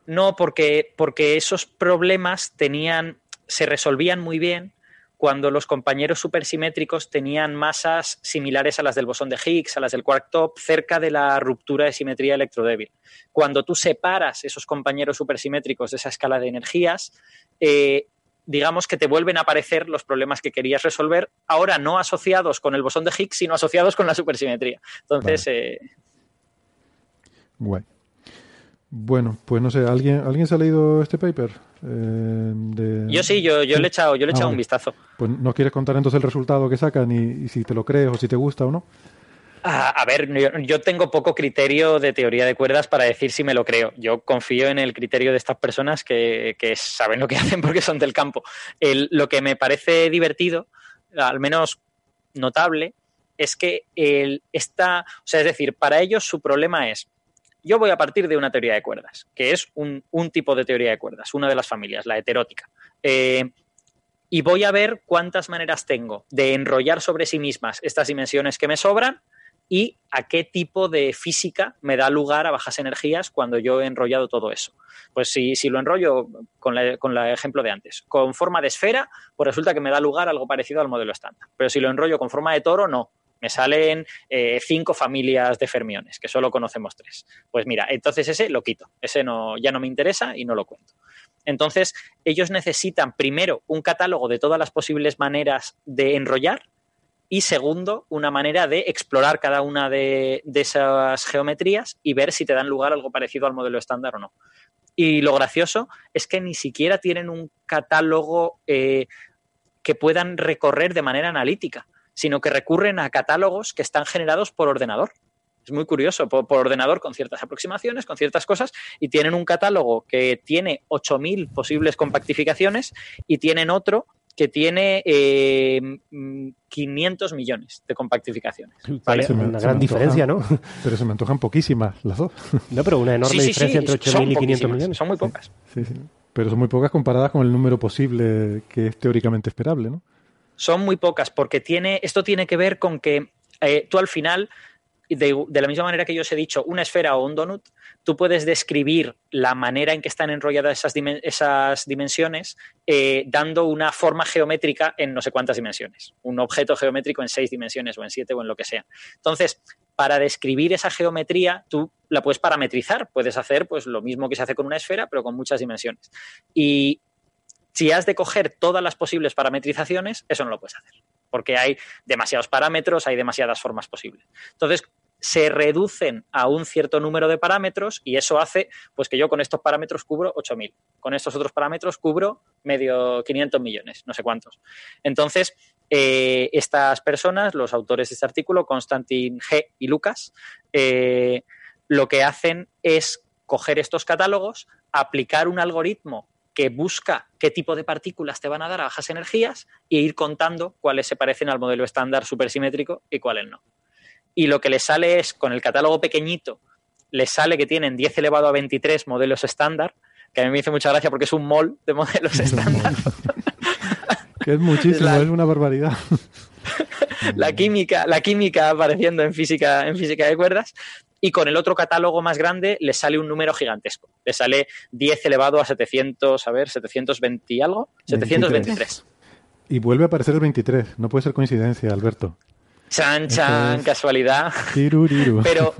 No, porque, porque esos problemas tenían se resolvían muy bien cuando los compañeros supersimétricos tenían masas similares a las del bosón de Higgs, a las del quark top, cerca de la ruptura de simetría electrodébil. Cuando tú separas esos compañeros supersimétricos de esa escala de energías, eh, digamos que te vuelven a aparecer los problemas que querías resolver, ahora no asociados con el bosón de Higgs, sino asociados con la supersimetría. Entonces... Eh, bueno, pues no sé, ¿alguien, ¿alguien se ha leído este paper? Eh, yo sí, yo, yo le he echado, yo le he ah, echado un vistazo. Pues no quieres contar entonces el resultado que sacan y, si te lo crees o si te gusta o no. A, ver, yo, tengo poco criterio de teoría de cuerdas para decir si me lo creo. Yo confío en el criterio de estas personas que, saben lo que hacen porque son del campo. lo que me parece divertido, al menos notable, es que el, esta, o sea, es decir, para ellos su problema es yo voy a partir de una teoría de cuerdas, que es un, tipo de teoría de cuerdas, una de las familias, la heterótica. Eh, y voy a ver cuántas maneras tengo de enrollar sobre sí mismas estas dimensiones que me sobran y a qué tipo de física me da lugar a bajas energías cuando yo he enrollado todo eso. Pues si, lo enrollo con el ejemplo de antes, con forma de esfera, pues resulta que me da lugar algo parecido al modelo estándar. Pero si lo enrollo con forma de toro, no, me salen eh, cinco familias de fermiones, que solo conocemos tres. Pues mira, entonces ese lo quito, ese no, ya no me interesa y no lo cuento. Entonces, ellos necesitan primero un catálogo de todas las posibles maneras de enrollar y segundo, una manera de explorar cada una de, esas geometrías y ver si te dan lugar algo parecido al modelo estándar o no. Y lo gracioso es que ni siquiera tienen un catálogo eh, que puedan recorrer de manera analítica sino que recurren a catálogos que están generados por ordenador. Es muy curioso, por, ordenador con ciertas aproximaciones, con ciertas cosas, y tienen un catálogo que tiene 8.000 posibles compactificaciones y tienen otro que tiene 500 eh, millones de compactificaciones. ¿vale? una gran diferencia, ¿no? Pero se me antojan poquísimas las dos. No, pero una enorme diferencia entre 8.000 y 500 millones. Son muy pocas. Sí, sí. Pero son muy pocas comparadas con el número posible que es teóricamente esperable, ¿no? Son muy pocas, porque tiene, esto tiene que ver con que eh, tú al final, de, la misma manera que yo os he dicho, una esfera o un donut, tú puedes describir la manera en que están enrolladas esas, esas dimensiones eh, dando una forma geométrica en no sé cuántas dimensiones, un objeto geométrico en seis dimensiones o en siete o en lo que sea. Entonces, para describir esa geometría, tú la puedes parametrizar, puedes hacer pues lo mismo que se hace con una esfera, pero con muchas dimensiones. Y si has de coger todas las posibles parametrizaciones, eso no lo puedes hacer, porque hay demasiados parámetros, hay demasiadas formas posibles. Entonces, se reducen a un cierto número de parámetros y eso hace pues que yo con estos parámetros cubro 8.000, con estos otros parámetros cubro medio 500 millones, no sé cuántos. Entonces, eh, estas personas, los autores de este artículo, Constantin G. y Lucas, eh, lo que hacen es coger estos catálogos, aplicar un algoritmo que busca qué tipo de partículas te van a dar a bajas energías e ir contando cuáles se parecen al modelo estándar supersimétrico y cuáles no. Y lo que les sale es, con el catálogo pequeñito, les sale que tienen 10 elevado a 23 modelos estándar, que a mí me hizo mucha gracia porque es un mol de modelos estándar. que es muchísimo, es una barbaridad. la química, la química apareciendo en física, en física de cuerdas y con el otro catálogo más grande le sale un número gigantesco. Le sale 10 elevado a 700, a ver, 720 y algo, 723. Y vuelve a aparecer el 23, no puede ser coincidencia, Alberto. Chan, chan, casualidad. Pero,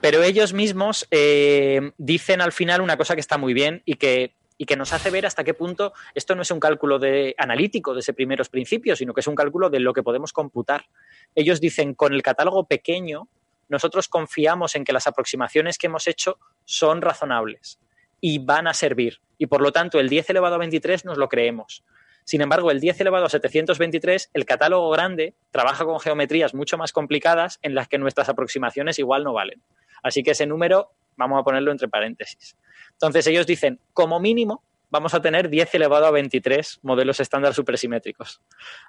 pero ellos mismos eh, dicen al final una cosa que está muy bien y que, y que nos hace ver hasta qué punto esto no es un cálculo de, analítico de ese primeros principios, sino que es un cálculo de lo que podemos computar. Ellos dicen, con el catálogo pequeño nosotros confiamos en que las aproximaciones que hemos hecho son razonables y van a servir. Y por lo tanto, el 10 elevado a 23 nos lo creemos. Sin embargo, el 10 elevado a 723, el catálogo grande, trabaja con geometrías mucho más complicadas en las que nuestras aproximaciones igual no valen. Así que ese número vamos a ponerlo entre paréntesis. Entonces ellos dicen, como mínimo, vamos a tener 10 elevado a 23 modelos estándar supersimétricos.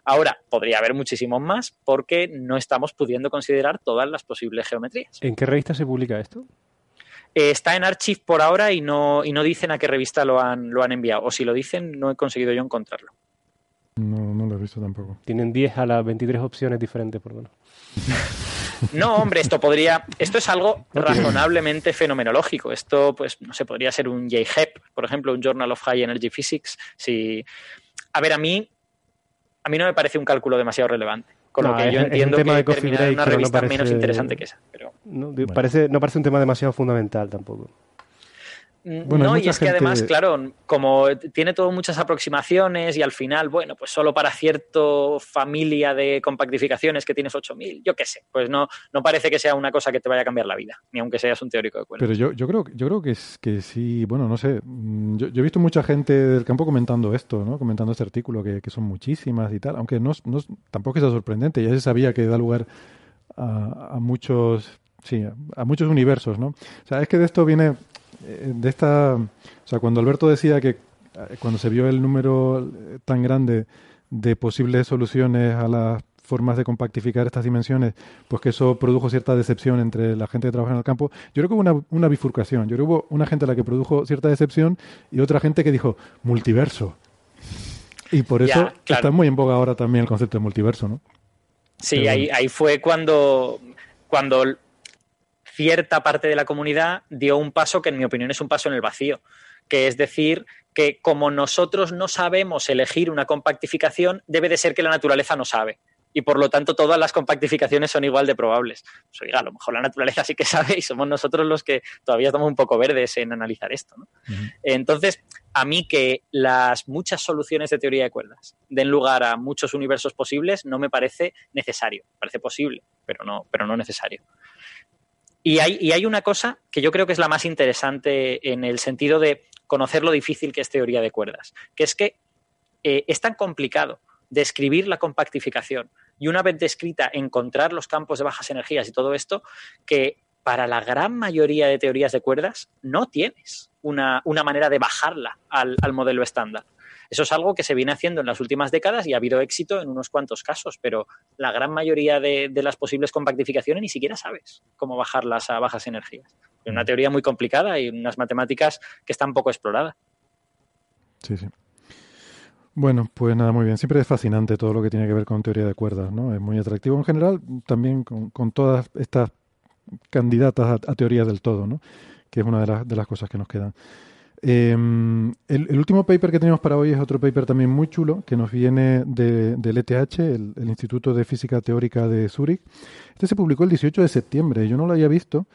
Ahora, podría haber muchísimos más porque no estamos pudiendo considerar todas las posibles geometrías. ¿En qué revista se publica esto? Eh, está en Archive por ahora y no, y no dicen a qué revista lo han, lo han enviado. O si lo dicen, no he conseguido yo encontrarlo. No, no lo he visto tampoco. Tienen 10 a las 23 opciones diferentes, por lo menos. No, hombre, esto podría, esto es algo razonablemente fenomenológico. Esto, pues, no sé, podría ser un JHEP, por ejemplo, un Journal of High Energy Physics. Si a ver, a mí, a mí no me parece un cálculo demasiado relevante. Con No, lo que es- yo es un entiendo tema que de terminar en una no revista parece- menos interesante que esa. Pero, No, parece, no parece un tema demasiado fundamental tampoco. Mm, Bueno, no, y es que además, claro, como tiene todo muchas aproximaciones y al final, bueno, pues solo para cierta familia de compactificaciones que tienes 8000, yo qué sé, pues no, no parece que sea una cosa que te vaya a cambiar la vida, ni aunque seas un teórico de cuerdas. Pero yo, yo creo yo creo que es que sí, bueno, no sé. mm, Yo, yo he visto mucha gente del campo comentando esto, ¿no? Comentando este artículo, que, que son muchísimas y tal, aunque no, tampoco es sorprendente, ya se sabía que da lugar a, a muchos, sí, a, muchos universos, ¿no? O sea, es que de esto viene, de esta, o sea, cuando Alberto decía que eh, cuando se vio el número eh, tan grande de posibles soluciones a las formas de compactificar estas dimensiones, pues que eso produjo cierta decepción entre la gente que trabaja en el campo. Yo creo que hubo una, una bifurcación. Yo creo que hubo una gente a la que produjo cierta decepción y otra gente que dijo multiverso. Y por Ya, eso claro. está muy en boga ahora también el concepto de multiverso, ¿no? Sí, Pero ahí, ahí fue cuando, cuando cierta parte de la comunidad dio un paso que en mi opinión es un paso en el vacío, que es decir, que como nosotros no sabemos elegir una compactificación, debe de ser que la naturaleza no sabe. Y por lo tanto todas las compactificaciones son igual de probables. Pues, oiga, a lo mejor la naturaleza sí que sabe y somos nosotros los que todavía estamos un poco verdes en analizar esto. ¿no? Entonces, a mí que las muchas soluciones de teoría de cuerdas den lugar a muchos universos posibles no me parece necesario. Parece posible, pero no, pero no necesario. Y hay, y hay una cosa que yo creo que es la más interesante en el sentido de conocer lo difícil que es teoría de cuerdas, que es que eh, es tan complicado describir la compactificación y una vez descrita encontrar los campos de bajas energías y todo esto, que para la gran mayoría de teorías de cuerdas no tienes una, una manera de bajarla al, al modelo estándar. Eso es algo que se viene haciendo en las últimas décadas y ha habido éxito en unos cuantos casos, pero la gran mayoría de, las posibles compactificaciones ni siquiera sabes cómo bajarlas a bajas energías. Es una teoría muy complicada y unas matemáticas que están poco exploradas. Sí, sí. Bueno, pues nada, muy bien. Siempre es fascinante todo lo que tiene que ver con teoría de cuerdas, ¿no? Es muy atractivo en general, también con, todas estas candidatas a, a teorías del todo, ¿no? Que es una de, las de las cosas que nos quedan. Eh, el, último paper que tenemos para hoy es otro paper también muy chulo, que nos viene de- del ETH, el, Instituto de Física Teórica de Zúrich. Este se publicó el 18 de septiembre, yo no lo había visto,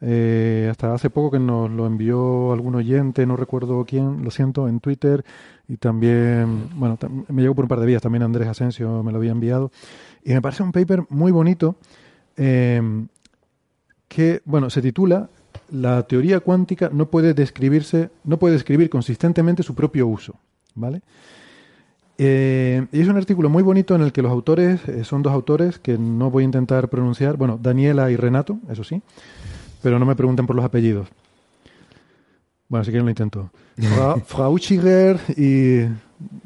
eh, hasta hace poco que nos lo envió algún oyente, no recuerdo quién, lo siento, en Twitter y también, bueno, tam- me llegó por un par de vías, también Andrés Asensio me lo había enviado. Y me parece un paper muy bonito eh, que, bueno, se titula La teoría cuántica no puede describirse, no puede describir consistentemente su propio uso, ¿vale? Eh, y es un artículo muy bonito en el que los autores, eh, son dos autores que no voy a intentar pronunciar, bueno, Daniela y Renato, eso sí, pero no me pregunten por los apellidos. Bueno, si quieren lo intento. Fra, Frauchiger y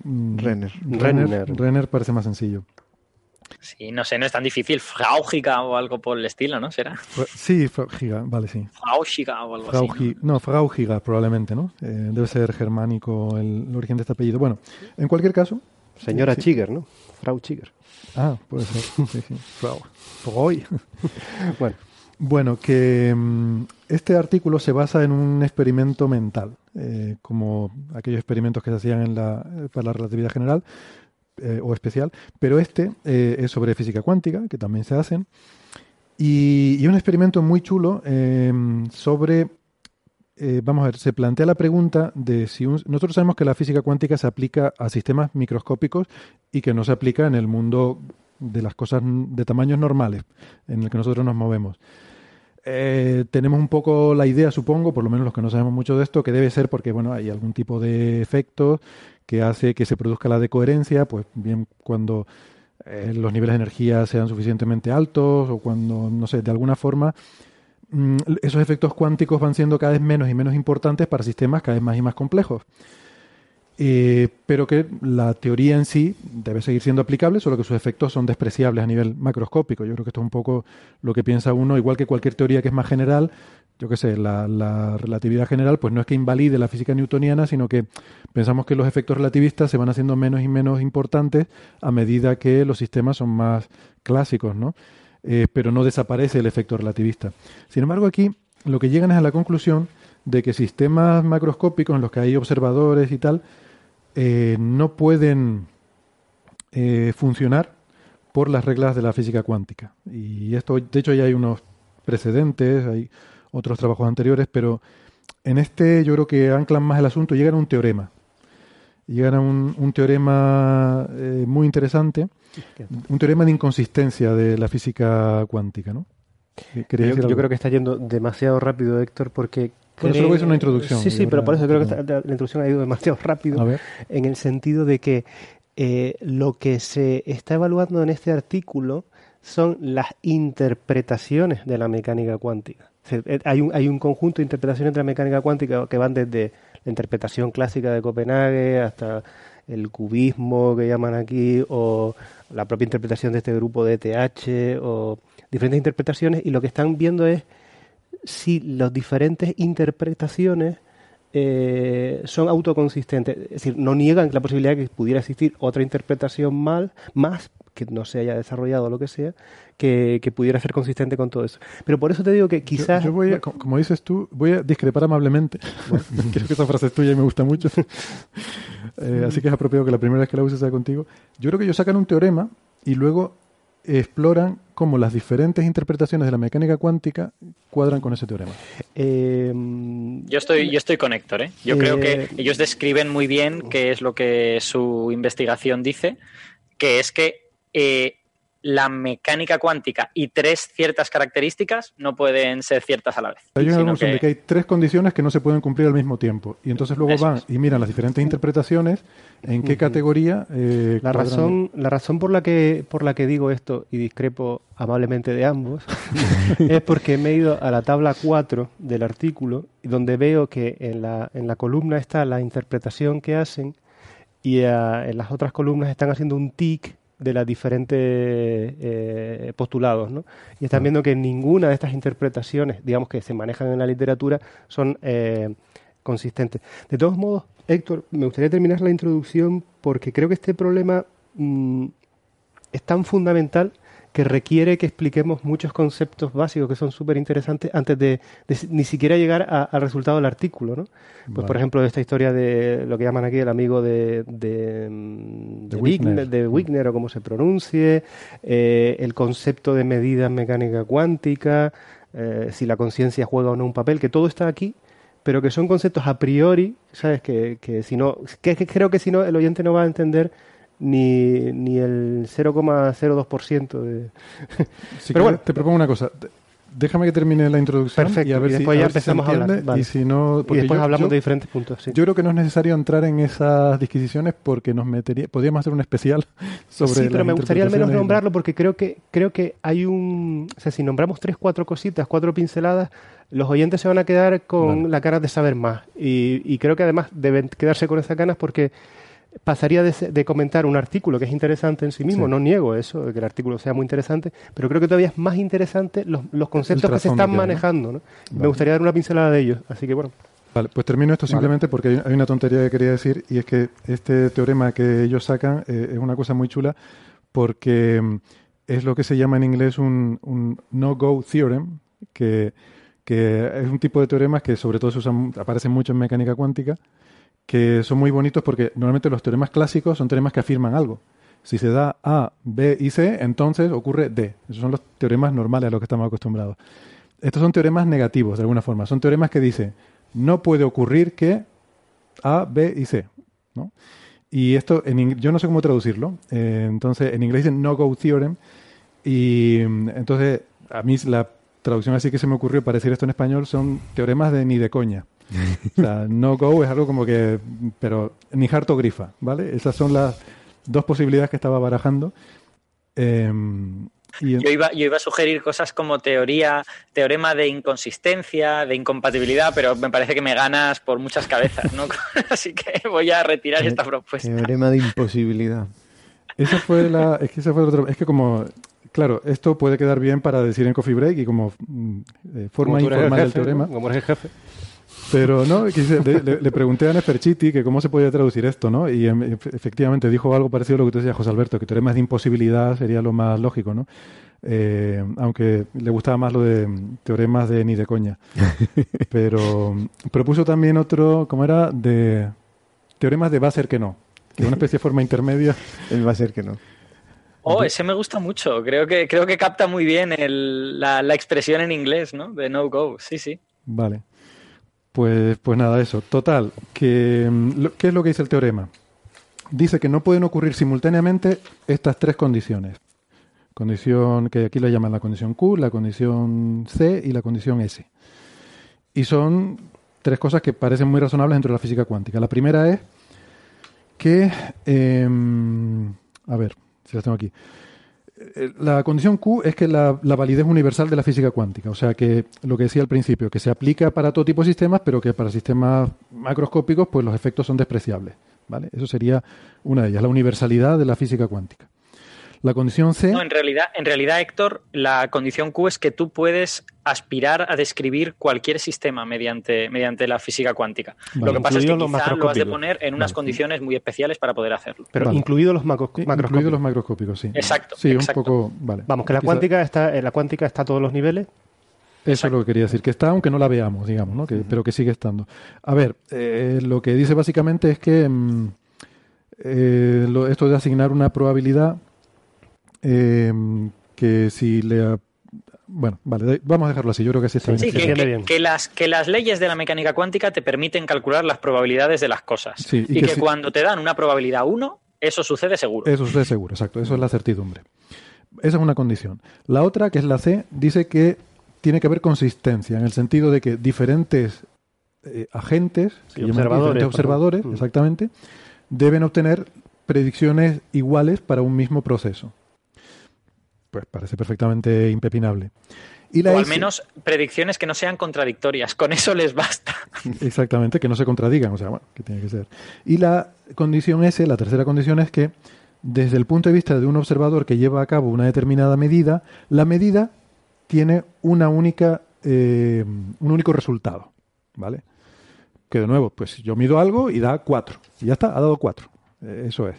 mm, Renner. Renner. Renner. Renner parece más sencillo. Sí, no sé, no es tan difícil. Fraugiga o algo por el estilo, ¿no? ¿Será? Sí, Frauchiger, vale, sí. Fraugiga o algo así. ¿no? No, Fraugiger probablemente, ¿no? Eh, debe ser germánico el, el origen de este apellido. Bueno, en cualquier caso. Señora sí. Chiger, ¿no? Frau Chiger. Ah, puede ser. Sí, sí. Frau. Freud. Bueno, Bueno, que mm, este artículo se basa en un experimento mental, eh, como aquellos experimentos que se hacían en la, para la relatividad general eh, o especial, pero este eh, es sobre física cuántica, que también se hacen, y, un experimento muy chulo eh, sobre, eh, vamos a ver, se plantea la pregunta de si un- nosotros sabemos que la física cuántica se aplica a sistemas microscópicos y que no se aplica en el mundo de las cosas de tamaños normales en el que nosotros nos movemos. Eh, tenemos un poco la idea, supongo, por lo menos los que no sabemos mucho de esto, que debe ser porque bueno, hay algún tipo de efecto que hace que se produzca la decoherencia, pues bien cuando eh, los niveles de energía sean suficientemente altos o cuando, no sé, de alguna forma mm, esos efectos cuánticos van siendo cada vez menos y menos importantes para sistemas cada vez más y más complejos. Eh, pero que la teoría en sí debe seguir siendo aplicable, solo que sus efectos son despreciables a nivel macroscópico. Yo creo que esto es un poco lo que piensa uno, igual que cualquier teoría que es más general, yo qué sé, la, la relatividad general, pues no es que invalide la física newtoniana, sino que pensamos que los efectos relativistas se van haciendo menos y menos importantes a medida que los sistemas son más clásicos, ¿no? Eh, pero no desaparece el efecto relativista. Sin embargo, aquí lo que llegan es a la conclusión de que sistemas macroscópicos en los que hay observadores y tal, eh, no pueden eh, funcionar por las reglas de la física cuántica. Y esto, de hecho, ya hay unos precedentes, hay otros trabajos anteriores, pero en este yo creo que anclan más el asunto, llegan a un teorema. Llegan a un, teorema eh, muy interesante, un teorema de inconsistencia de la física cuántica, ¿no? Yo, creo que está yendo demasiado rápido, Héctor, porque bueno, solo a hacer una introducción. Sí, sí, pero por eso creo que la, introducción ha ido demasiado rápido. En el sentido de que eh, lo que se está evaluando en este artículo son las interpretaciones de la mecánica cuántica. Eh, hay, un, hay un conjunto de interpretaciones de la mecánica cuántica que van desde la interpretación clásica de Copenhague hasta el cubismo que llaman aquí o la propia interpretación de este grupo de ETH o diferentes interpretaciones y lo que están viendo es si las diferentes interpretaciones eh, son autoconsistentes, es decir, no niegan la posibilidad de que pudiera existir otra interpretación mal, más que no se haya desarrollado o lo que sea, que, pudiera ser consistente con todo eso. Pero por eso te digo que quizás... Yo, voy como dices tú, voy a discrepar amablemente. Creo que esa frase es tuya y me gusta mucho. Eh, así que es apropiado que la primera vez que la uses sea contigo. Yo creo que ellos sacan un teorema y luego exploran cómo las diferentes interpretaciones de la mecánica cuántica cuadran con ese teorema. Eh, yo estoy, yo estoy con Héctor. ¿eh? Yo creo que eh, ellos describen muy bien qué es lo que su investigación dice, que es que la mecánica cuántica y tres ciertas características no pueden ser ciertas a la vez. Hay una que... de que hay tres condiciones que no se pueden cumplir al mismo tiempo. Y entonces luego van y miran las diferentes interpretaciones, en qué categoría. Eh, la, razón, la razón por la, que, por la que digo esto y discrepo amablemente de ambos es porque me he ido a la tabla 4 del artículo, donde veo que en la, en la columna está la interpretación que hacen y en las otras columnas están haciendo un tic de los diferentes eh, postulados, ¿no? Y están viendo que ninguna de estas interpretaciones, digamos, que se manejan en la literatura, son eh, consistentes. De todos modos, Héctor, me gustaría terminar la introducción porque creo que este problema mm, es tan fundamental que requiere que expliquemos muchos conceptos básicos que son súper interesantes antes de, ni siquiera llegar al resultado del artículo. ¿no? Pues, por ejemplo, esta historia de lo que llaman aquí el amigo de, de, de, Wigner. o cómo se pronuncie, eh, el concepto de medida mecánica cuántica, eh, si la conciencia juega o no un papel, que todo está aquí pero que son conceptos a priori, ¿sabes? Que, que si no, que, que creo que si no, el oyente no va a entender ni, ni el 0,02% de... Pero bueno, te propongo una cosa. Déjame que termine la introducción y a ver después ya empezamos a hablar. Y, si no, y después hablamos de diferentes puntos. Yo creo que no es necesario entrar en esas disquisiciones porque nos metería, podríamos hacer un especial sobre. Sí, pero me gustaría al menos nombrarlo porque creo que creo que hay un, o sea, si nombramos tres, cuatro cositas, cuatro pinceladas, los oyentes se van a quedar con la cara de saber más y, y creo que además deben quedarse con esas ganas porque pasaría de, comentar un artículo que es interesante en sí mismo, no niego eso, que el artículo sea muy interesante, pero creo que todavía es más interesante los, conceptos que se están manejando. Me gustaría dar una pincelada de ellos, así que bueno. Vale, pues termino esto simplemente porque hay una tontería que quería decir y es que este teorema que ellos sacan eh, es una cosa muy chula porque mm, es lo que se llama en inglés un, un no-go theorem, que, que, es un tipo de teoremas que sobre todo se usan, aparecen mucho en mecánica cuántica que son muy bonitos porque normalmente los teoremas clásicos son teoremas que afirman algo. Si se da A, B y C, entonces ocurre D. Esos son los teoremas normales a los que estamos acostumbrados. Estos son teoremas negativos, de alguna forma. Son teoremas que dicen, no puede ocurrir que A, B y C. ¿no? Y esto, en, yo no sé cómo traducirlo. Eh, entonces, en inglés dicen no-go theorem. Y entonces, a mí la traducción así que se me ocurrió para decir esto en español son teoremas de ni de coña. o sea, no go es algo como que, pero ni harto grifa, ¿vale? Esas son las dos posibilidades que estaba barajando. Em, y yo, iba, yo iba a sugerir cosas como teoría, teorema de inconsistencia, de incompatibilidad, pero me parece que me ganas por muchas cabezas, ¿no? Así que voy a retirar esta propuesta. Teorema de imposibilidad. Esa fue la, es que esa fue otro, es que como Claro, esto puede quedar bien para decir en Coffee Break y como mm, eh, forma informal del teorema. Como eres el jefe. Pero no, le, pregunté a Neferchiti que cómo se podía traducir esto, ¿no? Y em, efectivamente dijo algo parecido a lo que tú decías, José Alberto, que teoremas de imposibilidad sería lo más lógico, ¿no? Eh, aunque le gustaba más lo de mm, teoremas de ni de coña. Pero mm, propuso también otro, ¿cómo era? De teoremas de va a ser que no, que es una especie de forma intermedia. El va a ser que no. Oh, ese me gusta mucho. Creo que, creo que capta muy bien el, la, la, expresión en inglés, ¿no? De no go. Sí, sí. Vale. Pues, pues nada, eso. Total, que, mm, ¿qué es lo que dice el teorema? Dice que no pueden ocurrir simultáneamente estas tres condiciones. Condición que aquí le llaman la condición Q, la condición C y la condición S. Y son tres cosas que parecen muy razonables dentro de la física cuántica. La primera es que, eh, a ver, si las tengo aquí. Eh, la condición Q es que la, la, validez universal de la física cuántica, o sea que lo que decía al principio, que se aplica para todo tipo de sistemas, pero que para sistemas macroscópicos pues los efectos son despreciables. ¿vale? Eso sería una de ellas, la universalidad de la física cuántica. La condición C. No, en realidad, en realidad, Héctor, la condición Q es que tú puedes aspirar a describir cualquier sistema mediante, mediante la física cuántica. Vale, lo que pasa es que los quizá lo has de poner en unas vale. condiciones muy especiales para poder hacerlo. Pero vale. incluidos los macro macroscópicos. Incluidos los macroscópicos, sí. Exacto. Sí, exacto. un poco. Vale. Vamos, que la cuántica está, en la cuántica está a todos los niveles. Eso Exacto. es lo que quería decir, que está aunque no la veamos, digamos, ¿no? Que, uh -huh. pero que sigue estando. A ver, eh, lo que dice básicamente es que mmm, eh, lo, esto de asignar una probabilidad eh, que si le bueno, vale, vamos a dejarlo así. Yo creo que así está sí, bien. Que, que, que, las, que las leyes de la mecánica cuántica te permiten calcular las probabilidades de las cosas. Sí, y, y, que, que si... cuando te dan una probabilidad 1, eso sucede seguro. Eso sucede seguro, exacto. Eso es la certidumbre. Esa es una condición. La otra, que es la C, dice que tiene que haber consistencia, en el sentido de que diferentes eh, agentes, sí, observadores, diferentes observadores mm. exactamente, deben obtener predicciones iguales para un mismo proceso pues parece perfectamente impepinable. Y la o al menos predicciones que no sean contradictorias, con eso les basta. Exactamente, que no se contradigan, o sea, bueno, que tiene que ser. Y la condición S, la tercera condición es que desde el punto de vista de un observador que lleva a cabo una determinada medida, la medida tiene una única, eh, un único resultado, ¿vale? Que de nuevo, pues yo mido algo y da 4, y ya está, ha dado 4, eh, eso es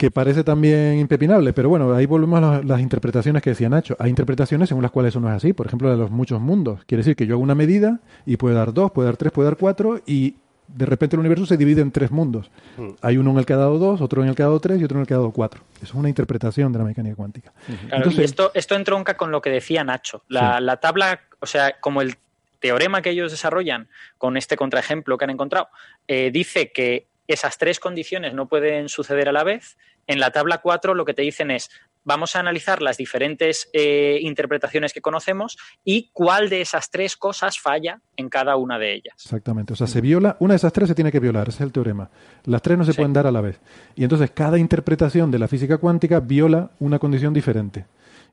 que parece también impepinable, pero bueno, ahí volvemos a las interpretaciones que decía Nacho. Hay interpretaciones según las cuales eso no es así, por ejemplo, de los muchos mundos. Quiere decir que yo hago una medida y puede dar dos, puede dar tres, puede dar cuatro y de repente el universo se divide en tres mundos. Mm. Hay uno en el que ha dado dos, otro en el que ha dado tres y otro en el que ha dado cuatro. Eso es una interpretación de la mecánica cuántica. Uh -huh. claro, Entonces, y esto, esto entronca con lo que decía Nacho. La, sí. la tabla, o sea, como el teorema que ellos desarrollan con este contraejemplo que han encontrado, eh, dice que esas tres condiciones no pueden suceder a la vez. En la tabla 4 lo que te dicen es, vamos a analizar las diferentes eh, interpretaciones que conocemos y cuál de esas tres cosas falla en cada una de ellas. Exactamente. O sea, se viola, una de esas tres se tiene que violar, ese es el teorema. Las tres no se sí. pueden dar a la vez. Y entonces cada interpretación de la física cuántica viola una condición diferente.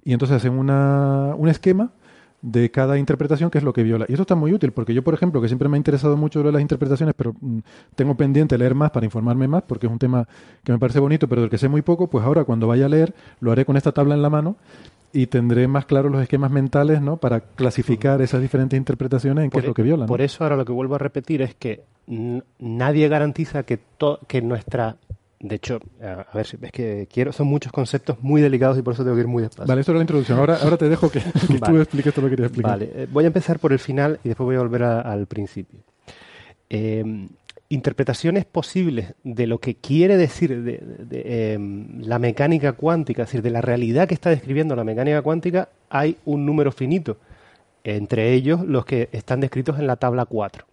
Y entonces hacen una, un esquema de cada interpretación, que es lo que viola. Y esto está muy útil, porque yo, por ejemplo, que siempre me ha interesado mucho lo de las interpretaciones, pero mm, tengo pendiente leer más para informarme más, porque es un tema que me parece bonito, pero del que sé muy poco, pues ahora cuando vaya a leer, lo haré con esta tabla en la mano y tendré más claros los esquemas mentales ¿no? para clasificar esas diferentes interpretaciones en qué es lo que viola. ¿no? Por eso ahora lo que vuelvo a repetir es que nadie garantiza que, que nuestra de hecho, a ver, es que quiero, son muchos conceptos muy delicados y por eso tengo que ir muy despacio. Vale, esto era la introducción. Ahora, ahora te dejo que, que vale. tú expliques todo lo que querías explicar. Vale, eh, voy a empezar por el final y después voy a volver a, al principio. Eh, interpretaciones posibles de lo que quiere decir de, de, de, eh, la mecánica cuántica, es decir, de la realidad que está describiendo la mecánica cuántica, hay un número finito. Entre ellos los que están descritos en la tabla 4.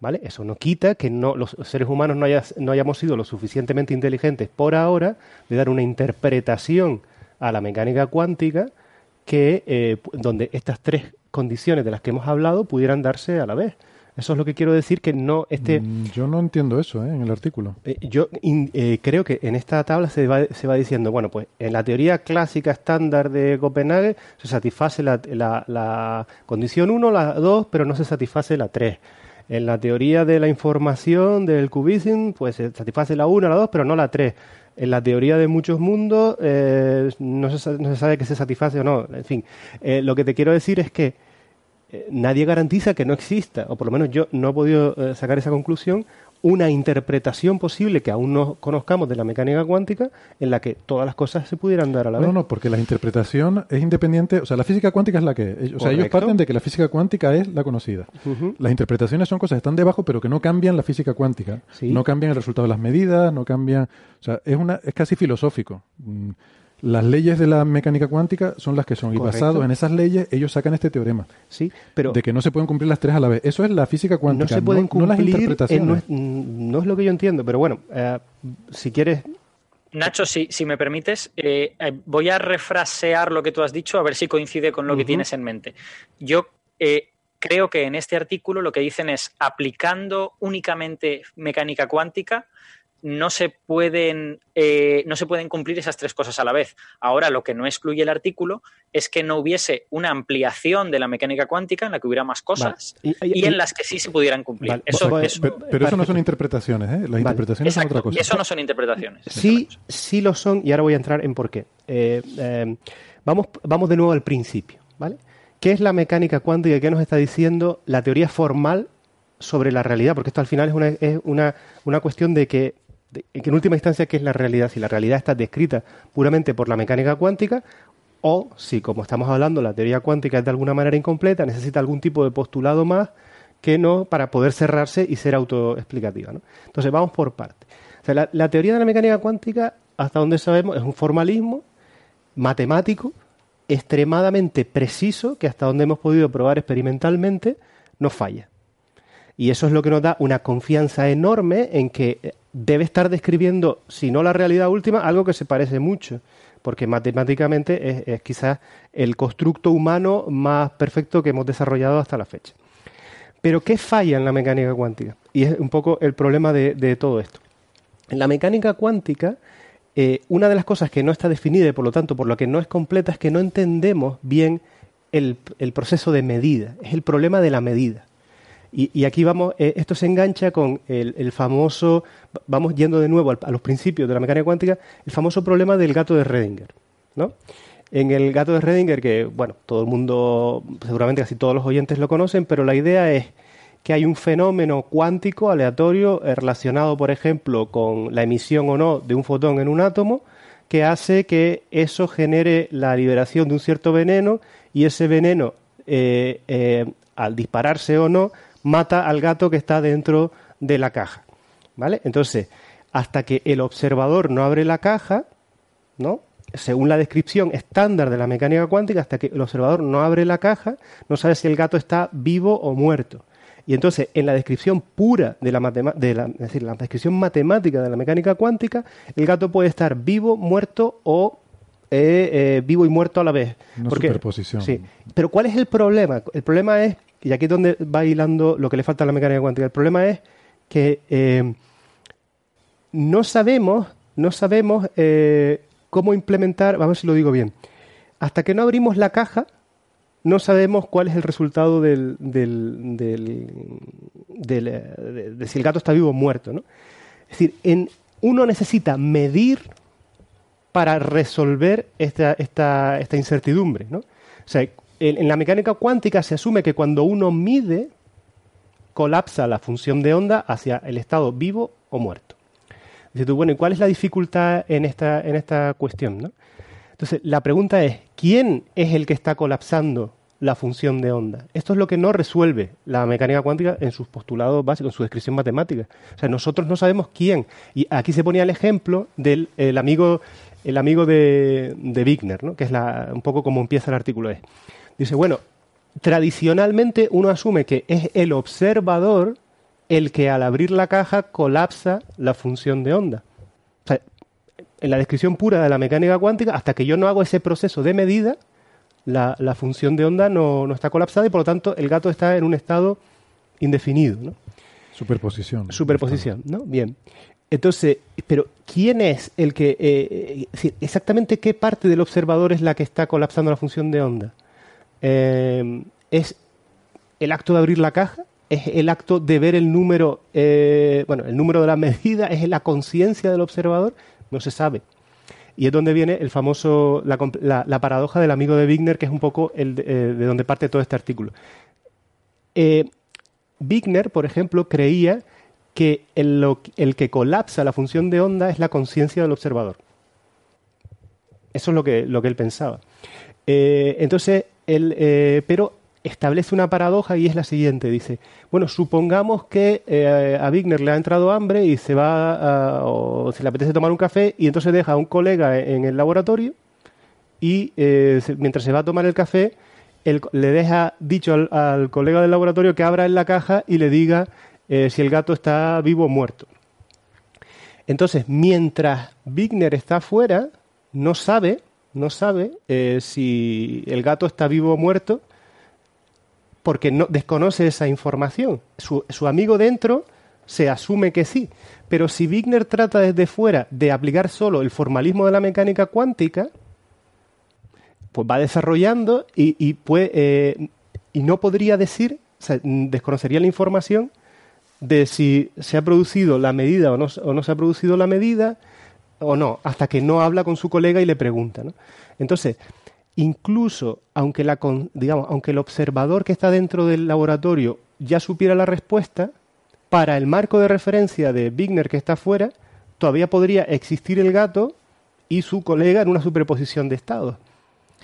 ¿Vale? Eso no quita que no, los seres humanos no, haya, no hayamos sido lo suficientemente inteligentes por ahora de dar una interpretación a la mecánica cuántica que, eh, donde estas tres condiciones de las que hemos hablado pudieran darse a la vez. Eso es lo que quiero decir que no este. Yo no entiendo eso ¿eh? en el artículo. Eh, yo in, eh, creo que en esta tabla se va, se va diciendo, bueno, pues en la teoría clásica estándar de Copenhague se satisface la, la, la condición 1, la 2, pero no se satisface la 3 en la teoría de la información del cubism, pues se satisface la 1, la 2, pero no la 3. En la teoría de muchos mundos eh, no, se, no, se, sabe que se satisface o no. En fin, eh, lo que te quiero decir es que eh, nadie garantiza que no exista, o por lo menos yo no he podido eh, sacar esa conclusión, una interpretación posible que aún no conozcamos de la mecánica cuántica en la que todas las cosas se pudieran dar a la vez. No, no, porque la interpretación es independiente, o sea, la física cuántica es la que es. O sea, ellos parten de que la física cuántica es la conocida. Las interpretaciones son cosas que están debajo, pero que no cambian la física cuántica. No cambian el resultado de las medidas, no cambian... O sea, es, una, es casi filosófico. Las leyes de la mecánica cuántica son las que son. Y basado en esas leyes, ellos sacan este teorema. Sí, pero. De que no se pueden cumplir las tres a la vez. Eso es la física cuántica. No se pueden cumplir. las interpretaciones. no, es, lo que yo entiendo, pero bueno, eh, si quieres. Nacho, si, si me permites, eh, eh, voy a refrasear lo que tú has dicho a ver si coincide con lo que tienes en mente. Yo creo que en este artículo lo que dicen es aplicando únicamente mecánica cuántica no se pueden eh, no se pueden cumplir esas tres cosas a la vez. Ahora lo que no excluye el artículo es que no hubiese una ampliación de la mecánica cuántica en la que hubiera más cosas y, en las que sí se pudieran cumplir. eso, pero, eso no son interpretaciones, ¿eh? Las interpretaciones son otra cosa. Eso no son interpretaciones. Sí, sí lo son y ahora voy a entrar en por qué. Eh, vamos, vamos de nuevo al principio, ¿vale? ¿Qué es la mecánica cuántica y qué nos está diciendo la teoría formal sobre la realidad? Porque esto al final es una, es una, una cuestión de que en última instancia, ¿qué es la realidad? Si la realidad está descrita puramente por la mecánica cuántica o si, como estamos hablando, la teoría cuántica es de alguna manera incompleta, necesita algún tipo de postulado más que no para poder cerrarse y ser autoexplicativa. ¿no? Entonces, vamos por partes. la, teoría de la mecánica cuántica, hasta donde sabemos, es un formalismo matemático extremadamente preciso que hasta donde hemos podido probar experimentalmente no falla. Y eso es lo que nos da una confianza enorme en que debe estar describiendo, si no la realidad última, algo que se parece mucho, porque matemáticamente es, quizás el constructo humano más perfecto que hemos desarrollado hasta la fecha. Pero ¿qué falla en la mecánica cuántica? Y es un poco el problema de, todo esto. En la mecánica cuántica, eh, una de las cosas que no está definida y por lo tanto por lo que no es completa es que no entendemos bien el proceso de medida. Es el problema de la medida. Y, aquí vamos, eh, esto se engancha con el, famoso, vamos yendo de nuevo a los principios de la mecánica cuántica, el famoso problema del gato de Redinger, ¿no? En el gato de Redinger, que bueno, todo el mundo, seguramente casi todos los oyentes lo conocen, pero la idea es que hay un fenómeno cuántico aleatorio eh, relacionado, por ejemplo, con la emisión o no de un fotón en un átomo, que hace que eso genere la liberación de un cierto veneno y ese veneno, eh, al dispararse o no, mata al gato que está dentro de la caja. ¿Vale? Entonces, hasta que el observador no abre la caja, ¿no? Según la descripción estándar de la mecánica cuántica, hasta que el observador no abre la caja, no sabe si el gato está vivo o muerto. Y entonces, en la descripción pura de la, de la, es decir, la descripción matemática de la mecánica cuántica, el gato puede estar vivo, muerto o eh, eh, vivo y muerto a la vez. Una superposición. Sí. Pero ¿cuál es el problema? El problema es y aquí es donde va hilando lo que le falta a la mecánica cuántica. El problema es que eh, no sabemos, no sabemos eh, cómo implementar, vamos a ver si lo digo bien. Hasta que no abrimos la caja, no sabemos cuál es el resultado del, del, del, eh, de, si el gato está vivo o muerto. ¿no? Es decir, en, uno necesita medir para resolver esta, esta, esta incertidumbre. ¿no? O sea, en la mecánica cuántica se asume que cuando uno mide, colapsa la función de onda hacia el estado vivo o muerto. Dices tú, bueno, ¿y cuál es la dificultad en esta, en esta cuestión? Entonces, la pregunta es, ¿quién es el que está colapsando la función de onda? Esto es lo que no resuelve la mecánica cuántica en sus postulados básicos, en su descripción matemática. O sea, nosotros no sabemos quién. Y aquí se ponía el ejemplo del amigo, el amigo de, de Wigner, ¿no? que es un poco como empieza el artículo. Es, Dice, bueno, tradicionalmente uno asume que es el observador el que al abrir la caja colapsa la función de onda. O sea, en la descripción pura de la mecánica cuántica, hasta que yo no hago ese proceso de medida, la, función de onda no, está colapsada y por lo tanto el gato está en un estado indefinido. ¿no? Superposición. Superposición, ¿no? Bien. Entonces, pero ¿quién es el que... Eh, eh, exactamente qué parte del observador es la que está colapsando la función de onda? Eh, es el acto de abrir la caja, es el acto de ver el número, eh, bueno, el número de la medida, es la conciencia del observador, no se sabe. Y es donde viene el famoso, la, paradoja del amigo de Wigner, que es un poco el de, eh, donde parte todo este artículo. Wigner, por ejemplo, creía que el, que colapsa la función de onda es la conciencia del observador. Eso es lo que, lo que él pensaba. Eh, entonces, eh, pero establece una paradoja y es la siguiente. Dice, bueno, supongamos que eh, a Wigner le ha entrado hambre y se va a- o se le apetece tomar un café y entonces deja a un colega en el laboratorio y eh, mientras se va a tomar el café, le deja dicho al, colega del laboratorio que abra en la caja y le diga si el gato está vivo o muerto. Entonces, mientras Wigner está afuera, no sabe, no sabe eh, si el gato está vivo o muerto, porque no desconoce esa información. Su, su amigo dentro se asume que sí, pero si Wigner trata desde fuera de aplicar solo el formalismo de la mecánica cuántica, pues va desarrollando y, y, eh, y no podría decir, desconocería la información de si se ha producido la medida o no, o no se ha producido la medida o no, hasta que no habla con su colega y le pregunta. ¿no? Entonces, incluso aunque, la, digamos, aunque el observador que está dentro del laboratorio ya supiera la respuesta, para el marco de referencia de Wigner que está fuera, todavía podría existir el gato y su colega en una superposición de estados.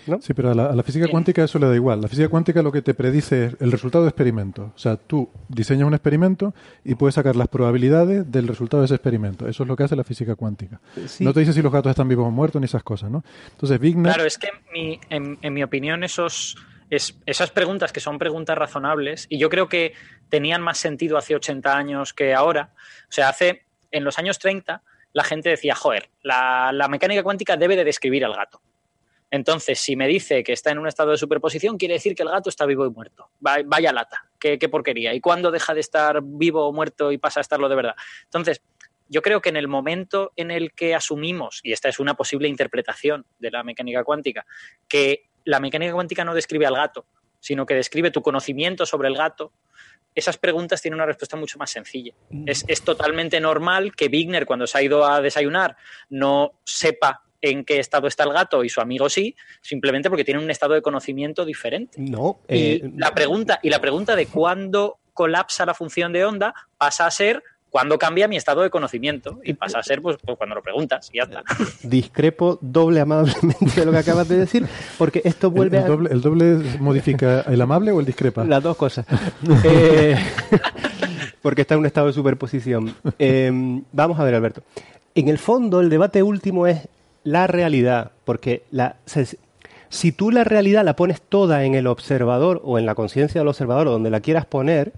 ¿No? Sí, pero a la, a la física cuántica eso le da igual. La física cuántica lo que te predice es el resultado de experimento. O sea, tú diseñas un experimento y puedes sacar las probabilidades del resultado de ese experimento. Eso es lo que hace la física cuántica. Sí. No te dice si los gatos están vivos o muertos ni esas cosas, ¿no? Entonces, Wigner... Claro, es que en mi, en, en mi opinión esos, es- esas preguntas que son preguntas razonables, y yo creo que tenían más sentido hace 80 años que ahora, o sea, hace en los años 30 la gente decía, joder, la, la mecánica cuántica debe de describir al gato. Entonces, si me dice que está en un estado de superposición, quiere decir que el gato está vivo y muerto. Va- Vaya lata, qué, qué porquería. ¿Y cuándo deja de estar vivo o muerto y pasa a estarlo de verdad? Entonces, yo creo que en el momento en el que asumimos, y esta es una posible interpretación de la mecánica cuántica, que la mecánica cuántica no describe al gato, sino que describe tu conocimiento sobre el gato, esas preguntas tienen una respuesta mucho más sencilla. Es, es totalmente normal que Wigner, cuando se ha ido a desayunar, no sepa en qué estado está el gato y su amigo sí, simplemente porque tienen un estado de conocimiento diferente. No, Y eh, la pregunta, y la pregunta de cuándo colapsa la función de onda pasa a ser cuándo cambia mi estado de conocimiento. Y pasa a ser pues, pues cuando lo preguntas y ya está. discrepo doble amablemente de lo que acabas de decir, porque esto ¿El, vuelve el a... doble, ¿El doble modifica el amable o el discrepa? Las dos cosas. Eh, porque está en un estado de superposición. Eh, vamos a ver, Alberto. En el fondo, el debate último es la realidad, porque la, si tú la realidad la pones toda en el observador o en la conciencia del observador o donde la quieras poner,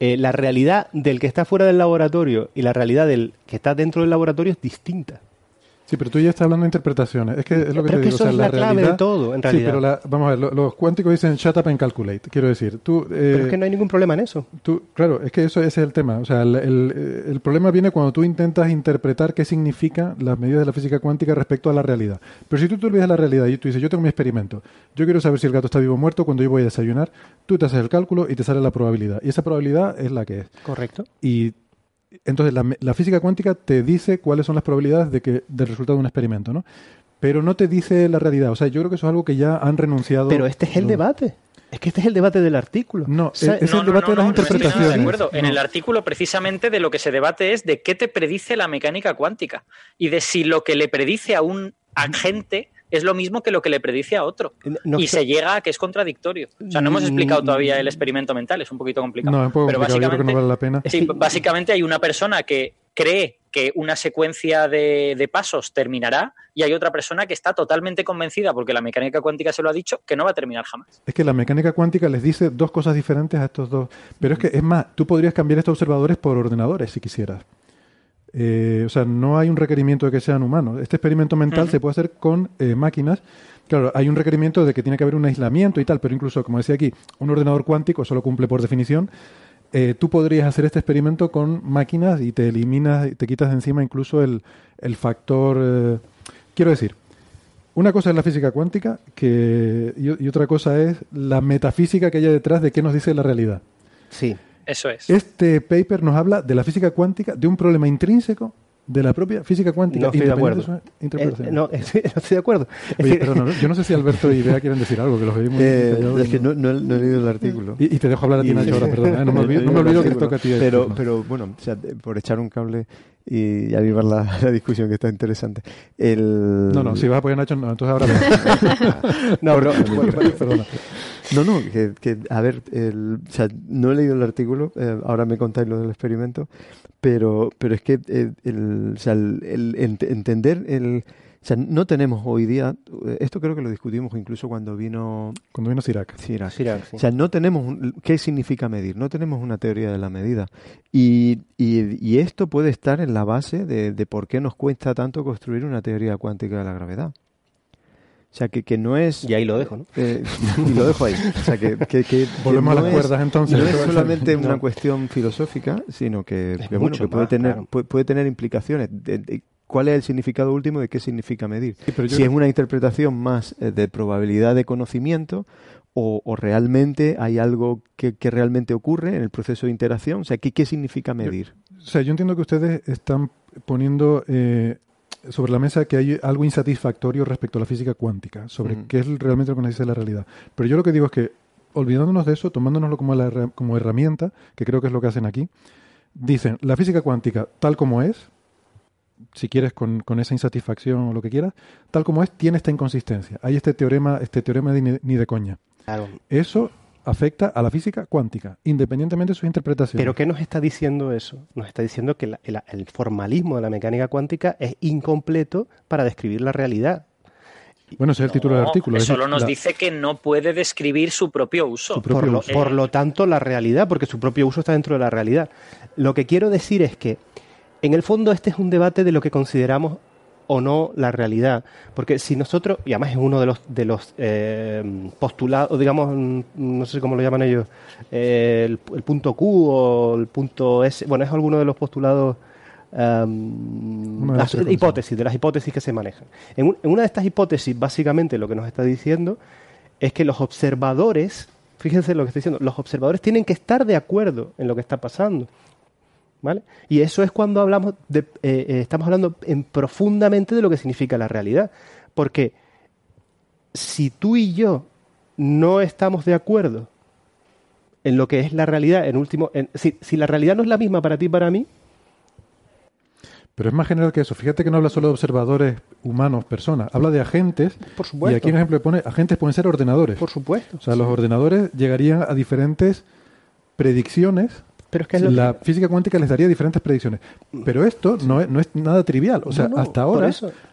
eh, la realidad del que está fuera del laboratorio y la realidad del que está dentro del laboratorio es distinta. Sí, pero tú ya estás hablando de interpretaciones. Es que es lo que Pero te es digo. que eso o sea, es la clave realidad- de todo, en Sí, realidad. pero la- vamos a ver, lo- los cuánticos dicen shut up and calculate. Quiero decir, tú... eh, Pero es que no hay ningún problema en eso. Tú, claro, es que eso ese es el tema. O sea, el, el- el problema viene cuando tú intentas interpretar qué significa las medidas de la física cuántica respecto a la realidad. Pero si tú te olvidas la realidad y tú dices, yo tengo mi experimento, yo quiero saber si el gato está vivo o muerto cuando yo voy a desayunar, tú te haces el cálculo y te sale la probabilidad. Y esa probabilidad es la que es. Correcto. Y entonces la, física cuántica te dice cuáles son las probabilidades de que del resultado de un experimento, ¿no? Pero no te dice la realidad. O sea, yo creo que eso es algo que ya han renunciado. Pero este es el los- debate. Es que este es el debate del artículo. No, Sa- es el debate de las no estoy nada interpretaciones. de acuerdo. En No. el artículo, precisamente, de lo que se debate es de qué te predice la mecánica cuántica y de si lo que le predice a un agente es lo mismo que lo que le predice a otro. No y se llega a que es contradictorio. O sea, no hemos explicado todavía el experimento mental, es un poquito complicado. No, es un poco Pero complicado, que no básicamente- vale la pena. Sí, básicamente hay una persona que cree que una secuencia de, de pasos terminará y hay otra persona que está totalmente convencida, porque la mecánica cuántica se lo ha dicho, que no va a terminar jamás. Es que la mecánica cuántica les dice dos cosas diferentes a estos dos. Pero es que, es más, tú podrías cambiar estos observadores por ordenadores si quisieras. Eh, o sea, no hay un requerimiento de que sean humanos. Este experimento mental se puede hacer con eh, máquinas. Claro, hay un requerimiento de que tiene que haber un aislamiento y tal, pero incluso, como decía aquí, un ordenador cuántico solo cumple por definición. Eh, tú podrías hacer este experimento con máquinas y te eliminas, y te quitas de encima incluso el, el factor. eh, quiero decir, una cosa es la física cuántica que, y, y otra cosa es la metafísica que hay detrás de qué nos dice la realidad. Sí. Eso es. Este paper nos habla de la física cuántica, de un problema intrínseco de la propia física cuántica. No estoy de acuerdo. de. Eh, no, estoy, no estoy de acuerdo. Oye, ¿no? yo no sé si Alberto y Bea quieren decir algo, que los muy Eh, es que ¿no? he, no he leído el artículo. Y, y te dejo hablar a ti, Nacho, ahora, perdona. ¿eh? No me he olvido, no me leído el olvido que te toca a ti. Pero, pero bueno, o sea, de- por echar un cable y avivar la, la discusión que está interesante. El... No, no, si vas a apoyar a Nacho, no, entonces ahora... No, pero, Bueno, perdona. No, no, que, que, a ver, el, o sea, no he leído el artículo, eh, ahora me contáis lo del experimento, pero, pero es que eh, el, o sea, el, el ent- entender el... O sea, no tenemos hoy día, eh, esto creo que lo discutimos incluso cuando vino Cuando vino Sirac. Sirac. Sirac, sí. O sea, no tenemos un- qué significa medir, no tenemos una teoría de la medida. Y, y, y esto puede estar en la base de, de por qué nos cuesta tanto construir una teoría cuántica de la gravedad. O sea, que, que no es... Y ahí lo dejo, ¿no? eh, y lo dejo ahí. O sea, que, que- que- que Volvemos a no las es- cuerdas, entonces. No es solamente No. una cuestión filosófica, sino que, Es que, bueno, mucho que puede más, tener claro. puede, puede tener implicaciones. de- de ¿Cuál es el significado último de qué significa medir? Sí, pero yo si creo- es una interpretación más eh, de probabilidad de conocimiento o, o realmente hay algo que, que realmente ocurre en el proceso de interacción. O sea, ¿qué, qué significa medir? O sea, yo entiendo que ustedes están poniendo eh, sobre la mesa que hay algo insatisfactorio respecto a la física cuántica, sobre qué es realmente lo que nos dice la realidad. Pero yo lo que digo es que, olvidándonos de eso, tomándonoslo como, la como herramienta, que creo que es lo que hacen aquí, dicen, la física cuántica tal como es, si quieres con, con esa insatisfacción o lo que quieras, tal como es, tiene esta inconsistencia. Hay este teorema, este teorema de ni, ni de coña. Claro. Eso afecta a la física cuántica, independientemente de sus interpretaciones. Pero ¿qué nos está diciendo eso? Nos está diciendo que la- el, el formalismo de la mecánica cuántica es incompleto para describir la realidad. bueno, ese es el título del artículo. Solo nos la- dice que no puede describir su propio uso. Su propio Por lo, uso. por lo tanto, la realidad, porque su propio uso está dentro de la realidad. Lo que quiero decir es que, en el fondo, este es un debate de lo que consideramos o no la realidad. Porque si nosotros, y además es uno de los, de los eh, postulados, digamos, mm, no sé cómo lo llaman ellos, eh, el, el punto Q o el punto S, bueno, es alguno de los postulados, um, de las hipótesis, de las hipótesis que se manejan. En, un- en una de estas hipótesis, básicamente lo que nos está diciendo es que los observadores, fíjense lo que estoy diciendo, los observadores tienen que estar de acuerdo en lo que está pasando. ¿Vale? Y eso es cuando hablamos de, eh, eh, estamos hablando en profundamente de lo que significa la realidad. Porque si tú y yo no estamos de acuerdo en lo que es la realidad, en último, en- si, si la realidad no es la misma para ti y para mí, Pero es más general que eso. Fíjate que no habla solo de observadores humanos, personas. Habla de agentes. por supuesto, Y aquí, por ejemplo, pone agentes pueden ser ordenadores. por supuesto. O sea, los ordenadores llegarían a diferentes predicciones. Pero es que es La que- física cuántica les daría diferentes predicciones. Pero esto no es, no es nada trivial. O sea, No, no, hasta ahora,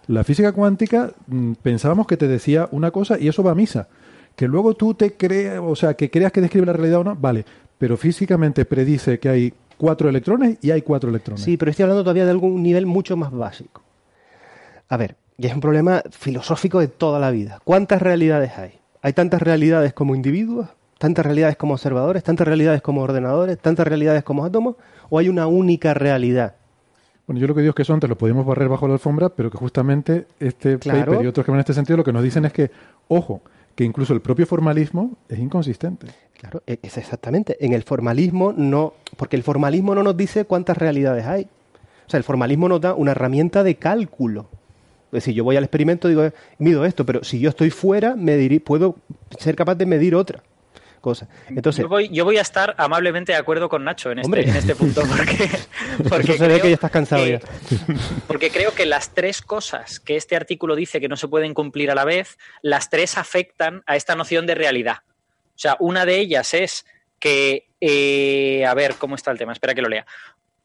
la física cuántica mm, pensábamos que te decía una cosa y eso va a misa. Que luego tú te creas, o sea, que creas que describe la realidad o no, vale. Pero físicamente predice que hay cuatro electrones y hay cuatro electrones. Sí, pero estoy hablando todavía de algún nivel mucho más básico. A ver, y es un problema filosófico de toda la vida. ¿Cuántas realidades hay? ¿Hay tantas realidades como individuos? ¿Tantas realidades como observadores? ¿Tantas realidades como ordenadores? ¿Tantas realidades como átomos? ¿O hay una única realidad? Bueno, yo lo que digo es que eso antes lo podíamos barrer bajo la alfombra, pero que justamente este Claro. paper y otros que van en este sentido lo que nos dicen es que, ojo, que incluso el propio formalismo es inconsistente. Claro, e- es exactamente. En el formalismo no, porque el formalismo no nos dice cuántas realidades hay. O sea, el formalismo nos da una herramienta de cálculo. Es decir, yo voy al experimento y digo, mido esto, pero si yo estoy fuera, medir, puedo ser capaz de medir otra cosa. Entonces, Yo voy, yo voy a estar amablemente de acuerdo con Nacho en este, Hombre. en este punto, porque, porque eso se ve que ya estás cansado que- ya. Porque creo que las tres cosas que este artículo dice que no se pueden cumplir a la vez, las tres afectan a esta noción de realidad. O sea, una de ellas es que, eh, a ver, ¿cómo está el tema? Espera que lo lea.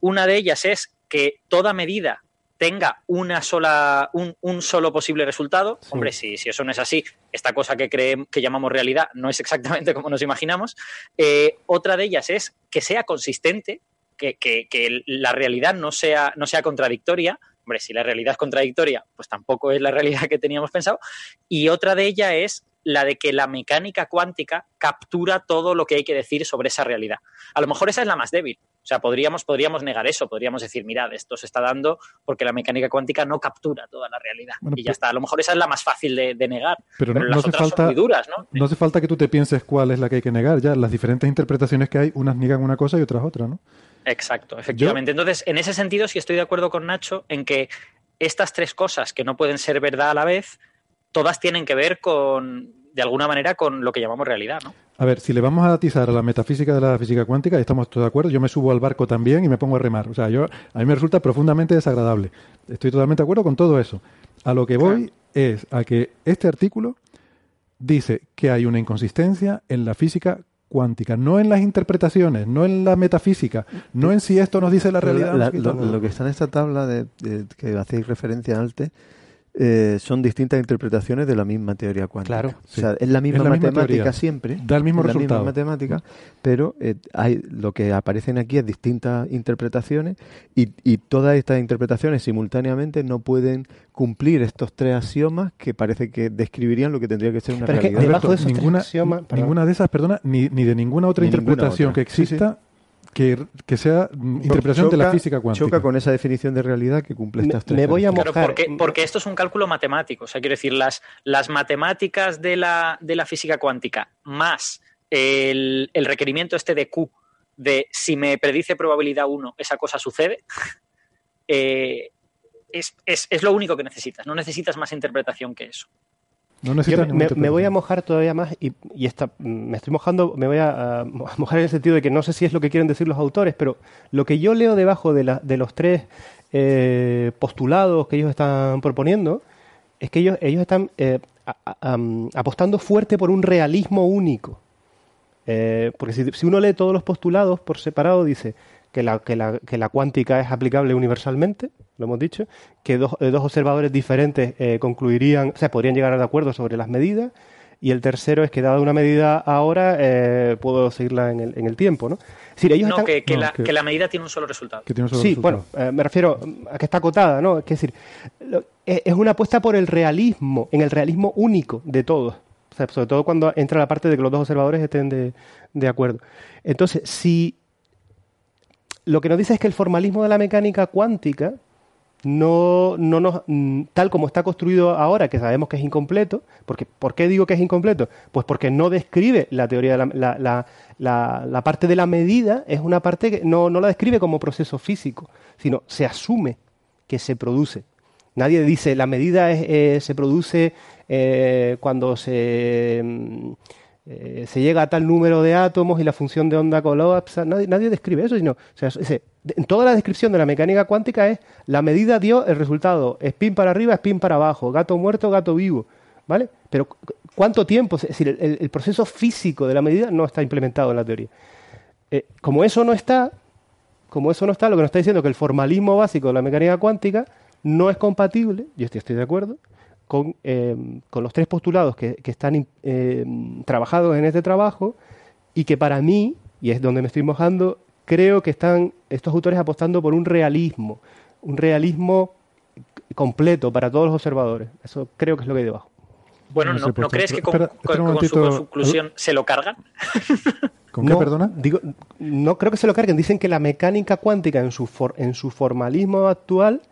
Una de ellas es que toda medida tenga una sola, un, un solo posible resultado. Sí. Hombre, si, si eso no es así, esta cosa que, creem- que llamamos realidad no es exactamente como nos imaginamos. Eh, otra de ellas es que sea consistente, que, que- que la realidad no sea, no sea contradictoria. Hombre, si la realidad es contradictoria, pues tampoco es la realidad que teníamos pensado. Y otra de ellas es la de que la mecánica cuántica captura todo lo que hay que decir sobre esa realidad. A lo mejor esa es la más débil. O sea, podríamos, podríamos negar eso, podríamos decir, mirad, esto se está dando porque la mecánica cuántica no captura toda la realidad. Bueno, y ya está. A lo mejor esa es la más fácil de, de negar. Pero, Pero, no, las hace otras son falta, muy duras, ¿no? no hace falta que tú te pienses cuál es la que hay que negar. Ya las diferentes interpretaciones que hay, unas niegan una cosa y otras otra, ¿no? Exacto, efectivamente. Entonces, en ese sentido, sí estoy de acuerdo con Nacho en que estas tres cosas que no pueden ser verdad a la vez, todas tienen que ver con, de alguna manera, con lo que llamamos realidad, ¿no? A ver, si le vamos a atizar a la metafísica de la física cuántica, y estamos todos de acuerdo, yo me subo al barco también y me pongo a remar. O sea, yo, a mí me resulta profundamente desagradable. Estoy totalmente de acuerdo con todo eso. A lo que voy es a que este artículo dice que hay una inconsistencia en la física cuántica, no en las interpretaciones, no en la metafísica, no en si esto nos dice la realidad. la- lo que está en esta tabla de, de- que hacéis referencia antes eh, son distintas interpretaciones de la misma teoría cuántica. Claro, O sea, es la misma Es la matemática siempre. Da el mismo es la resultado. misma matemática, pero eh, hay, lo que aparecen aquí es distintas interpretaciones y, y todas estas interpretaciones simultáneamente no pueden cumplir estos tres axiomas que parece que describirían lo que tendría que ser una Pero es que realidad. debajo de esos tres ninguna, axiomas, perdón. ninguna de esas, perdona, ni, ni de ninguna otra Ni ninguna interpretación otra. que Sí, exista Que, que sea mm, interpretación de la física cuántica. Choca con esa definición de realidad que cumple Me- estas tres. me voy a Claro, mojar. porque, porque esto es un cálculo matemático. O sea, quiero decir, las, las matemáticas de la, de la física cuántica más el, el requerimiento este de Q, de si me predice probabilidad 1, esa cosa sucede, eh, es, es- es lo único que necesitas. No necesitas más interpretación que eso. No necesitas me, ninguna me- me voy a mojar todavía más y, me estoy mojando, me voy a, a mojar en el sentido de que no sé si es lo que quieren decir los autores, pero lo que yo leo debajo de, la- de los tres eh, postulados que ellos están proponiendo es que ellos, ellos están eh, a- apostando fuerte por un realismo único. Eh, porque si, si uno lee todos los postulados por separado, dice que la, que, la, que la cuántica es aplicable universalmente, lo hemos dicho, que dos, eh, dos observadores diferentes eh, concluirían, o sea, podrían llegar de acuerdo sobre las medidas, y el tercero es que dada una medida ahora, eh, puedo seguirla en el, en el tiempo, ¿no? Es decir, ellos No, están... que, que no, la, que- que la medida tiene un solo resultado. Que tiene un solo Sí, resultado. bueno, eh, me refiero a que está acotada, ¿no? Es decir, lo- es es una apuesta por el realismo, en el realismo único de todos. O sea, sobre todo cuando entra la parte de que los dos observadores estén de, de acuerdo. Entonces, si lo que nos dice es que el formalismo de la mecánica cuántica no, no nos, mm, tal como está construido ahora, que sabemos que es incompleto, porque, ¿por qué digo que es incompleto? Pues porque no describe la teoría de la, la, la- parte de la medida, es una parte que no, no la describe como proceso físico, sino se asume que se produce. Nadie dice la medida eh, se produce eh, cuando se, mm, eh, se llega a tal número de átomos y la función de onda colapsa. Nadie, nadie describe eso, sino, en toda la descripción de la mecánica cuántica es la medida dio el resultado, spin para arriba, spin para abajo, gato muerto, gato vivo, ¿vale? Pero cu- ¿cuánto tiempo? Es decir, el- proceso físico de la medida no está implementado en la teoría. Eh, como eso no está, como eso no está, lo que nos está diciendo es que el formalismo básico de la mecánica cuántica no es compatible, yo estoy, de acuerdo, con, eh, con los tres postulados que, que están eh, trabajados en este trabajo y que para mí, y es donde me estoy mojando, creo que están estos autores apostando por un realismo, un realismo completo para todos los observadores. Eso creo que es lo que hay debajo. Bueno, No ¿no, sé, pues, ¿no crees que con, espera- con su conclusión se lo cargan? ¿Con qué, no, perdona? Digo, no creo que se lo carguen. Dicen que la mecánica cuántica en su, for- en su formalismo actual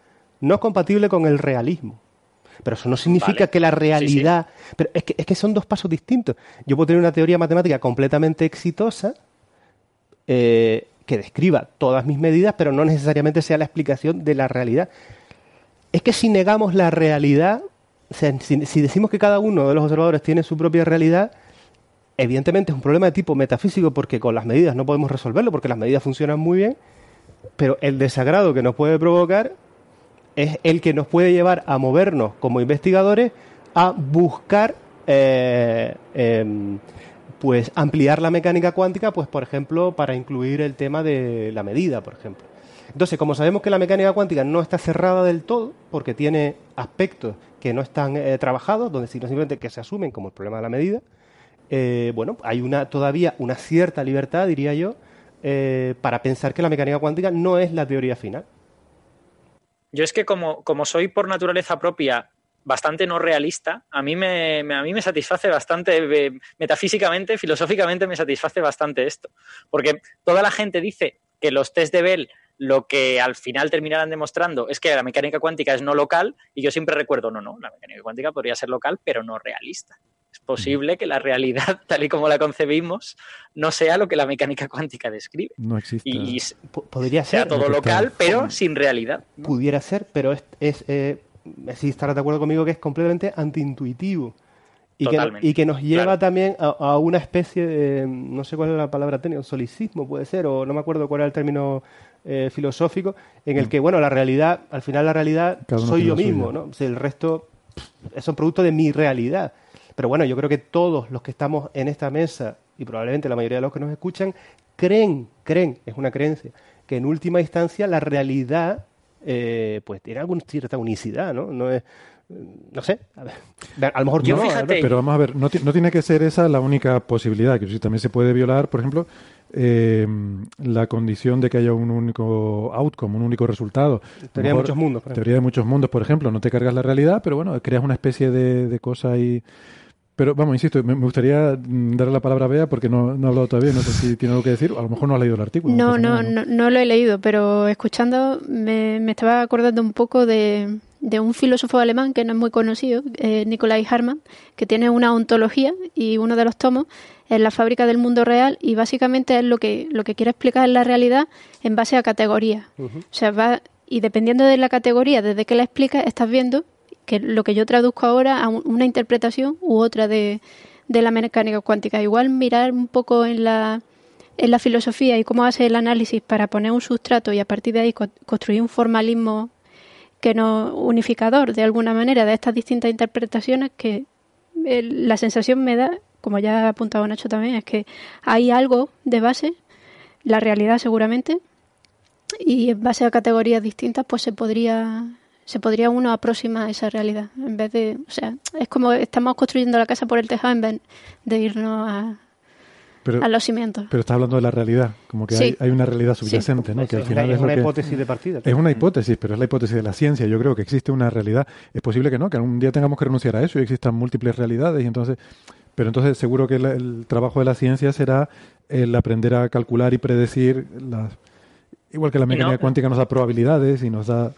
no es compatible con el realismo. Pero eso no significa Vale. que la realidad... Pero es que, es que son dos pasos distintos. Yo puedo tener una teoría matemática completamente exitosa eh, que describa todas mis medidas, pero no necesariamente sea la explicación de la realidad. Es que si negamos la realidad, si decimos que cada uno de los observadores tiene su propia realidad, evidentemente es un problema de tipo metafísico porque con las medidas no podemos resolverlo, porque las medidas funcionan muy bien, pero el desagrado que nos puede provocar es el que nos puede llevar a movernos como investigadores a buscar eh, em, pues ampliar la mecánica cuántica, pues por ejemplo, para incluir el tema de la medida, por ejemplo. Entonces, como sabemos que la mecánica cuántica no está cerrada del todo, porque tiene aspectos que no están eh, trabajados, donde sino simplemente que se asumen como el problema de la medida, eh, bueno, hay una todavía una cierta libertad, diría yo, eh, para pensar que la mecánica cuántica no es la teoría final. Yo es que como, como soy por naturaleza propia bastante no realista, a mí me, me- a mí me satisface bastante, eh, metafísicamente, filosóficamente me satisface bastante esto. Porque toda la gente dice que los test de Bell lo que al final terminarán demostrando es que la mecánica cuántica es no local y yo siempre recuerdo, no, no, la mecánica cuántica podría ser local, pero no realista. Es posible que la realidad, tal y como la concebimos, no sea lo que la mecánica cuántica describe. No existe. Y podría sea ser. todo local, pero sin realidad. Pudiera ser, pero es, es eh, sí estarás de acuerdo conmigo que es completamente antiintuitivo. Y que, y que, nos lleva también a, una especie de, no sé cuál es la palabra técnica, un solicismo puede ser, o no me acuerdo cuál era el término eh, filosófico, en el mm. que, bueno, la realidad, al final la realidad soy yo mismo, ¿no? el resto es un producto de mi realidad. Pero bueno, yo creo que todos los que estamos en esta mesa, y probablemente la mayoría de los que nos escuchan, creen, creen, es una creencia, que en última instancia la realidad eh, pues tiene alguna cierta unicidad, ¿no? No es no sé, a, ver, a lo mejor yo no, pero vamos a ver, no, tiene que ser esa la única posibilidad, que también se puede violar, por ejemplo, eh, la condición de que haya un único outcome, un único resultado. Teoría de muchos mundos. Teoría de muchos mundos, por ejemplo, no te cargas la realidad, pero bueno, creas una especie de, de cosa ahí... Pero vamos, insisto, me, gustaría darle la palabra a Bea porque no, no ha hablado todavía, no sé si tiene algo que decir, a lo mejor no ha leído el artículo. No, no, no, no, lo he leído, pero escuchando me, me estaba acordando un poco de, de un filósofo alemán que no es muy conocido, eh, Nikolai Harman, que tiene una ontología y uno de los tomos es la fábrica del mundo real y básicamente es lo que, lo que quiere explicar la realidad en base a categorías. O sea, va, y dependiendo de la categoría, desde que la explica, estás viendo que lo que yo traduzco ahora a una interpretación u otra de, de la mecánica cuántica. Igual mirar un poco en la, en la filosofía y cómo hace el análisis para poner un sustrato y a partir de ahí construir un formalismo que no unificador de alguna manera de estas distintas interpretaciones que la sensación me da, como ya ha apuntado Nacho también, es que hay algo de base, la realidad seguramente, y en base a categorías distintas pues se podría se podría uno aproximar a esa realidad en vez de, o sea, es como estamos construyendo la casa por el tejado en vez de irnos a, a los cimientos. Pero está hablando de la realidad, como que hay, hay, una realidad subyacente, ¿no? Que al final es, una hipótesis de partida. Es una hipótesis, pero es la hipótesis de la ciencia. Yo creo que existe una realidad. Es posible que no, que algún día tengamos que renunciar a eso y existan múltiples realidades y entonces... Pero entonces seguro que el, trabajo de la ciencia será el aprender a calcular y predecir las... Igual que la mecánica cuántica nos da probabilidades y nos da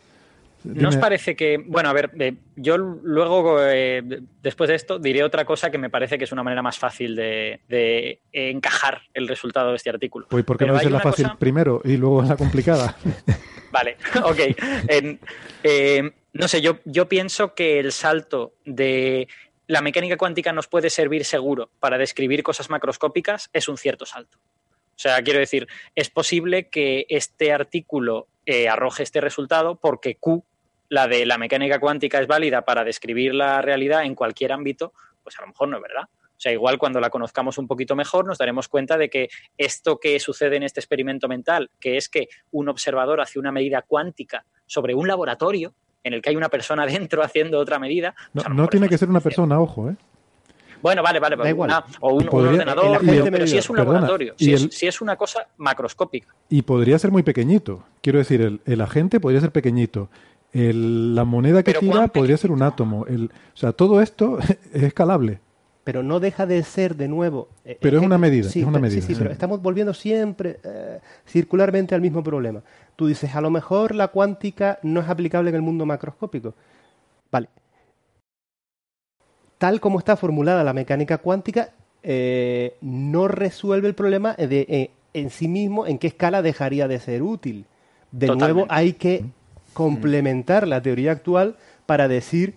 ¿No os parece que, bueno, a ver, eh, yo luego, eh, después de esto, diré otra cosa que me parece que es una manera más fácil de, encajar el resultado de este artículo. Pues ¿por qué no dices la fácil primero y luego la complicada? vale, ok. Eh, no sé, yo, yo pienso que el salto de la mecánica cuántica nos puede servir seguro para describir cosas macroscópicas es un cierto salto. O sea, quiero decir, es posible que este artículo arroje este resultado porque Q la de la mecánica cuántica es válida para describir la realidad en cualquier ámbito, pues a lo mejor no es verdad. O sea, igual cuando la conozcamos un poquito mejor nos daremos cuenta de que esto que sucede en este experimento mental, que es que un observador hace una medida cuántica sobre un laboratorio en el que hay una persona dentro haciendo otra medida. Pues no, tiene que ser una persona, ojo, ¿eh? Bueno, vale, vale, o un, ordenador, pero, si es un laboratorio, si, es, una cosa macroscópica. Y podría ser muy pequeñito. Quiero decir, el, el agente podría ser pequeñito la moneda que tira podría ser un átomo. El, o sea, todo esto es escalable. Pero no deja de ser de nuevo. Eh, pero es, una medida. Sí, es una medida. Sí, sí, pero estamos volviendo siempre eh, circularmente al mismo problema. Tú dices, a lo mejor la cuántica no es aplicable en el mundo macroscópico. Vale. Tal como está formulada la mecánica cuántica, eh, no resuelve el problema de en sí mismo en qué escala dejaría de ser útil. De nuevo, hay que complementar la teoría actual para decir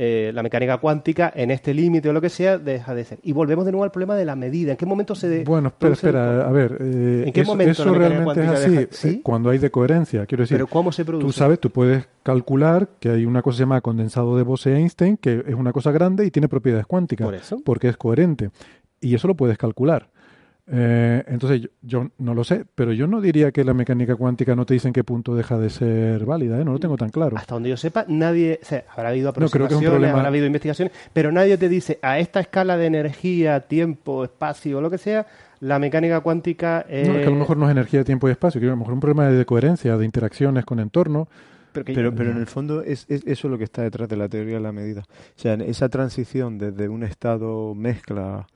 eh, la mecánica cuántica en este límite o lo que sea deja de ser. Y volvemos de nuevo al problema de la medida. ¿En qué momento se... bueno, espera, espera, a ver. Eh, ¿En qué eso, momento eso realmente es así eh, cuando hay decoherencia. Quiero decir, ¿Pero cómo se produce? Tú sabes, tú puedes calcular que hay una cosa que se llama condensado de Bose-Einstein, que es una cosa grande y tiene propiedades cuánticas. ¿Por eso? Porque es coherente. Y eso lo puedes calcular. Eh, entonces yo, no lo sé, pero yo no diría que la mecánica cuántica no te dice en qué punto deja de ser válida, ¿eh? no lo tengo tan claro. Hasta donde yo sepa, nadie, habrá habido aproximaciones, habrá habido investigaciones, pero nadie te dice a esta escala de energía, tiempo, espacio, o lo que sea, la mecánica cuántica es... No, es que a lo mejor no es energía, tiempo y espacio, que a lo mejor es un problema de coherencia, de interacciones con entorno. Pero, pero, en el fondo es, es, eso lo que está detrás de la teoría de la medida. O sea, esa transición desde un estado mezcla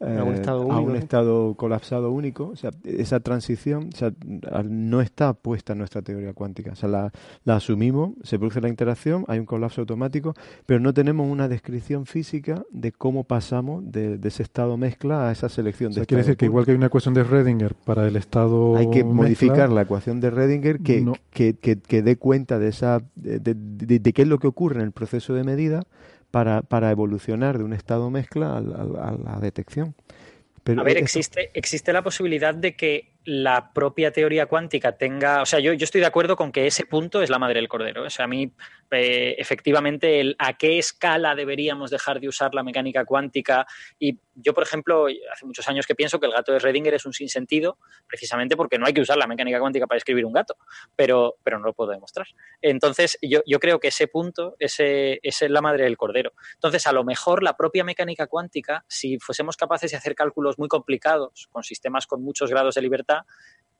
A un estado a un ¿no? estado colapsado único. O sea, esa transición o sea, al- no está puesta en nuestra teoría cuántica. O sea, la, la asumimos, se produce la interacción, hay un colapso automático, pero no tenemos una descripción física de cómo pasamos de, de ese estado mezcla a esa selección O sea, de quiere estado decir que igual que hay una ecuación de Schrödinger para el estado hay que mezcla, modificar la ecuación de Redinger que, No. que, que- que dé cuenta de esa de, de- de- de qué es lo que ocurre en el proceso de medida para, para evolucionar de un estado mezcla al- al- a, la detección. Pero A ver, existe, existe la posibilidad de que la propia teoría cuántica tenga. O sea, yo, yo estoy de acuerdo con que ese punto es la madre del cordero. O sea, a mí, eh, efectivamente, el a qué escala deberíamos dejar de usar la mecánica cuántica. Y yo, por ejemplo, hace muchos años que pienso que el gato de Schrödinger es un sinsentido, precisamente porque no hay que usar la mecánica cuántica para escribir un gato, pero, pero no lo puedo demostrar. Entonces, yo, yo creo que ese punto ese, ese es la madre del cordero. Entonces, a lo mejor la propia mecánica cuántica, si fuésemos capaces de hacer cálculos muy complicados con sistemas con muchos grados de libertad,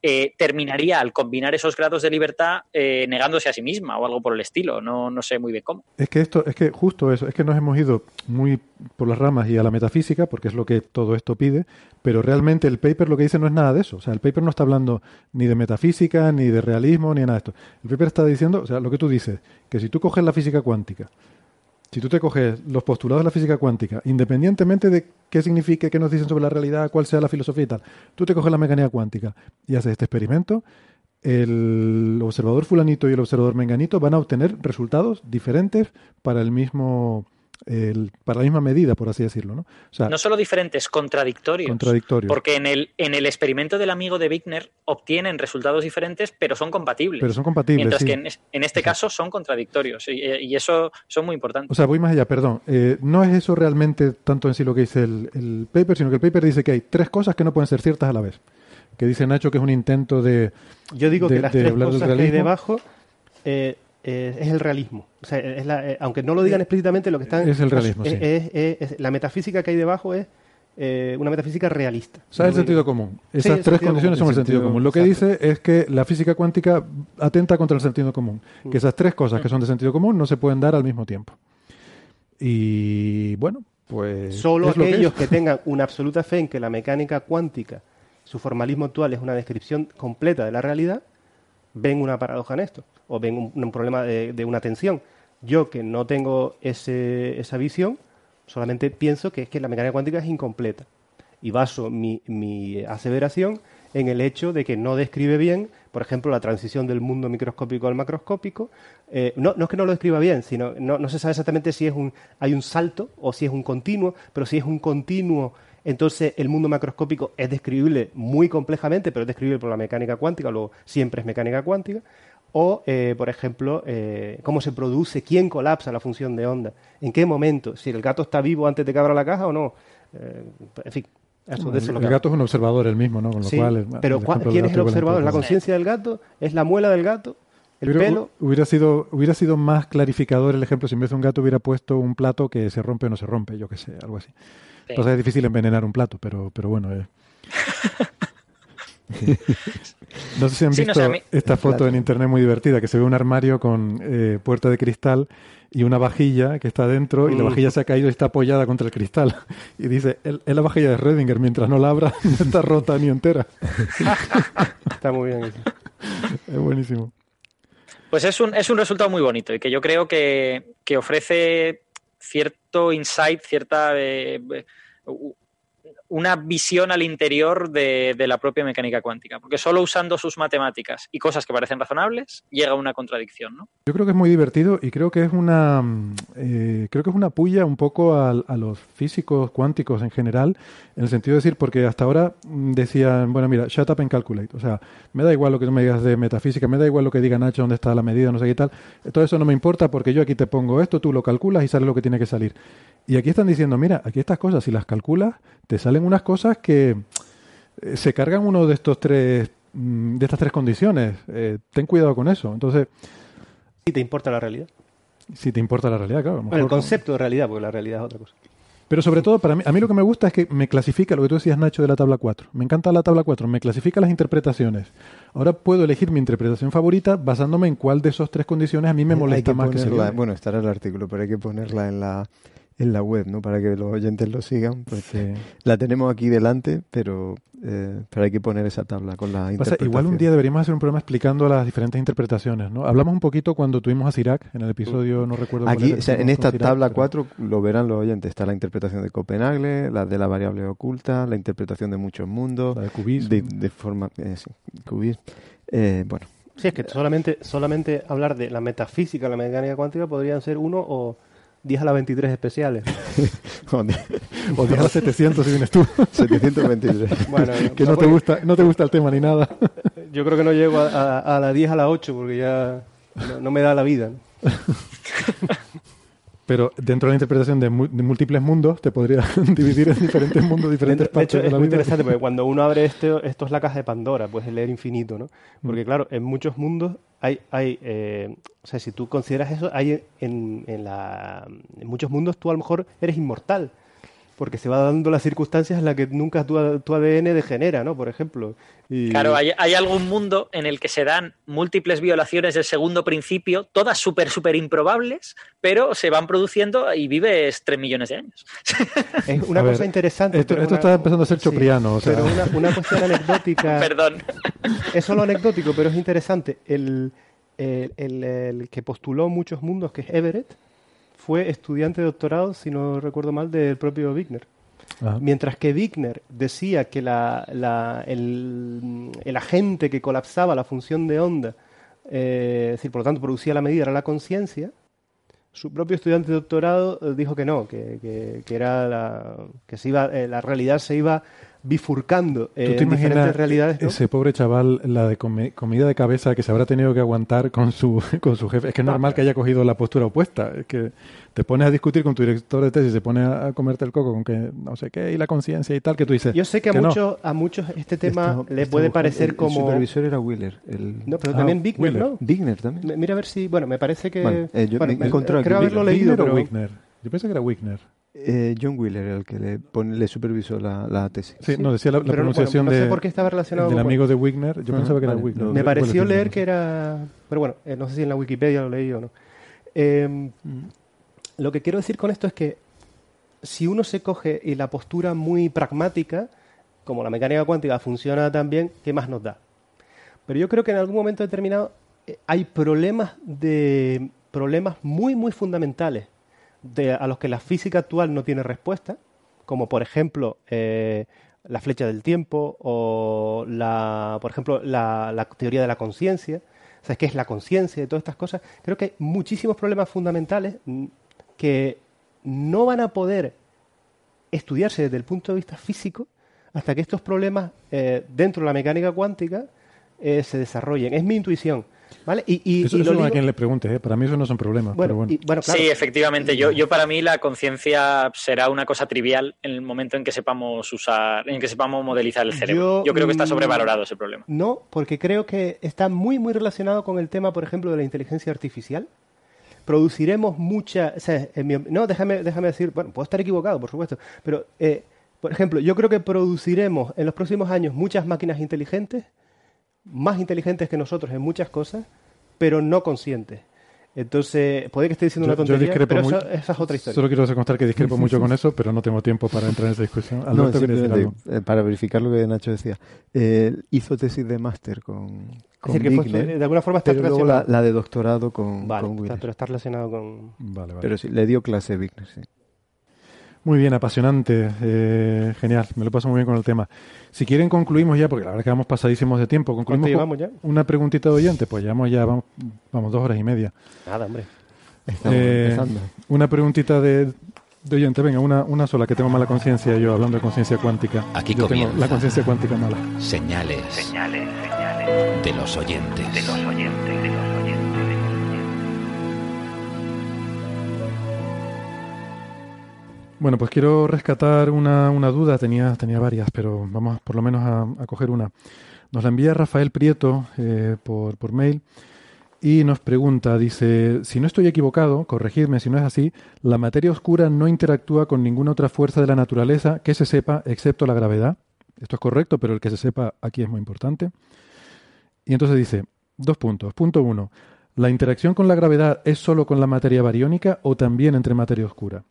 eh, terminaría al combinar esos grados de libertad eh, negándose a sí misma o algo por el estilo. No, no sé muy bien cómo. Es que esto, es que justo eso, es que nos hemos ido muy por las ramas y a la metafísica, porque es lo que todo esto pide, pero realmente el paper lo que dice no es nada de eso. O sea, el paper no está hablando ni de metafísica, ni de realismo, ni nada de esto. El paper está diciendo, o sea, lo que tú dices, que si tú coges la física cuántica, si tú te coges los postulados de la física cuántica, independientemente de qué signifique, qué nos dicen sobre la realidad, cuál sea la filosofía y tal, tú te coges la mecánica cuántica y haces este experimento, el observador fulanito y el observador menganito van a obtener resultados diferentes para el mismo el- para la misma medida, por así decirlo, ¿no? O sea, No solo diferentes, contradictorios. Contradictorios. Porque en el, en el experimento del amigo de Wigner obtienen resultados diferentes, pero son compatibles. Pero son compatibles, Mientras sí. que en, es- en este caso son contradictorios. Y, y eso son muy importantes. O sea, voy más allá, perdón. Eh, no es eso realmente tanto en sí lo que dice el, el paper, sino que el paper dice que hay tres cosas que no pueden ser ciertas a la vez. Que dice Nacho que es un intento de. Yo digo de- que las de tres hablar del cosas que hay debajo eh, eh, es el realismo. O sea, es la- eh, aunque no lo digan explícitamente, lo que están Es el realismo, es- sí. es- es- es- la metafísica que hay debajo es eh, una metafísica realista. O sea, el Lo sentido común. Esas tres condiciones son el sentido común. Lo que Exacto. dice es que la física cuántica atenta contra el sentido común. Que esas tres cosas que son de sentido común no se pueden dar al mismo tiempo. Y bueno, pues. Solo es lo que es. aquellos que, tengan una absoluta fe en que la mecánica cuántica, su formalismo actual es una descripción completa de la realidad, ven una paradoja en esto, o ven un, un problema de, de una tensión. Yo que no tengo ese- esa visión, solamente pienso que es que la mecánica cuántica es incompleta. Y baso mi, mi aseveración en el hecho de que no describe bien, por ejemplo, la transición del mundo microscópico al macroscópico. Eh, no, no es que no lo describa bien, sino no, no se sabe exactamente si es un, hay un salto o si es un continuo, pero si es un continuo, entonces el mundo macroscópico es describible muy complejamente, pero es describible por la mecánica cuántica, luego siempre es mecánica cuántica. O, eh, por ejemplo, eh, cómo se produce, quién colapsa la función de onda, en qué momento, si el gato está vivo antes de que abra la caja o no. Eh, en fin, eso, de eso es lo el gato es un observador el mismo, ¿no? Con lo Sí, cual. pero el ¿cuál- ejemplo del ¿quién es el observador? ¿La conciencia del gato? ¿Es la muela del gato? ¿El pelo? hu- Hubiera sido, hubiera sido más clarificador el ejemplo si en vez de un gato hubiera puesto un plato que se rompe o no se rompe, yo qué sé, algo así. Sí. Entonces es difícil envenenar un plato, pero, pero bueno. eh. no sé si han Sí, no visto sé, a mí- esta foto en internet muy divertida, que se ve un armario con eh, puerta de cristal y una vajilla que está dentro y la Mm. vajilla se ha caído y está apoyada contra el cristal. Y dice, "El- es la vajilla de Redinger, mientras no la abra no está rota ni entera. Está muy bien. eso. Es buenísimo. Pues es un, es un resultado muy bonito y que yo creo que, que ofrece cierto insight, cierta eh, una visión al interior de, la propia mecánica cuántica, porque solo usando sus matemáticas y cosas que parecen razonables llega a una contradicción, ¿no? Yo creo que es muy divertido y creo que es una eh, creo que es una puya un poco a, los físicos cuánticos en general, en el sentido de decir, porque hasta ahora decían, bueno, mira, shut up and calculate. O sea, me da igual lo que tú me digas de metafísica, me da igual lo que diga Nacho, dónde está la medida, no sé qué tal. Todo eso no me importa porque yo aquí te pongo esto, tú lo calculas y sale lo que tiene que salir. Y aquí están diciendo, mira, aquí estas cosas, si las calculas, te salen unas cosas que eh, se cargan uno de estos tres mm, de estas tres condiciones. Eh, ten cuidado con eso. Entonces, Si te importa la realidad. si te importa la realidad, claro. a lo Bueno, el concepto de realidad, porque la realidad es otra cosa. Pero sobre todo, para mí, a mí lo que me gusta es que me clasifica lo que tú decías, Nacho, de la tabla 4. Me encanta la tabla 4, me clasifica las interpretaciones. Ahora puedo elegir mi interpretación favorita basándome en cuál de esas tres condiciones a mí me Hay molesta que más que se ponerla, bueno, estará el artículo, pero hay que ponerla en la en la web, ¿no? Para que los oyentes lo sigan, pues la tenemos aquí delante, pero, eh, pero hay que poner esa tabla con la interpretación. Igual un día deberíamos hacer un programa explicando las diferentes interpretaciones, ¿no? Hablamos un poquito cuando tuvimos a Sirac en el episodio, no recuerdo Aquí, cuál en esta tabla 4 lo verán los oyentes, está la interpretación de Copenhague, la de la variable oculta, la interpretación de muchos mundos, la de cubismo. De, forma, eh, cubismo. Eh, bueno. Sí, es que solamente, solamente hablar de la metafísica, la mecánica cuántica, podrían ser uno o 10 a la 23 especiales. o 10 a la 700 si vienes tú. 723. Bueno, que no, te gusta, no te gusta el tema ni nada. Yo creo que no llego a, a, la 10 a la 8 porque ya no, me da la vida. Pero dentro de la interpretación de, múltiples mundos, te podría dividir en diferentes mundos, diferentes de, hecho, es muy interesante porque cuando uno abre esto, esto es la caja de Pandora, puedes leer infinito, ¿no? Porque, mm. claro, en muchos mundos hay, hay eh, o sea, si tú consideras eso, hay en, en, la, en muchos mundos tú a lo mejor eres inmortal porque se va dando las circunstancias en las que nunca tu, ADN degenera, ¿no? Por ejemplo. Claro, hay, algún mundo en el que se dan múltiples violaciones del segundo principio, todas súper, súper improbables, pero se van produciendo y vives tres millones de años. Es una cosa interesante. Esto, está empezando a ser chopriano. Pero una, cuestión anecdótica. Perdón. Es solo anecdótico, pero es interesante. el, el que postuló muchos mundos, que es Everett, fue estudiante de doctorado, si no recuerdo mal, del propio Wigner. Mientras que Wigner decía que la, el, agente que colapsaba la función de onda, eh, es decir, por lo tanto producía la medida, era la conciencia, su propio estudiante de doctorado eh, dijo que no, que, que, era la, que se iba, eh, la realidad se iba bifurcando eh, ¿Tú diferentes realidades. Ese pobre chaval, la de comida de cabeza que se habrá tenido que aguantar con su, con su jefe. Es que es normal que haya cogido la postura opuesta. Es que te pones a discutir con tu director de tesis, se pone a comerte el coco con que no sé qué, y la conciencia y tal, que tú dices. Yo sé que, a, muchos, a muchos este tema le puede parecer como. El supervisor era Wheeler. No, pero también ah, Wigner, ¿no? Wigner también. Mira a ver si. Bueno, me parece que. Eh, yo me, encontré creo haberlo leído. Pero... Wigner. Yo pensé que era Wigner. Eh, John Wheeler era el que le, le supervisó la, tesis. Sí, no, decía la, pronunciación no, de, por qué estaba relacionado del amigo de Wigner. Yo pensaba que era Wigner. Me pareció leer que era... Pero bueno, eh, no sé si en la Wikipedia lo leí o no. Em, mm. Lo que quiero decir con esto es que si uno se coge y la postura muy pragmática, como la mecánica cuántica funciona también, ¿qué más nos da? Pero yo creo que en algún momento determinado eh, hay problemas de problemas muy muy fundamentales a los que la física actual no tiene respuesta, como por ejemplo eh, la flecha del tiempo o la, por ejemplo la, teoría de la conciencia, o sea, qué es la conciencia y todas estas cosas, creo que hay muchísimos problemas fundamentales que no van a poder estudiarse desde el punto de vista físico hasta que estos problemas eh, dentro de la mecánica cuántica eh, se desarrollen. Es mi intuición. ¿Vale? Y, eso, a quien le pregunte, ¿eh? para mí eso no son problemas. Bueno, Sí, efectivamente. Yo, yo para mí la conciencia será una cosa trivial en el momento en que sepamos usar, en que sepamos modelizar el cerebro. Yo, creo que está mm, sobrevalorado ese problema. No, porque creo que está muy, muy relacionado con el tema, por ejemplo, de la inteligencia artificial. Produciremos mucha. no, déjame, déjame decir, bueno, puedo estar equivocado, por supuesto, pero, eh, por ejemplo, yo creo que produciremos en los próximos años muchas máquinas inteligentes más inteligentes que nosotros en muchas cosas, pero no conscientes. Entonces, puede que esté diciendo una tontería, pero esa es otra historia. Solo quiero constar que discrepo mucho con eso, pero no tengo tiempo para entrar en esa discusión. Eh, para verificar lo que Nacho decía. Eh, hizo tesis de máster con, con de alguna forma está pero la, la, de doctorado con, vale, pero está relacionado con... Vale, vale. Pero sí, le dio clase Wigner, sí. Muy bien, apasionante, eh, genial, me lo paso muy bien con el tema. Si quieren concluimos ya, porque la verdad que vamos pasadísimos de tiempo. Concluimos llevamos ya? Una preguntita de oyente, pues llevamos ya, vamos, vamos dos horas y media. Nada, hombre. Eh, una preguntita de, de, oyente, venga, una, una sola, que tengo mala conciencia yo, hablando de conciencia cuántica. Aquí yo tengo la conciencia cuántica mala. Señales, señales, señales de los oyentes. De los oyentes. Bueno, pues quiero rescatar una, una, duda, tenía, tenía varias, pero vamos por lo menos a, coger una. Nos la envía Rafael Prieto eh, por, por mail y nos pregunta, dice, si no estoy equivocado, corregidme si no es así, la materia oscura no interactúa con ninguna otra fuerza de la naturaleza que se sepa, excepto la gravedad. Esto es correcto, pero el que se sepa aquí es muy importante. Y entonces dice, dos puntos. Punto uno, ¿la interacción con la gravedad es solo con la materia bariónica o también entre materia oscura?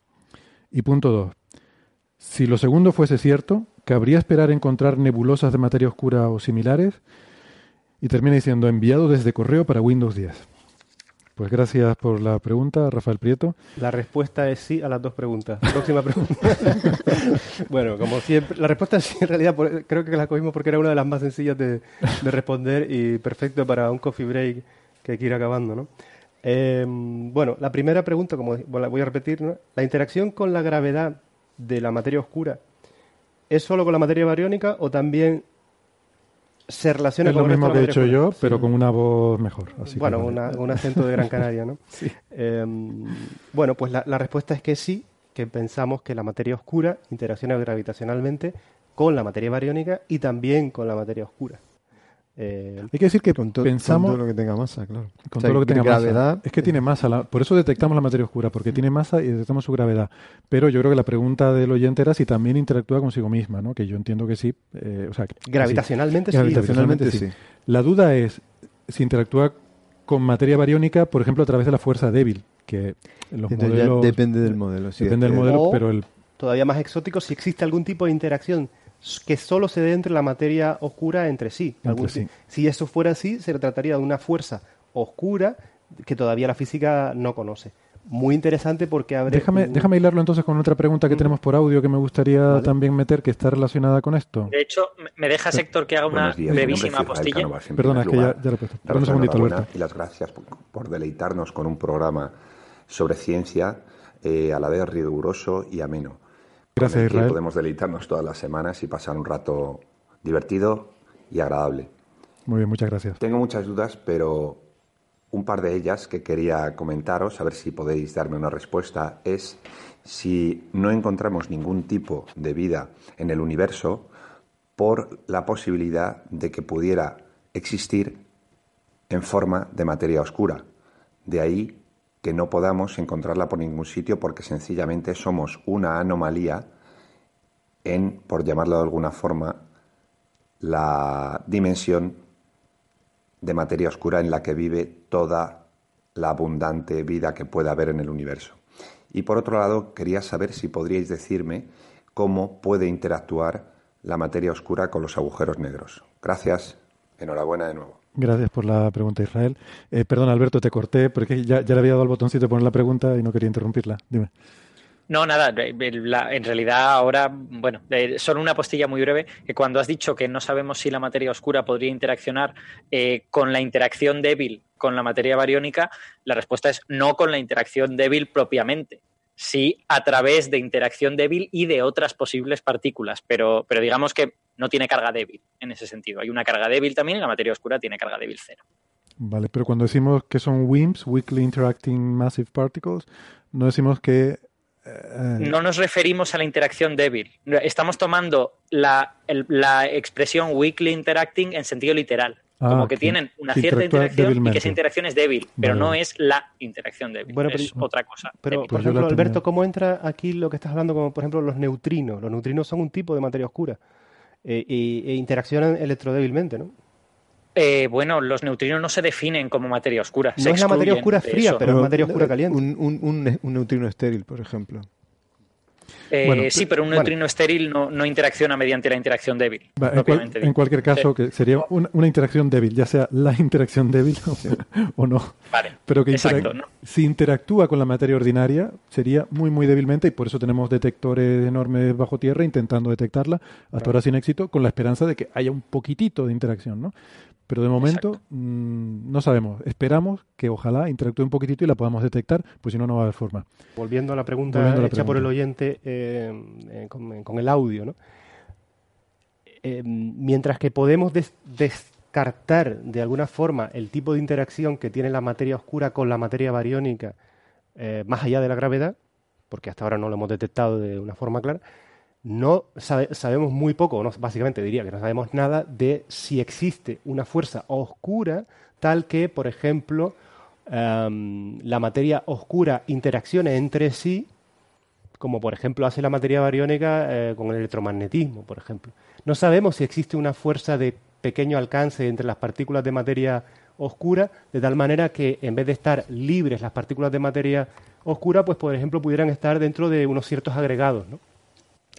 Y punto 2. Si lo segundo fuese cierto, ¿cabría esperar encontrar nebulosas de materia oscura o similares? Y termina diciendo enviado desde correo para Windows 10. Pues gracias por la pregunta, Rafael Prieto. La respuesta es sí a las dos preguntas. Próxima pregunta. bueno, como siempre, la respuesta es sí, en realidad creo que la cogimos porque era una de las más sencillas de, responder y perfecto para un coffee break que hay que ir acabando, ¿no? Em, bueno, la primera pregunta, como la voy a repetir, ¿no? la interacción con la gravedad de la materia oscura es solo con la materia bariónica o también se relaciona es con lo mismo que he hecho yo, pero con una voz mejor. bueno, un acento de Gran Canaria, ¿no? Em, bueno, pues la, respuesta es que sí, que pensamos que la materia oscura interacciona gravitacionalmente con la materia bariónica y también con la materia oscura. Eh, Hay que decir que pensamos con todo lo que tenga masa, claro. Con todo lo que tenga gravedad. Es que tiene masa, por eso detectamos la materia oscura, porque tiene masa y detectamos su gravedad. Pero yo creo que la pregunta del oyente era si también interactúa consigo misma, ¿no? Que yo entiendo que sí. Eh, o sea, gravitacionalmente, sí. Gravitacionalmente sí. La duda es si interactúa con materia bariónica, por ejemplo, a través de la fuerza débil, que los modelos depende del modelo. depende del modelo, pero el todavía más exótico si existe algún tipo de interacción que solo se dé entre la materia oscura entre sí. Si eso fuera así, se trataría de una fuerza oscura que todavía la física no conoce. Muy interesante porque abre... Déjame, déjame hilarlo entonces con otra pregunta que tenemos por audio que me gustaría también meter, que está relacionada con esto. De hecho, me deja sector que haga una brevísima postilla. Perdona, es que ya, ya lo he puesto. un segundito, Alberto. Y las gracias por, deleitarnos con un programa sobre ciencia eh, a la vez riguroso y ameno. Gracias, Israel. podemos deleitarnos todas las semanas y pasar un rato divertido y agradable. Muy bien, muchas gracias. Tengo muchas dudas, pero un par de ellas que quería comentaros, a ver si podéis darme una respuesta, es si no encontramos ningún tipo de vida en el universo por la posibilidad de que pudiera existir en forma de materia oscura. De ahí que no podamos encontrarla por ningún sitio porque sencillamente somos una anomalía en, por llamarlo de alguna forma, la dimensión de materia oscura en la que vive toda la abundante vida que pueda haber en el universo. Y por otro lado, quería saber si podríais decirme cómo puede interactuar la materia oscura con los agujeros negros. Gracias. Enhorabuena de nuevo. Gracias por la pregunta, Israel. Eh, perdón, Alberto, te corté porque ya, le había dado el botoncito de poner la pregunta y no quería interrumpirla. Dime. No, nada, en realidad ahora, bueno, solo una postilla muy breve, que cuando has dicho que no sabemos si la materia oscura podría interaccionar eh, con la interacción débil con la materia bariónica, la respuesta es no con la interacción débil propiamente sí a través de interacción débil y de otras posibles partículas, pero, pero digamos que no tiene carga débil en ese sentido. Hay una carga débil también y la materia oscura tiene carga débil cero. Vale, pero cuando decimos que son WIMPs, Weakly Interacting Massive Particles, no decimos que... Eh, no nos referimos a la interacción débil. Estamos tomando la, la expresión Weakly Interacting en sentido literal como ah, que tienen una cierta interacción y que esa interacción es débil, pero no es la interacción débil, es otra cosa. Pero, por ejemplo, Alberto, ¿cómo entra aquí lo que estás hablando, como por ejemplo los neutrinos? Los neutrinos son un tipo de materia oscura eh, e interaccionan electrodébilmente, ¿no? Eh, bueno, los neutrinos no se definen como materia oscura. No es la materia oscura fría, pero, es materia oscura caliente. un neutrino estéril, por ejemplo. Eh, sí, pero un neutrino estéril no, interacciona mediante la interacción débil. en, cualquier caso, que sería una, interacción débil, ya sea la interacción débil o, no. Vale, pero que si interactúa con la materia ordinaria, sería muy, muy débilmente y por eso tenemos detectores enormes bajo tierra intentando detectarla, hasta ahora sin éxito, con la esperanza de que haya un poquitito de interacción, ¿no? Pero de momento mm, no sabemos. Esperamos que ojalá interactúe un poquitito y la podamos detectar, pues si no, no va a haber forma. Volviendo a la pregunta hecha por el oyente eh, eh, con, el audio, ¿no? Eh, mientras que podemos descartar de alguna forma el tipo de interacción que tiene la materia oscura con la materia bariónica más allá de la gravedad, porque hasta ahora no lo hemos detectado de una forma clara, no sabemos muy poco, no, básicamente diría que no sabemos nada de si existe una fuerza oscura tal que, por ejemplo, em, la materia oscura interaccione entre sí, como por ejemplo hace la materia bariónica eh, con el electromagnetismo, por ejemplo. No sabemos si existe una fuerza de pequeño alcance entre las partículas de materia oscura, de tal manera que en vez de estar libres las partículas de materia oscura, pues por ejemplo, pudieran estar dentro de unos ciertos agregados, ¿no?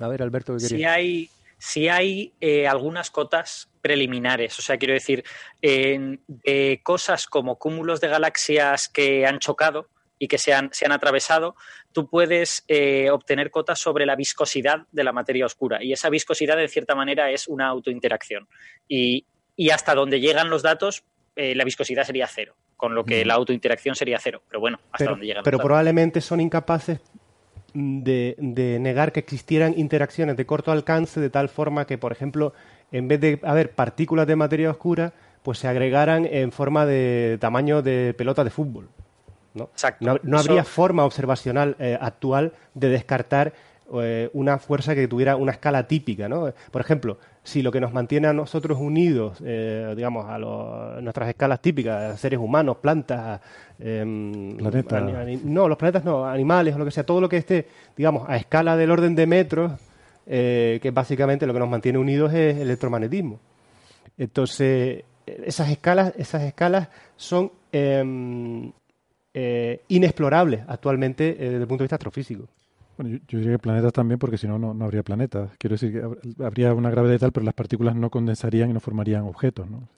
A ver, Alberto, ¿qué querías? Si hay, si hay eh, algunas cotas preliminares, o sea, quiero decir, de cosas como cúmulos de galaxias que han chocado y que se han, se han atravesado, tú puedes eh, obtener cotas sobre la viscosidad de la materia oscura. Y esa viscosidad, de cierta manera, es una autointeracción. Y, y hasta donde llegan los datos, eh, la viscosidad sería cero, con lo que la autointeracción sería cero. Pero bueno, hasta donde llegan. Pero probablemente son incapaces de, de, negar que existieran interacciones de corto alcance de tal forma que, por ejemplo, en vez de haber partículas de materia oscura, pues se agregaran en forma de tamaño de pelota de fútbol. No, Exacto. no, habría forma observacional eh, actual de descartar eh, una fuerza que tuviera una escala típica. ¿no? Por ejemplo, si lo que nos mantiene a nosotros unidos, eh, digamos, a nuestras escalas típicas, seres humanos, plantas, em, no, los planetas no, animales o lo que sea, todo lo que esté, digamos, a escala del orden de metros, que básicamente lo que nos mantiene unidos es el electromagnetismo. Entonces, esas escalas, esas escalas son em, eh, inexplorables actualmente eh, desde el punto de vista astrofísico. Bueno, yo, diría que planetas también, porque si no, no habría planetas. Quiero decir que habría una gravedad y tal, pero las partículas no condensarían y no formarían objetos, ¿no?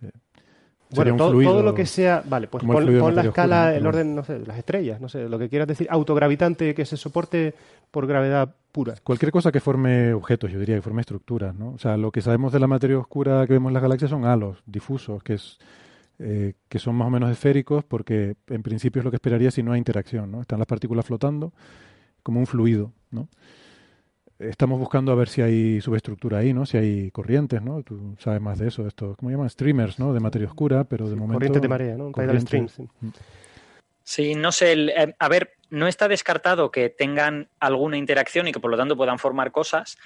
bueno, todo, lo que sea, vale, pues pon, la escala, el orden, no sé, las estrellas, no sé, lo que quieras decir, autogravitante que se soporte por gravedad pura. Cualquier cosa que forme objetos, yo diría, que forme estructuras, ¿no? O sea, lo que sabemos de la materia oscura que vemos en las galaxias son halos difusos, que es eh, que son más o menos esféricos porque en principio es lo que esperaría si no hay interacción, ¿no? Están las partículas flotando como un fluido, ¿no? Estamos buscando a ver si hay subestructura ahí, ¿no? Si hay corrientes, ¿no? Tú sabes más de eso, esto, ¿cómo llaman? Streamers, ¿no? De materia oscura, pero de momento... Corriente de marea, ¿no? Tidal Sí. Mm. no sé, eh, a ver, no está descartado que tengan alguna interacción y que por lo tanto puedan formar cosas,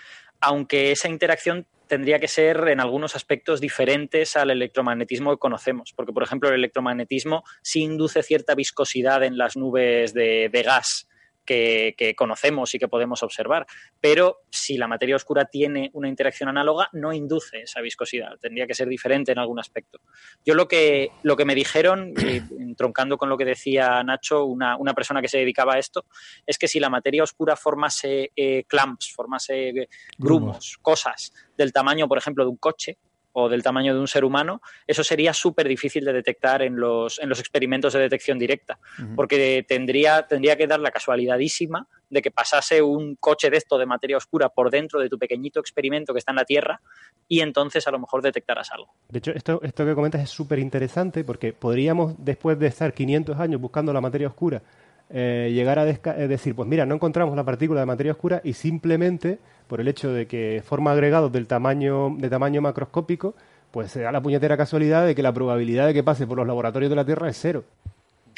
aunque esa interacción tendría que ser en algunos aspectos diferentes al electromagnetismo que conocemos, porque por ejemplo el electromagnetismo sí induce cierta viscosidad en las nubes de, gas que, conocemos y que podemos observar. Pero si la materia oscura tiene una interacción análoga, no induce esa viscosidad. Tendría que ser diferente en algún aspecto. Yo lo que, lo que me dijeron, entroncando con lo que decía Nacho, una, persona que se dedicaba a esto, es que si la materia oscura formase eh, clamps, formase grumos, cosas del tamaño, por ejemplo, de un coche, o del tamaño de un ser humano, eso sería súper difícil de detectar en los, en los experimentos de detección directa, porque tendría, tendría que dar la casualidadísima de que pasase un coche de esto de materia oscura por dentro de tu pequeñito experimento que está en la Tierra y entonces a lo mejor detectarás algo. De hecho, esto, esto que comentas es súper interesante porque podríamos, después de estar 500 años buscando la materia oscura, eh, llegar a eh, decir, pues mira, no encontramos la partícula de materia oscura y simplemente por el hecho de que forma agregados del tamaño, de tamaño macroscópico, pues se da la puñetera casualidad de que la probabilidad de que pase por los laboratorios de la Tierra es cero.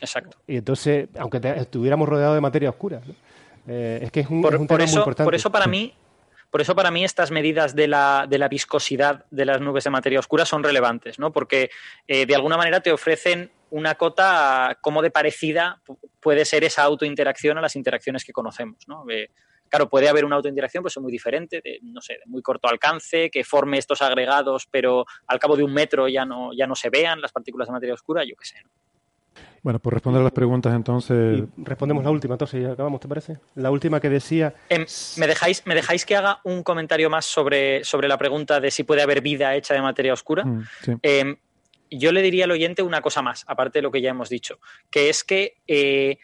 Exacto. Y entonces, aunque estuviéramos rodeados de materia oscura, eh, es que es un, por, es un tema eso, muy importante. Por eso para mí, por eso para mí estas medidas de la, de la viscosidad de las nubes de materia oscura son relevantes, ¿no? Porque de alguna manera te ofrecen una cota como de parecida puede ser esa autointeracción a las interacciones que conocemos. ¿no? Claro, puede haber una autointeracción, pues es muy diferente, de, no sé, de muy corto alcance, que forme estos agregados, pero al cabo de un metro ya no, ya no se vean las partículas de materia oscura, yo qué sé. Bueno, por responder a las preguntas entonces... respondemos la última, entonces ya acabamos, ¿te parece? La última que decía... Em, ¿me, dejáis, ¿Me dejáis que haga un comentario más sobre, sobre la pregunta de si puede haber vida hecha de materia oscura? Mm, sí. Em, yo le diría al oyente una cosa más, aparte de lo que ya hemos dicho, que es que eh,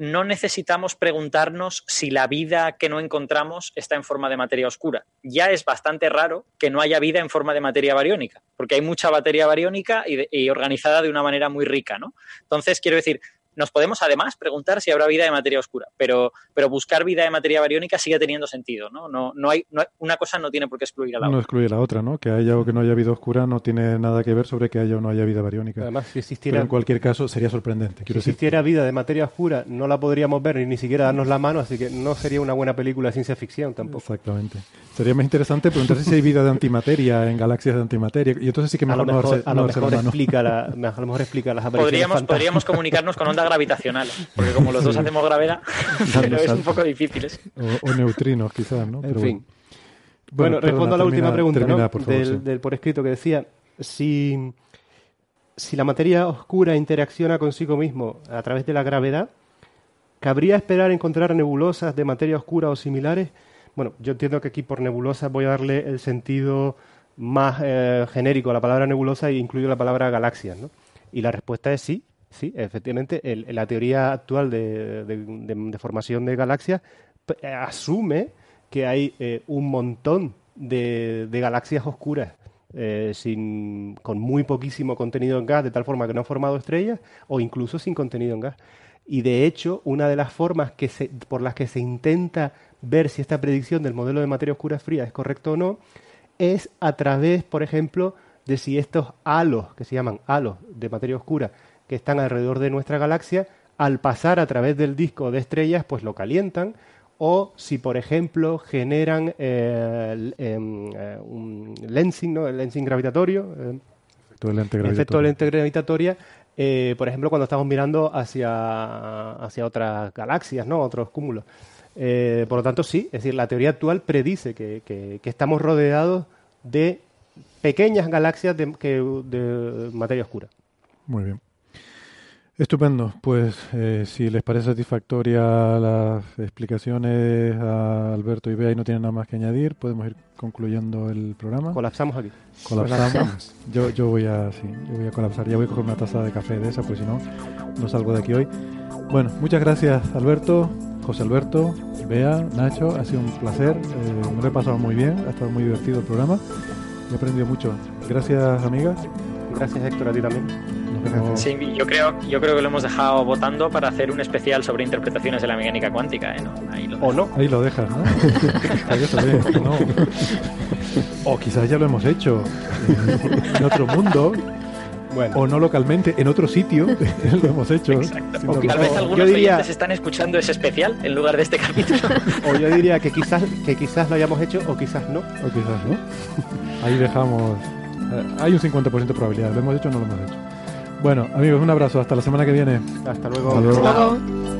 no necesitamos preguntarnos si la vida que no encontramos está en forma de materia oscura. Ya es bastante raro que no haya vida en forma de materia bariónica, porque hay mucha materia bariónica y, y organizada de una manera muy rica, ¿no? Entonces, quiero decir, nos podemos además preguntar si habrá vida de materia oscura, pero, pero buscar vida de materia bariónica sigue teniendo sentido, ¿no? No, no hay, una cosa no tiene por qué excluir a la otra. No excluye la otra, ¿no? Que haya o que no haya vida oscura no tiene nada que ver sobre que haya o no haya vida bariónica. Además, si existiera... en cualquier caso sería sorprendente. Si existiera vida de materia oscura no la podríamos ver ni, ni siquiera darnos la mano, así que no sería una buena película de ciencia ficción tampoco. Exactamente. Sería más interesante preguntarse si hay vida de antimateria en galaxias de antimateria. Y entonces sí que mejor, a lo mejor, a lo mejor explica la, a lo mejor explica las apariciones podríamos, podríamos comunicarnos con ondas gravitacionales. Porque como los dos hacemos gravedad, pero es un poco difícil. O, neutrinos, quizás, ¿no? En fin. Bueno, respondo a la última pregunta del, por escrito que decía, si, si la materia oscura interacciona consigo mismo a través de la gravedad, ¿Cabría esperar encontrar nebulosas de materia oscura o similares? Bueno, yo entiendo que aquí por nebulosa voy a darle el sentido más eh, genérico a la palabra nebulosa e incluyo la palabra galaxias, ¿no? Y la respuesta es sí, sí, efectivamente, la teoría actual de, formación de galaxias eh, asume que hay eh, un montón de, galaxias oscuras sin, con muy poquísimo contenido en gas, de tal forma que no han formado estrellas, o incluso sin contenido en gas. Y de hecho, una de las formas que por las que se intenta ver si esta predicción del modelo de materia oscura fría es correcto o no, es a través, por ejemplo, de si estos halos, que se llaman halos de materia oscura, que están alrededor de nuestra galaxia, al pasar a través del disco de estrellas, pues lo calientan, o si, por ejemplo, generan eh, em, eh, un lensing, ¿no? el lensing gravitatorio, eh, efecto de lente gravitatoria, por ejemplo, cuando estamos mirando hacia, hacia otras galaxias, ¿no? otros cúmulos. Eh, por lo tanto, sí, es decir, la teoría actual predice que, estamos rodeados de pequeñas galaxias de, de materia oscura. Muy bien. Estupendo. Pues eh, si les parece satisfactoria las explicaciones a Alberto y Bea y no tienen nada más que añadir, podemos ir concluyendo el programa. Colapsamos aquí. Colapsamos. yo, yo, voy a, sí, yo voy a colapsar. Ya voy a coger una taza de café de esa, pues si no, no salgo de aquí hoy. Bueno, muchas gracias Alberto. José Alberto, Bea, Nacho, ha sido un placer, eh, me lo he pasado muy bien, ha estado muy divertido el programa, he aprendido mucho. Gracias, amigas. Gracias, Héctor, a ti también. Sí, yo creo, yo creo que lo hemos dejado votando para hacer un especial sobre interpretaciones de la mecánica cuántica. ¿eh? Ahí lo o no. Ahí lo dejas, ¿no? no. O quizás ya lo hemos hecho en otro mundo o no localmente, en otro sitio, lo hemos hecho. O tal vez algunos diría, están escuchando ese especial en lugar de este capítulo. o yo diría que quizás, que quizás lo hayamos hecho o quizás no. O quizás no. Ahí dejamos... Eh, hay un 50% de probabilidad, lo hemos hecho o no lo hemos hecho. Bueno, amigos, un abrazo, hasta la semana que viene. Hasta luego. Hasta luego.